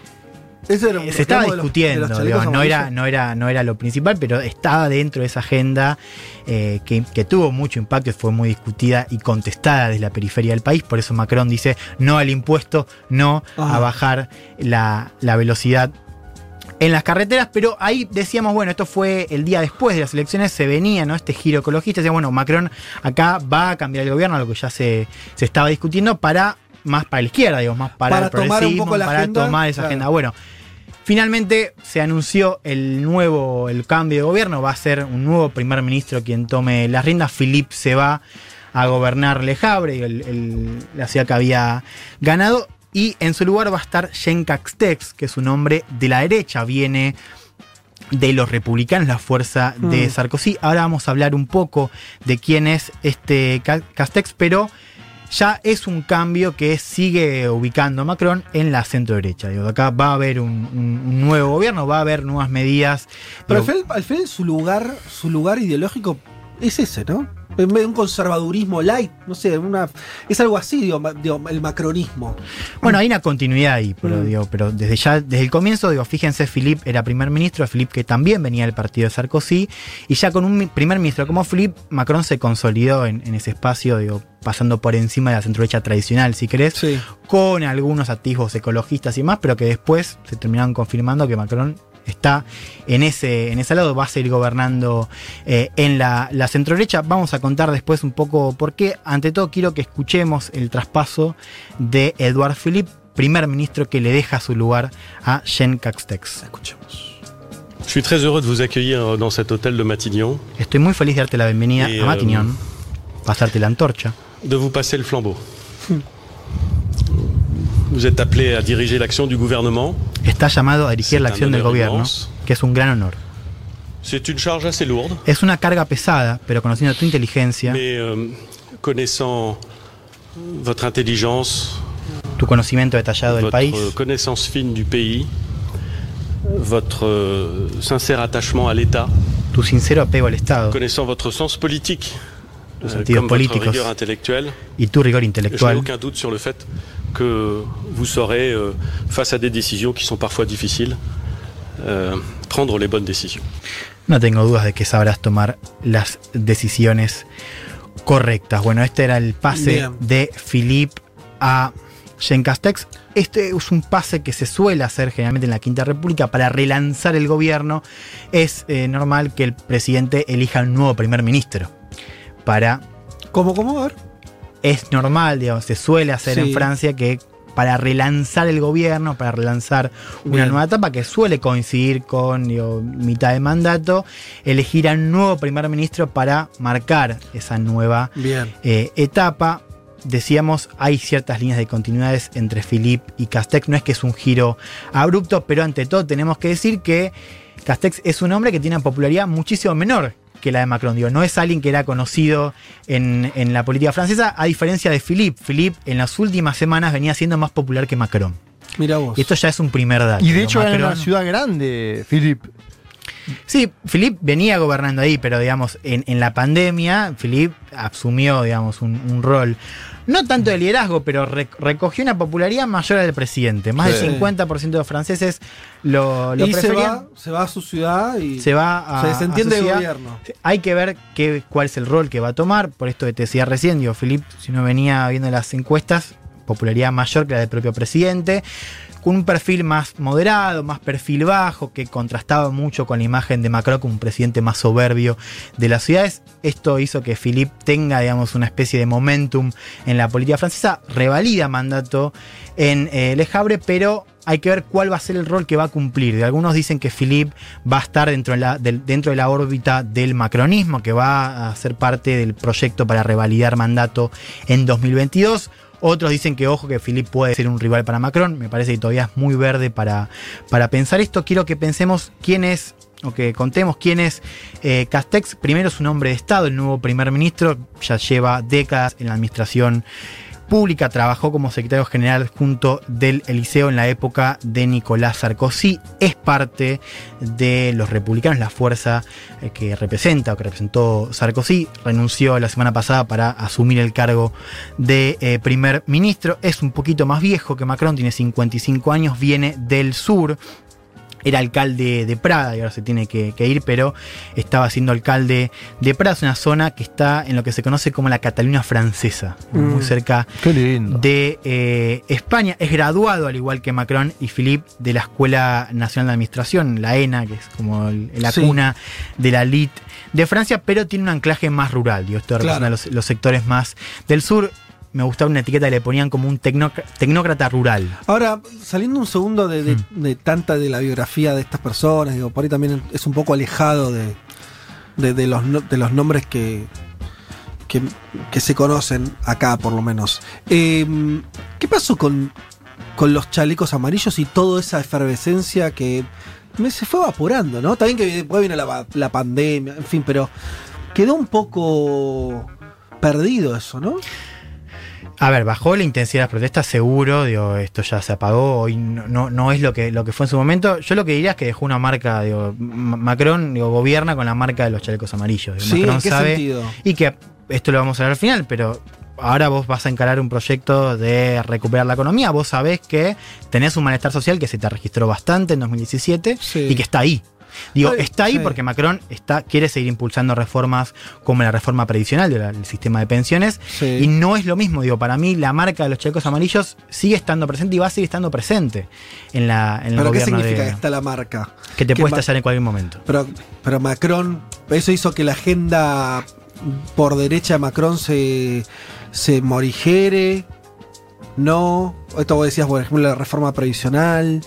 Ese era un Eh, se estaba reclamo de los- de discutiendo, los chalecos no, era, no, era, no era lo principal, pero estaba dentro de esa agenda eh, que, que tuvo mucho impacto y fue muy discutida y contestada desde la periferia del país. Por eso Macron dice no al impuesto, no Ah. a bajar la, la velocidad en las carreteras, pero ahí decíamos, bueno, esto fue el día después de las elecciones, se venía, ¿no? Este giro ecologista, decía, bueno, Macron acá va a cambiar el gobierno, lo que ya se, se estaba discutiendo, para más para la izquierda, digo, más para, Para el tomar un poco la para agenda, tomar esa claro. agenda. Bueno, finalmente se anunció el nuevo, el cambio de gobierno, va a ser un nuevo primer ministro quien tome las riendas, Philippe se va a gobernar Le Havre, el- el- la ciudad que había ganado, y en su lugar va a estar Jean Castex, que es un hombre de la derecha, viene de los republicanos, la fuerza de Mm. Sarkozy. Ahora vamos a hablar un poco de quién es este Ca- Castex, pero ya es un cambio que sigue ubicando Macron en la centro derecha. Digo, acá va a haber un, un- un nuevo gobierno, va a haber nuevas medidas. Pero al Digo, final, al final su lugar, su lugar ideológico es ese, ¿no? En vez de un conservadurismo light, no sé, una, es algo así, digo, digo, el macronismo. Bueno, hay una continuidad ahí, pero, Mm. digo, pero desde ya, desde el comienzo, digo, fíjense, Philippe era primer ministro, Philippe que también venía del partido de Sarkozy, y ya con un primer ministro como Philippe, Macron se consolidó en, en ese espacio, digo, pasando por encima de la centroderecha tradicional, si querés, con algunos atisbos ecologistas y más, pero que después se terminaron confirmando que Macron está en ese, en ese lado, va a seguir gobernando eh, en la, la centroderecha. Vamos a contar después un poco por qué. Ante todo, quiero que escuchemos el traspaso de Edouard Philippe, primer ministro que le deja su lugar a Jean Castex. Escuchemos. Je suis très heureux de vous accueillir dans cet hôtel de Matignon, Estoy muy feliz de darte la bienvenida a Matignon, pasarte la antorcha. de vous passer le flambeau. Vous êtes appelé à diriger l'action du gouvernement. Está llamado a dirigir la C'est un acción del gobierno, que es un gran honor. C'est une charge assez lourde, Es una carga pesada, pero conociendo tu inteligencia, mais euh, connaissant votre intelligence, tu conocimiento detallado del votre país, connaissance fine du pays, votre euh, sincère attachement à l'État, tu sincero apego al Estado connaissant votre sens politique, euh, comme votre rigueur intellectuelle, y tu rigor je n'ai intelectual, aucun doute sur le fait que vous saurez, euh, face à des décisions qui sont parfois difficiles, euh, prendre les bonnes décisions. no tengo dudas de que sabrás tomar las decisiones correctas. Bueno, este era el pase Bien. de Philippe a Castex. Este es un pase que se suele hacer generalmente en la Quinta República para relanzar el gobierno. Es eh, normal que el presidente elija un nuevo primer ministro para ¿Cómo, cómo? A ver. Es normal, digamos, se suele hacer Sí. en Francia que para relanzar el gobierno, para relanzar una Bien. nueva etapa que suele coincidir con digo, mitad de mandato, elegir a un nuevo primer ministro para marcar esa nueva eh, etapa. Decíamos, hay ciertas líneas de continuidades entre Philippe y Castex. No es que es un giro abrupto, pero ante todo tenemos que decir que Castex es un hombre que tiene una popularidad muchísimo menor que la de Macron. Digo, no es alguien que era conocido en, en la política francesa, a diferencia de Philippe. Philippe en las últimas semanas venía siendo más popular que Macron. Mira vos. Y esto ya es un primer dato. y de hecho era Macron- una ciudad grande, Philip. Sí, Philippe venía gobernando ahí, pero digamos, en, en la pandemia, Philippe asumió, digamos, un, un rol, no tanto de liderazgo, pero rec- recogió una popularidad mayor al presidente. Más Sí. del 50% de los franceses lo, lo y se va, se va a su ciudad y Se va a. se desentiende del gobierno. Hay que ver qué, cuál es el rol que va a tomar. Por esto que te decía recién, digo, Philippe, si uno venía viendo las encuestas, popularidad mayor que la del propio presidente. Con un perfil más moderado, más perfil bajo, que contrastaba mucho con la imagen de Macron como un presidente más soberbio de las ciudades. Esto hizo que Philippe tenga, digamos, una especie de momentum en la política francesa, revalida mandato en eh, Le Havre, pero hay que ver cuál va a ser el rol que va a cumplir. Algunos dicen que Philippe va a estar dentro de, la, dentro de la órbita del macronismo, que va a ser parte del proyecto para revalidar mandato en 2022. Otros dicen que, ojo, que Philippe puede ser un rival para Macron. Me parece que todavía es muy verde para, para pensar esto. Quiero que pensemos quién es, o que contemos quién es eh, Castex. Primero es un hombre de Estado, el nuevo primer ministro. Ya lleva décadas en la administración pública, trabajó como secretario general junto del Eliseo en la época de Nicolás Sarkozy, es parte de los republicanos, la fuerza eh, que representa o que representó Sarkozy, renunció la semana pasada para asumir el cargo de eh, primer ministro, es un poquito más viejo que Macron, tiene 55 años, viene del sur, era alcalde de Prada y ahora se tiene que, que ir, pero estaba siendo alcalde de Prada, es una zona que está en lo que se conoce como la Cataluña francesa, muy Mm. cerca Qué lindo. de eh, España. Es graduado, al igual que Macron y Philippe, de la Escuela Nacional de Administración, la ENA, que es como el- la Sí. cuna de la elite de Francia, pero tiene un anclaje más rural. Digo, esto representa Claro. los, los sectores más del sur. Me gustaba una etiqueta que le ponían como un tecnócrata rural. Ahora, saliendo un segundo de, de- de tanta de la biografía de estas personas, digo, por ahí también es un poco alejado de, de, los, de los nombres que, que, que se conocen acá, por lo menos. Eh, ¿Qué pasó con, con los chalecos amarillos y toda esa efervescencia que me- se fue evaporando, ¿no? También que después vino la, la pandemia, en fin, pero quedó un poco perdido eso, ¿no? A ver, bajó la intensidad de las protestas, seguro, digo, esto ya se apagó, hoy no, no, no es lo que, lo que fue en su momento. Yo lo que diría es que dejó una marca, digo, Ma- Macron digo, gobierna con la marca de los chalecos amarillos. Sí, Macron ¿en qué sabe, sentido? Y que esto lo vamos a ver al final, pero ahora vos vas a encarar un proyecto de recuperar la economía. Vos sabés que tenés un malestar social que se te registró bastante en 2017 y que está ahí. Digo, Ay, está ahí sí. porque Macron está, quiere seguir impulsando reformas como la reforma previsional del sistema de pensiones. Sí. Y no es lo mismo. Digo, para mí la marca de los chalecos amarillos sigue estando presente y va a seguir estando presente en, la, en el ¿Pero qué significa de- que está la marca? que te ¿Qué puede ma- estallar en cualquier momento. Pero, pero Macron, eso hizo que la agenda por derecha de Macron se, se morigere. No, esto vos decías, por ejemplo, la reforma previsional.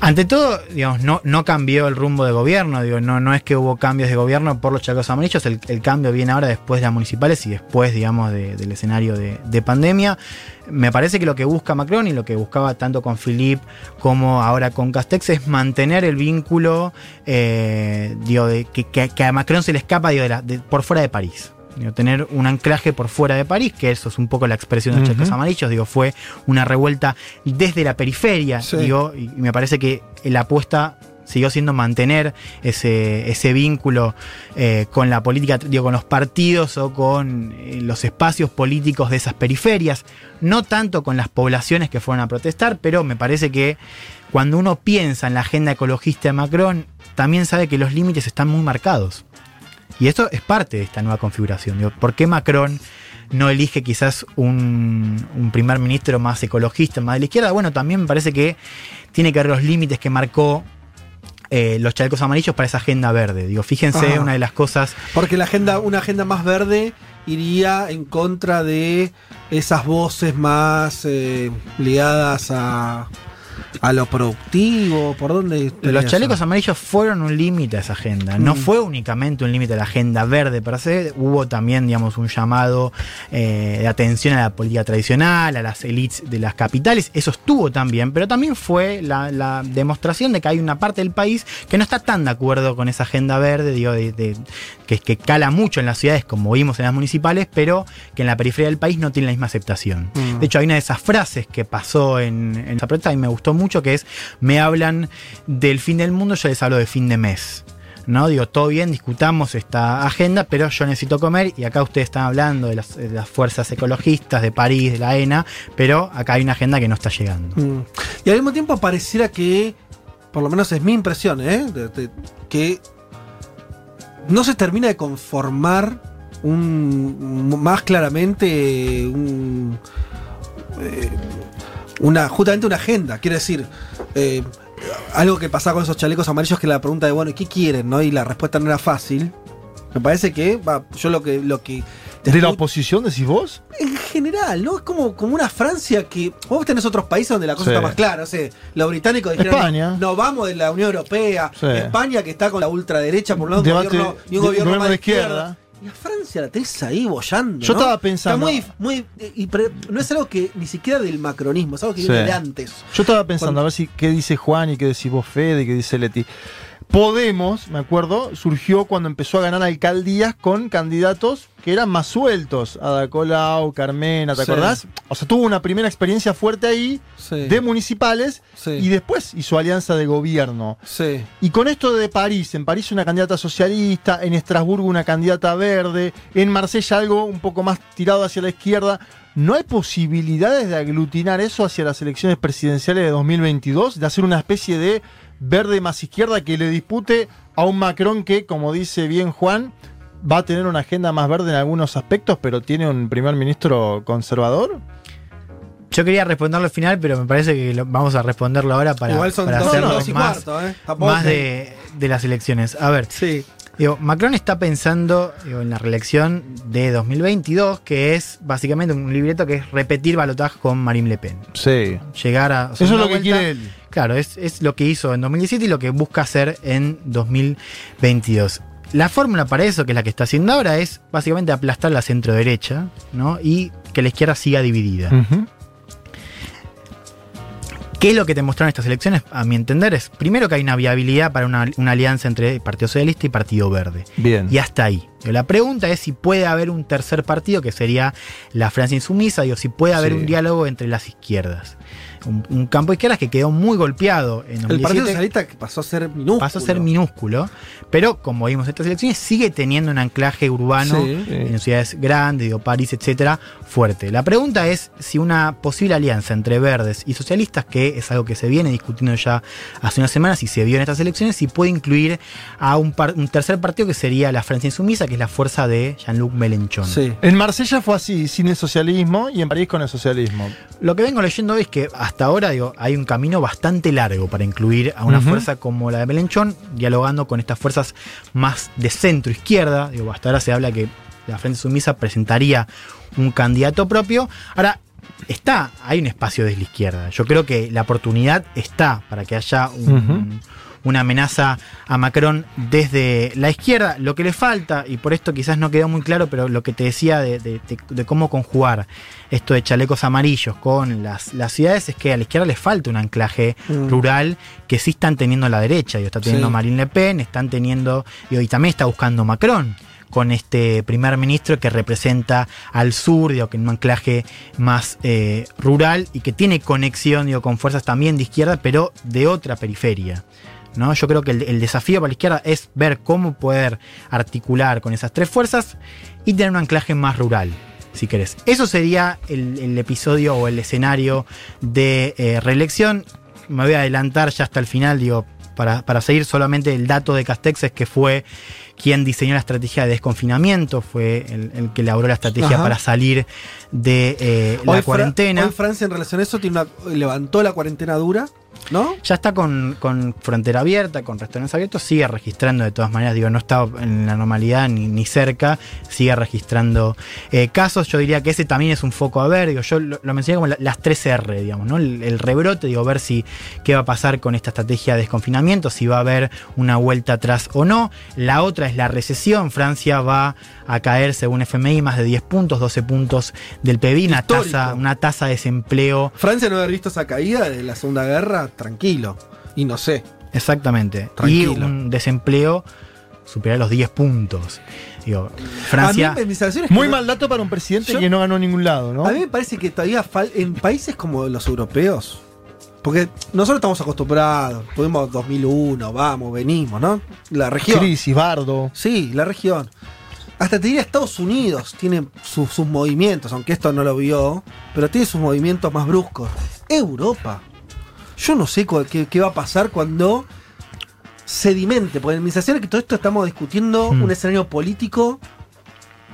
Ante todo, digamos, no, no cambió el rumbo de gobierno, digo, no, no es que hubo cambios de gobierno por los chalecos amarillos, el, el cambio viene ahora después de las municipales y después, digamos, de- del escenario de, de pandemia. Me parece que lo que busca Macron y lo que buscaba tanto con Philippe como ahora con Castex es mantener el vínculo, eh, de, que, que- a Macron se le escapa digo, por fuera de París. Digo, tener un anclaje por fuera de París, que eso es un poco la expresión de los chalecos amarillos, digo, fue una revuelta desde la periferia, Sí. digo, y me parece que la apuesta siguió siendo mantener ese, ese vínculo eh, con la política, digo, con los partidos o con eh, los espacios políticos de esas periferias, no tanto con las poblaciones que fueron a protestar, pero me parece que cuando uno piensa en la agenda ecologista de Macron, también sabe que los límites están muy marcados. Y esto es parte de esta nueva configuración. Digo, ¿Por qué Macron no elige quizás un, un primer ministro más ecologista, más de la izquierda? Bueno, también me parece que tiene que ver los límites que marcó eh, los chalecos amarillos para esa agenda verde. Digo, fíjense, Ajá. una de las cosas Porque la agenda, una agenda más verde iría en contra de esas voces más eh, ligadas a, a lo productivo. ¿Por dónde? Los chalecos eso? amarillos fueron un límite a esa agenda. No Mm. fue únicamente un límite a la agenda verde per se. Hubo también, digamos, un llamado eh, de atención a la política tradicional, a las élites de las capitales. Eso estuvo también, pero también fue la, la demostración de que hay una parte del país que no está tan de acuerdo con esa agenda verde, digo, de- de- que, que cala mucho en las ciudades, como vimos en las municipales, pero que en la periferia del país no tiene la misma aceptación. Mm. De hecho, hay una de esas frases que pasó en, en esa protesta y me gustó mucho, que es, me hablan del fin del mundo, yo les hablo de fin de mes. ¿no? Digo, todo bien, discutamos esta agenda, pero yo necesito comer y acá ustedes están hablando de las, fuerzas ecologistas, de París, de la ENA, pero acá hay una agenda que no está llegando. Mm. Y al mismo tiempo pareciera que, por lo menos es mi impresión, ¿eh? que no se termina de conformar un, más claramente un, eh, una, justamente una agenda. Quiero decir, eh, algo que pasaba con esos chalecos amarillos que la pregunta de, bueno, ¿qué quieren? ¿no? Y la respuesta no era fácil. Me parece que, va, yo lo que, lo que ¿De la oposición decís vos? en general, ¿no? Es como, como una Francia que. Vos tenés otros países donde la cosa Sí. está más clara. O sea, los británicos dijeron. España. No, vamos de la Unión Europea. Sí. España que está con la ultraderecha por un lado, un gobierno, y un gobierno, más de de izquierda. izquierda. Y a Francia la tenés ahí bollando. Yo ¿no? estaba pensando- Está muy. muy y pre- no es algo que ni siquiera del macronismo, es algo que Sí. viene de antes. Yo estaba pensando a ver si qué dice Juan y qué decís vos, Fede, y qué dice Leti. Podemos, me acuerdo, surgió cuando empezó a ganar alcaldías con candidatos que eran más sueltos. Ada Colau, Carmena, ¿te Sí. acordás? O sea, tuvo una primera experiencia fuerte ahí Sí. de municipales Sí. y después hizo alianza de gobierno. Sí. Y con esto de París, en París una candidata socialista, en Estrasburgo una candidata verde, en Marsella algo un poco más tirado hacia la izquierda, ¿no hay posibilidades de aglutinar eso hacia las elecciones presidenciales de 2022? De hacer una especie de verde más izquierda que le dispute a un Macron que, como dice bien Juan, va a tener una agenda más verde en algunos aspectos, pero tiene un primer ministro conservador? Yo quería responderlo al final, pero me parece que lo- vamos a responderlo ahora para, Igual son para dos, hacerlo dos y más, cuarto, ¿eh? Más de, de las elecciones. A ver, digo, Macron está pensando digo, en la reelección de 2022, que es básicamente un libreto que es repetir balotaje con Marine Le Pen. Sí. Llegar a. Eso es lo que quiere él. Claro, es, es lo que hizo en 2017 y lo que busca hacer en 2022. La fórmula para eso, que es la que está haciendo ahora, es básicamente aplastar la centro derecha, ¿no? Y que la izquierda siga dividida. ¿Qué es lo que te mostraron estas elecciones? A mi entender es, primero que hay una viabilidad para una, una alianza entre Partido Socialista y Partido Verde. Bien. Y hasta ahí. La pregunta es si puede haber un tercer partido, que sería la Francia insumisa, digo, si puede haber Sí. un diálogo entre las izquierdas. Un, un campo de izquierdas que quedó muy golpeado en El Partido 2017. Socialista que pasó a ser minúsculo. Pasó a ser minúsculo, pero como vimos en estas elecciones, sigue teniendo un anclaje urbano Sí. en ciudades grandes, digo, París, etcétera, fuerte. La pregunta es si una posible alianza entre verdes y socialistas, que es algo que se viene discutiendo ya hace unas semanas y se vio en estas elecciones, si puede incluir a un, par- un tercer partido que sería la Francia Insumisa, que es la fuerza de Jean-Luc Mélenchon. En Marsella fue así, sin el socialismo, y en París con el socialismo. Lo que vengo leyendo hoy es que hasta ahora digo, hay un camino bastante largo para incluir a una fuerza como la de Melenchón, dialogando con estas fuerzas más de centro izquierda. Digo, hasta ahora se habla que la Frente Sumisa presentaría un candidato propio. Ahora, está, hay un espacio desde la izquierda. Yo creo que la oportunidad está para que haya un- una amenaza a Macron desde la izquierda. Lo que le falta, y por esto quizás no quedó muy claro, pero lo que te decía de, de- de- de cómo conjugar esto de chalecos amarillos con las, las ciudades es que a la izquierda le falta un anclaje Mm. rural que sí están teniendo a la derecha. Digo, está teniendo Sí. Marine Le Pen, están teniendo, y también está buscando Macron con este primer ministro que representa al sur, digo, que en un anclaje más eh, rural y que tiene conexión digo, con fuerzas también de izquierda, pero de otra periferia. ¿No? Yo creo que el, el desafío para la izquierda es ver cómo poder articular con esas tres fuerzas y tener un anclaje más rural, si querés. Eso sería el, el episodio o el escenario de eh, reelección. Me voy a adelantar ya hasta el final, digo, para, para seguir solamente el dato de Castex es que fue quien diseñó la estrategia de desconfinamiento, fue el, el que elaboró la estrategia Ajá. para salir de eh, la Hoy Fra- cuarentena. hoy Francia en relación a eso tiene una- levantó la cuarentena dura, ¿no? Ya está con, con frontera abierta, con restaurantes abiertos, sigue registrando de todas maneras, digo, no está en la normalidad ni, ni cerca, sigue registrando eh, casos. Yo diría que ese también es un foco a ver, digo, yo lo, lo mencioné como la- las 3 R, digamos, ¿no? El, el rebrote, digo, ver si qué va a pasar con esta estrategia de desconfinamiento, si va a haber una vuelta atrás o no. La otra es la recesión. Francia va a caer, según FMI, más de 10 puntos, 12 puntos del PIB, una tasa, una tasa de desempleo Francia no haber visto esa caída de la Segunda Guerra, tranquilo. Y no sé. Exactamente. Tranquilo. Y un desempleo superior a los 10 puntos. Digo, Francia. A mí, sensaciones Muy que- mal dato para un presidente Yo- que no ganó en ningún lado, ¿no? A mí me parece que todavía fal- en países como los europeos, porque nosotros estamos acostumbrados, tuvimos 2001, vamos, venimos, ¿no? La región. Crisis, bardo. Sí, la región. Hasta te diría Estados Unidos tiene su- sus movimientos, aunque esto no lo vio, pero tiene sus movimientos más bruscos. Europa. Yo no sé qué, qué va a pasar cuando sedimente, porque mi sensación es que todo esto estamos discutiendo Hmm. un escenario político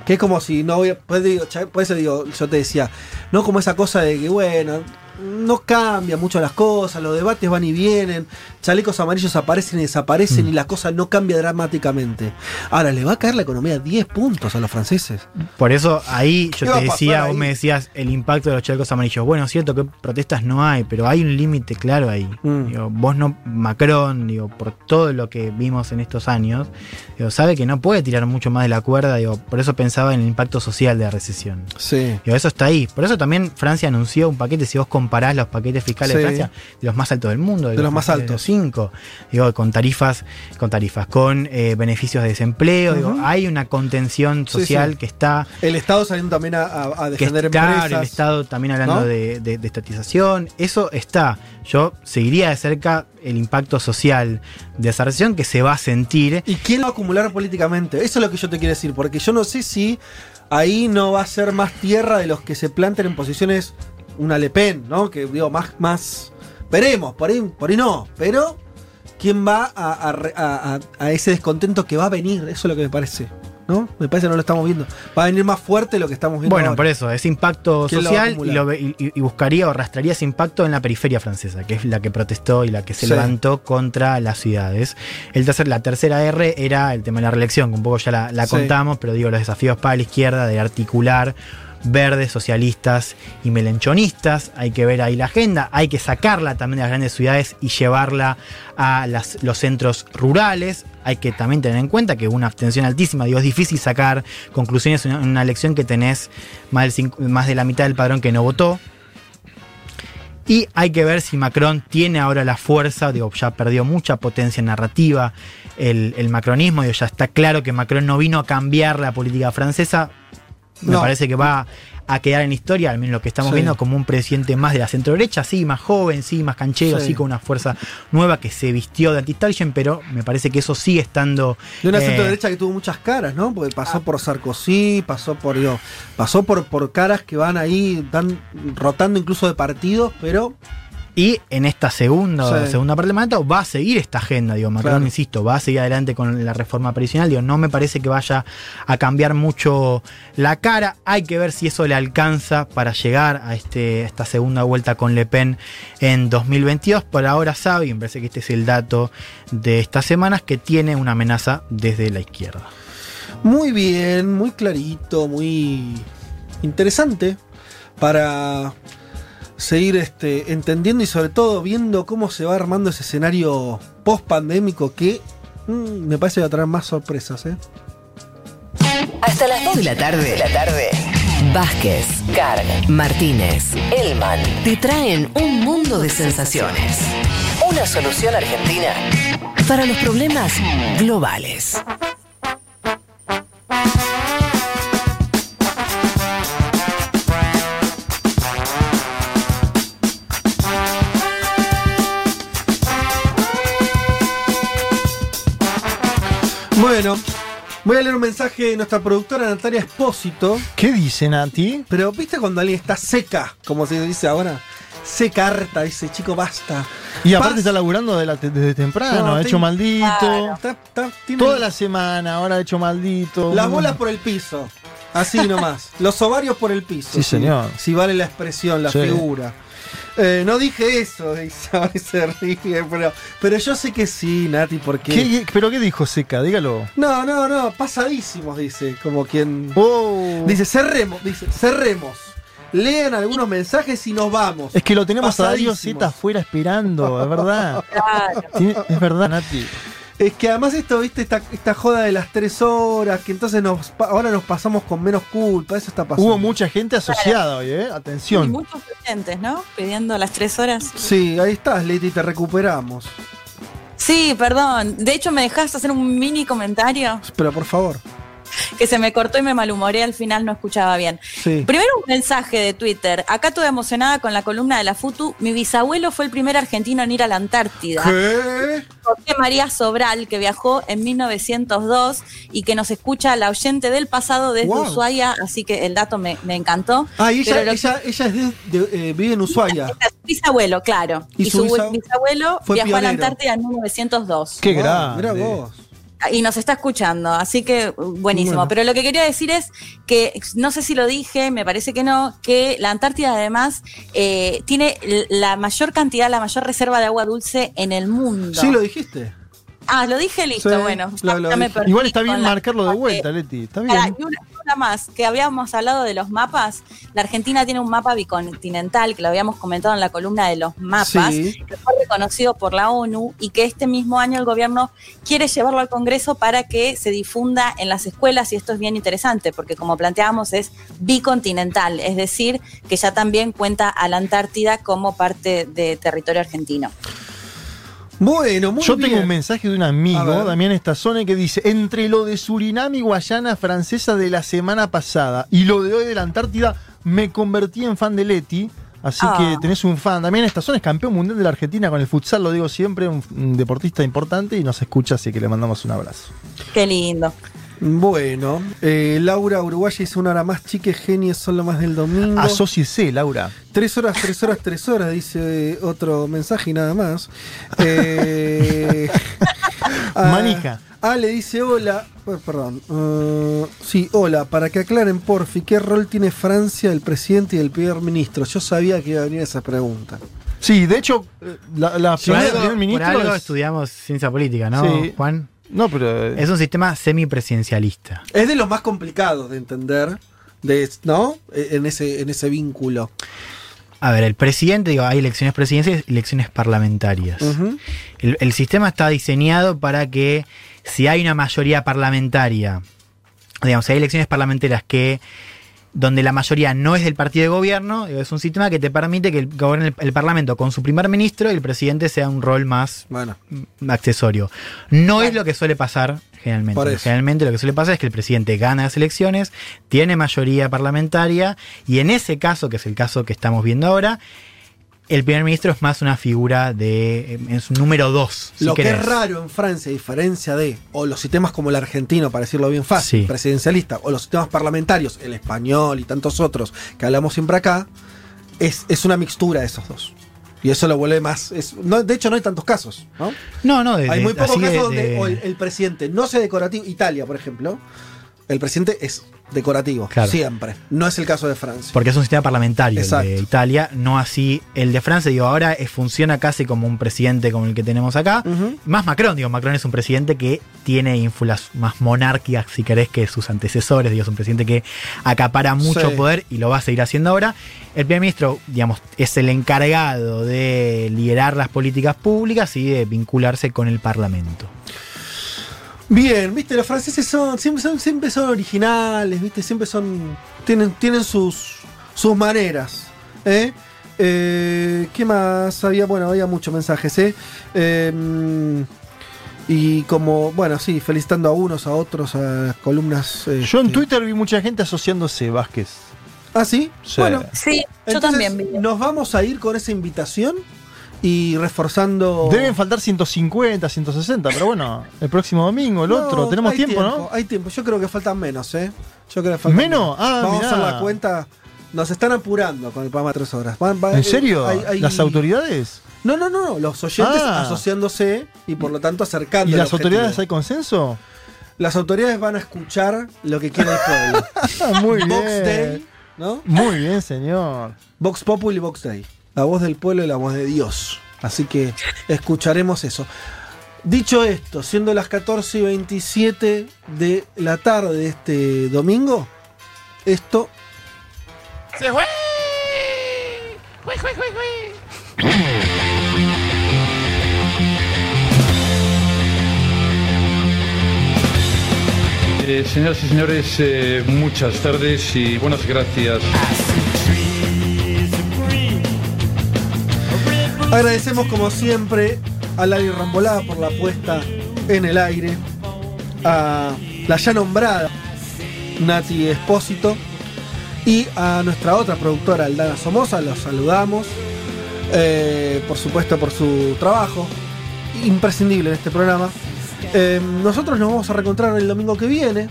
que es como si no voy a. Pues, digo, cha- por eso digo, yo te decía, no como esa cosa de que, bueno, no cambia mucho las cosas, los debates van y vienen, chalecos amarillos aparecen y desaparecen y la cosa no cambia dramáticamente. Ahora, ¿le va a caer la economía 10 puntos a los franceses? Por eso ahí ¿Qué yo te decía, vos me decías el impacto de los chalecos amarillos. Bueno, es cierto que protestas no hay, pero hay un límite claro ahí. Mm. Digo, vos no, Macron, digo, por todo lo que vimos en estos años, digo, sabe que no puede tirar mucho más de la cuerda, digo, por eso pensaba en el impacto social de la recesión. Sí. Digo, eso está ahí. Por eso también Francia anunció un paquete, si vos comparás los paquetes fiscales de. Francia, de los más altos del mundo. De los más altos. los cinco. Digo, con tarifas, con tarifas, con eh, beneficios de desempleo. Digo, hay una contención social sí. que está El Estado saliendo también a, a- a que defender está, empresas. el Estado también hablando ¿no? de, de- de estatización, eso está. Yo seguiría de cerca el impacto social de esa recesión que se va a sentir. ¿Y quién lo va a acumular políticamente? Eso es lo que yo te quiero decir, porque yo no sé si ahí no va a ser más tierra de los que se planten en posiciones una Le Pen, ¿no? Que digo, más, más. Veremos, por ahí, por ahí no, pero ¿quién va a, a ese descontento que va a venir? Eso es lo que me parece. ¿No? Me parece que no lo estamos viendo. Va a venir más fuerte lo que estamos viendo. Bueno, ahora. por eso, ese impacto ¿Quién lo va a social y, acumular? lo ve- y- y buscaría o arrastraría ese impacto en la periferia francesa, que es la que protestó y la que se Sí. levantó contra las ciudades. El tercer, la tercera R era el tema de la reelección, que un poco ya la, la Sí. contamos, pero digo, los desafíos para la izquierda de articular verdes, socialistas y melenchonistas. Hay que ver ahí la agenda, hay que sacarla también de las grandes ciudades y llevarla a los centros rurales. Hay que también tener en cuenta que una abstención altísima, digo, es difícil sacar conclusiones en una, elección que tenés más, de la mitad del padrón que no votó. Y hay que ver si Macron tiene ahora la fuerza, digo, ya perdió mucha potencia narrativa el, el macronismo, digo, ya está claro que Macron no vino a cambiar la política francesa, me No. parece que va a quedar en historia, al menos lo que estamos Sí. viendo, como un presidente más de la centro derecha, sí, más joven, sí, más canchero, Sí. sí, con una fuerza nueva que se vistió de anti pero me parece que eso sigue estando. De una eh, centro derecha que tuvo muchas caras, ¿no? Porque pasó por Sarkozy, pasó por digo, pasó por, por caras que van ahí, dan rotando incluso de partidos, pero Y en esta segunda, Sí. segunda parte del mandato va a seguir esta agenda, digo, Macron, Claro. insisto, va a seguir adelante con la reforma previsional, digo, no me parece que vaya a cambiar mucho la cara, hay que ver si eso le alcanza para llegar a este, esta segunda vuelta con Le Pen en 2022, por ahora sabe, y me parece que este es el dato de estas semanas, que tiene una amenaza desde la izquierda. muy bien, muy clarito, muy interesante para seguir este, entendiendo y sobre todo viendo cómo se va armando ese escenario post pandémico que mm, me parece que va a traer más sorpresas, ¿eh? Hasta las 2 de la tarde. De la. Vázquez, Carg, Martínez, Elman te traen un mundo de sensaciones. Una solución argentina para los problemas globales. Bueno, voy a leer un mensaje de nuestra productora Natalia Espósito. ¿Qué dice Nati? Pero ¿viste cuando alguien está seca? Como se dice ahora. Seca harta, dice, chico, basta. Y aparte está laburando de la- desde temprano, No, ha hecho maldito. Está- está- tiene Toda la semana, ahora ha hecho maldito. Las bolas por el piso. Así nomás. Los ovarios por el piso. Sí, señor. Si vale la expresión, la Sí. figura. Eh, no dije eso, dice, ahora se ríe, pero, pero yo sé que sí, Nati, porque. ¿Qué- ¿Pero qué dijo Seca? Dígalo. No, no, no, pasadísimos, dice, como quien. Oh. Dice, cerremos, dice, cerremos. Lean algunos mensajes y nos vamos. Es que lo tenemos a Darío Pasadísimos. Z afuera esperando, es verdad. Tiene- es verdad, Nati. Es que además esto, viste, esta, esta joda de las tres horas, que entonces nos, ahora nos pasamos con menos culpa, eso está pasando. Hubo mucha gente asociada hoy, ¿eh? Y Atención. muchos oyentes, ¿no? Pidiendo las tres horas. Sí, ahí estás, Leti, te recuperamos. Sí, perdón. De hecho, me dejaste hacer un mini comentario Pero por favor. que se me cortó y me malhumoré. Al final no escuchaba bien. Sí. Primero un mensaje de Twitter. Acá toda emocionada con la columna de la FUTU. Mi bisabuelo fue el primer argentino en ir a la Antártida. ¿Qué? José María Sobral, que viajó en 1902 y que nos escucha la oyente del pasado desde Wow. Ushuaia, así que el dato me, me encantó. Ah, y ella, ella, ella es de- de- eh, vive en Ushuaia. bisabuelo, claro. Y Y, su su, bisa- bisabuelo fue viajó a la. Antártida en 1902. Qué Wow, grande. Mirá vos. Y nos está escuchando, así que buenísimo. Bueno. Pero lo que quería decir es que, no sé si lo dije, me parece que no, que la Antártida además eh, tiene la mayor cantidad, la mayor reserva de agua dulce en el mundo. Sí, lo dijiste. Ah, lo dije, listo, Sí, bueno. lo- lo me Igual está bien marcarlo de vuelta, Leti. Está bien. y una cosa más, que habíamos hablado de los mapas. La Argentina tiene un mapa bicontinental, que lo habíamos comentado en la columna de los mapas, Sí. que fue reconocido por la ONU y que este mismo año el gobierno quiere llevarlo al Congreso para que se difunda en las escuelas y esto es bien interesante porque como planteábamos es bicontinental, es decir, que ya también cuenta a la Antártida como parte de territorio argentino. Bueno, muy Yo bien. tengo un mensaje de un amigo. Damián Estazone, que dice: Entre lo de Surinam y Guayana francesa de la semana pasada y lo de hoy de la Antártida, me convertí en fan de Leti. Así Ah. que tenés un fan. Damián Estazone es campeón mundial de la Argentina con el futsal, lo digo siempre, un, un deportista importante y nos escucha, así que le mandamos un abrazo. Qué lindo. Bueno, eh, Laura Uruguaya dice una hora más, chiques genios, son lo más del domingo. Asociese, Laura. Tres horas, tres horas, tres horas, dice otro mensaje y nada más. Eh, ah, Manija. Ah, le dice hola, eh, perdón, eh, sí, hola, para que aclaren porfi, ¿qué rol tiene Francia, el presidente y el primer ministro? Yo sabía que iba a venir esa pregunta. Sí, de hecho, eh, la, la algo, primer ministro por algo es- estudiamos ciencia política, ¿no, Sí. Juan? No, pero. eh, Es un sistema semipresidencialista. Es de los más complicados de entender, de, ¿no? Eh, En ese, en ese vínculo. A ver, el presidente, digo, hay elecciones presidenciales y elecciones parlamentarias. El, el sistema está diseñado para que si hay una mayoría parlamentaria, digamos, si hay elecciones parlamentarias que donde la mayoría no es del partido de gobierno, es un sistema que te permite que el, gobierne el, el parlamento con su primer ministro y el presidente sea un rol más Bueno, mm, accesorio. No es lo que suele pasar generalmente. Generalmente lo que suele pasar es que el presidente gana las elecciones, tiene mayoría parlamentaria y en ese caso, que es el caso que estamos viendo ahora, el primer ministro es más una figura de. es un número dos. si lo que es raro en Francia, a diferencia de, o los sistemas como el argentino, para decirlo bien fácil, Sí. presidencialista, o los sistemas parlamentarios, el español y tantos otros que hablamos siempre acá, es, es una mixtura de esos dos. Y eso lo vuelve más. es- no, de hecho, no hay tantos casos, ¿no? No, no, de- hay muy pocos de- casos donde de- el, el presidente no sea decorativo. Italia, por ejemplo, el presidente es decorativo, Claro. siempre. No es el caso de Francia. Porque es un sistema parlamentario el de Italia, no así el de Francia. Digo, ahora funciona casi como un presidente como el que tenemos acá. Más Macron, digo, Macron es un presidente que tiene ínfulas más monárquicas, si querés, que sus antecesores. Digo, es un presidente que acapara mucho Sí. poder y lo va a seguir haciendo ahora. El primer ministro, digamos, es el encargado de liderar las políticas públicas y de vincularse con el parlamento. Bien, viste, los franceses son siempre son, siempre son originales, viste, siempre son. tienen, tienen sus, sus maneras. ¿eh? Eh, ¿Qué más había? Bueno, había muchos mensajes, ¿eh? Eh, y como, bueno, sí, felicitando a unos, a otros, a las columnas. eh, Yo en este- Twitter vi mucha gente asociándose Vázquez. ¿Ah, sí? Sí. Bueno, Sí, yo entonces, también vi. Nos vamos a ir con esa invitación y reforzando. Deben faltar 150, 160, pero bueno, el próximo domingo, el No, otro, tenemos tiempo, ¿no? Hay tiempo, yo creo que faltan menos, ¿eh? Yo creo que faltan ¿Menos? Ah, Vamos mirá. a hacer la cuenta. Nos están apurando con el programa de tres horas. Van- van- ¿En eh, serio? hay- hay- ¿Las autoridades? No, no, no, no, los oyentes Ah. asociándose y por lo tanto acercando. ¿Y las autoridades hay consenso? Las autoridades van a escuchar lo que quiere el pueblo. Muy bien. Vox Day, ¿no? Muy bien, señor. Vox Populi y Vox Day. La voz del pueblo y la voz de Dios. Así que escucharemos eso. Dicho esto, siendo las 14 y 27 de la tarde de este domingo, esto ¡Se fue! ¡Fue, fue, fue, fue! Eh, señoras y señores, eh, muchas tardes y buenas gracias. Agradecemos como siempre a Lali Rambolada por la puesta en el aire, a la ya nombrada Nati Espósito y a nuestra otra productora Aldana Somoza, los saludamos, eh, por supuesto por su trabajo, imprescindible en este programa. Eh, nosotros nos vamos a reencontrar el domingo que viene,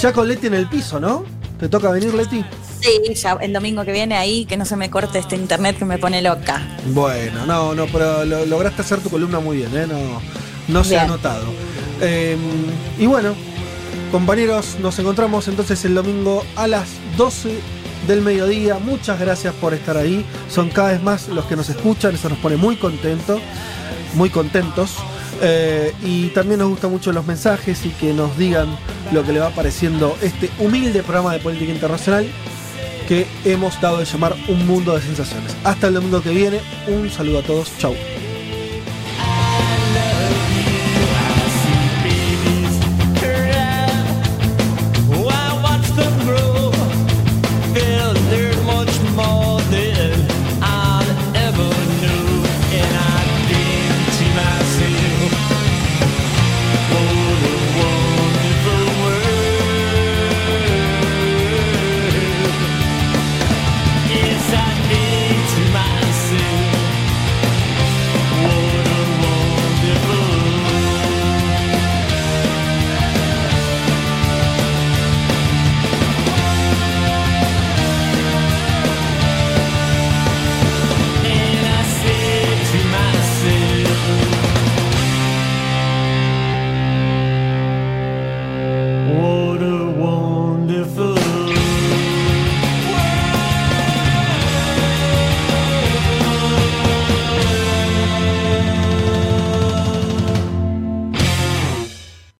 ya con Leti en el piso, ¿no? ¿Te toca venir Leti? Sí, ya el domingo que viene ahí, que no se me corte este internet que me pone loca. Bueno, no, no, pero lo- lograste hacer tu columna muy bien, ¿eh? No, no se ha notado. Eh, y bueno, compañeros, nos encontramos entonces el domingo a las 12 del mediodía. Muchas gracias por estar ahí. Son cada vez más los que nos escuchan, eso nos pone muy contentos, muy contentos. Eh, y también nos gustan mucho los mensajes y que nos digan lo que le va pareciendo este humilde programa de política internacional que hemos dado de llamar Un Mundo de Sensaciones. Hasta el domingo que viene, un saludo a todos, chau.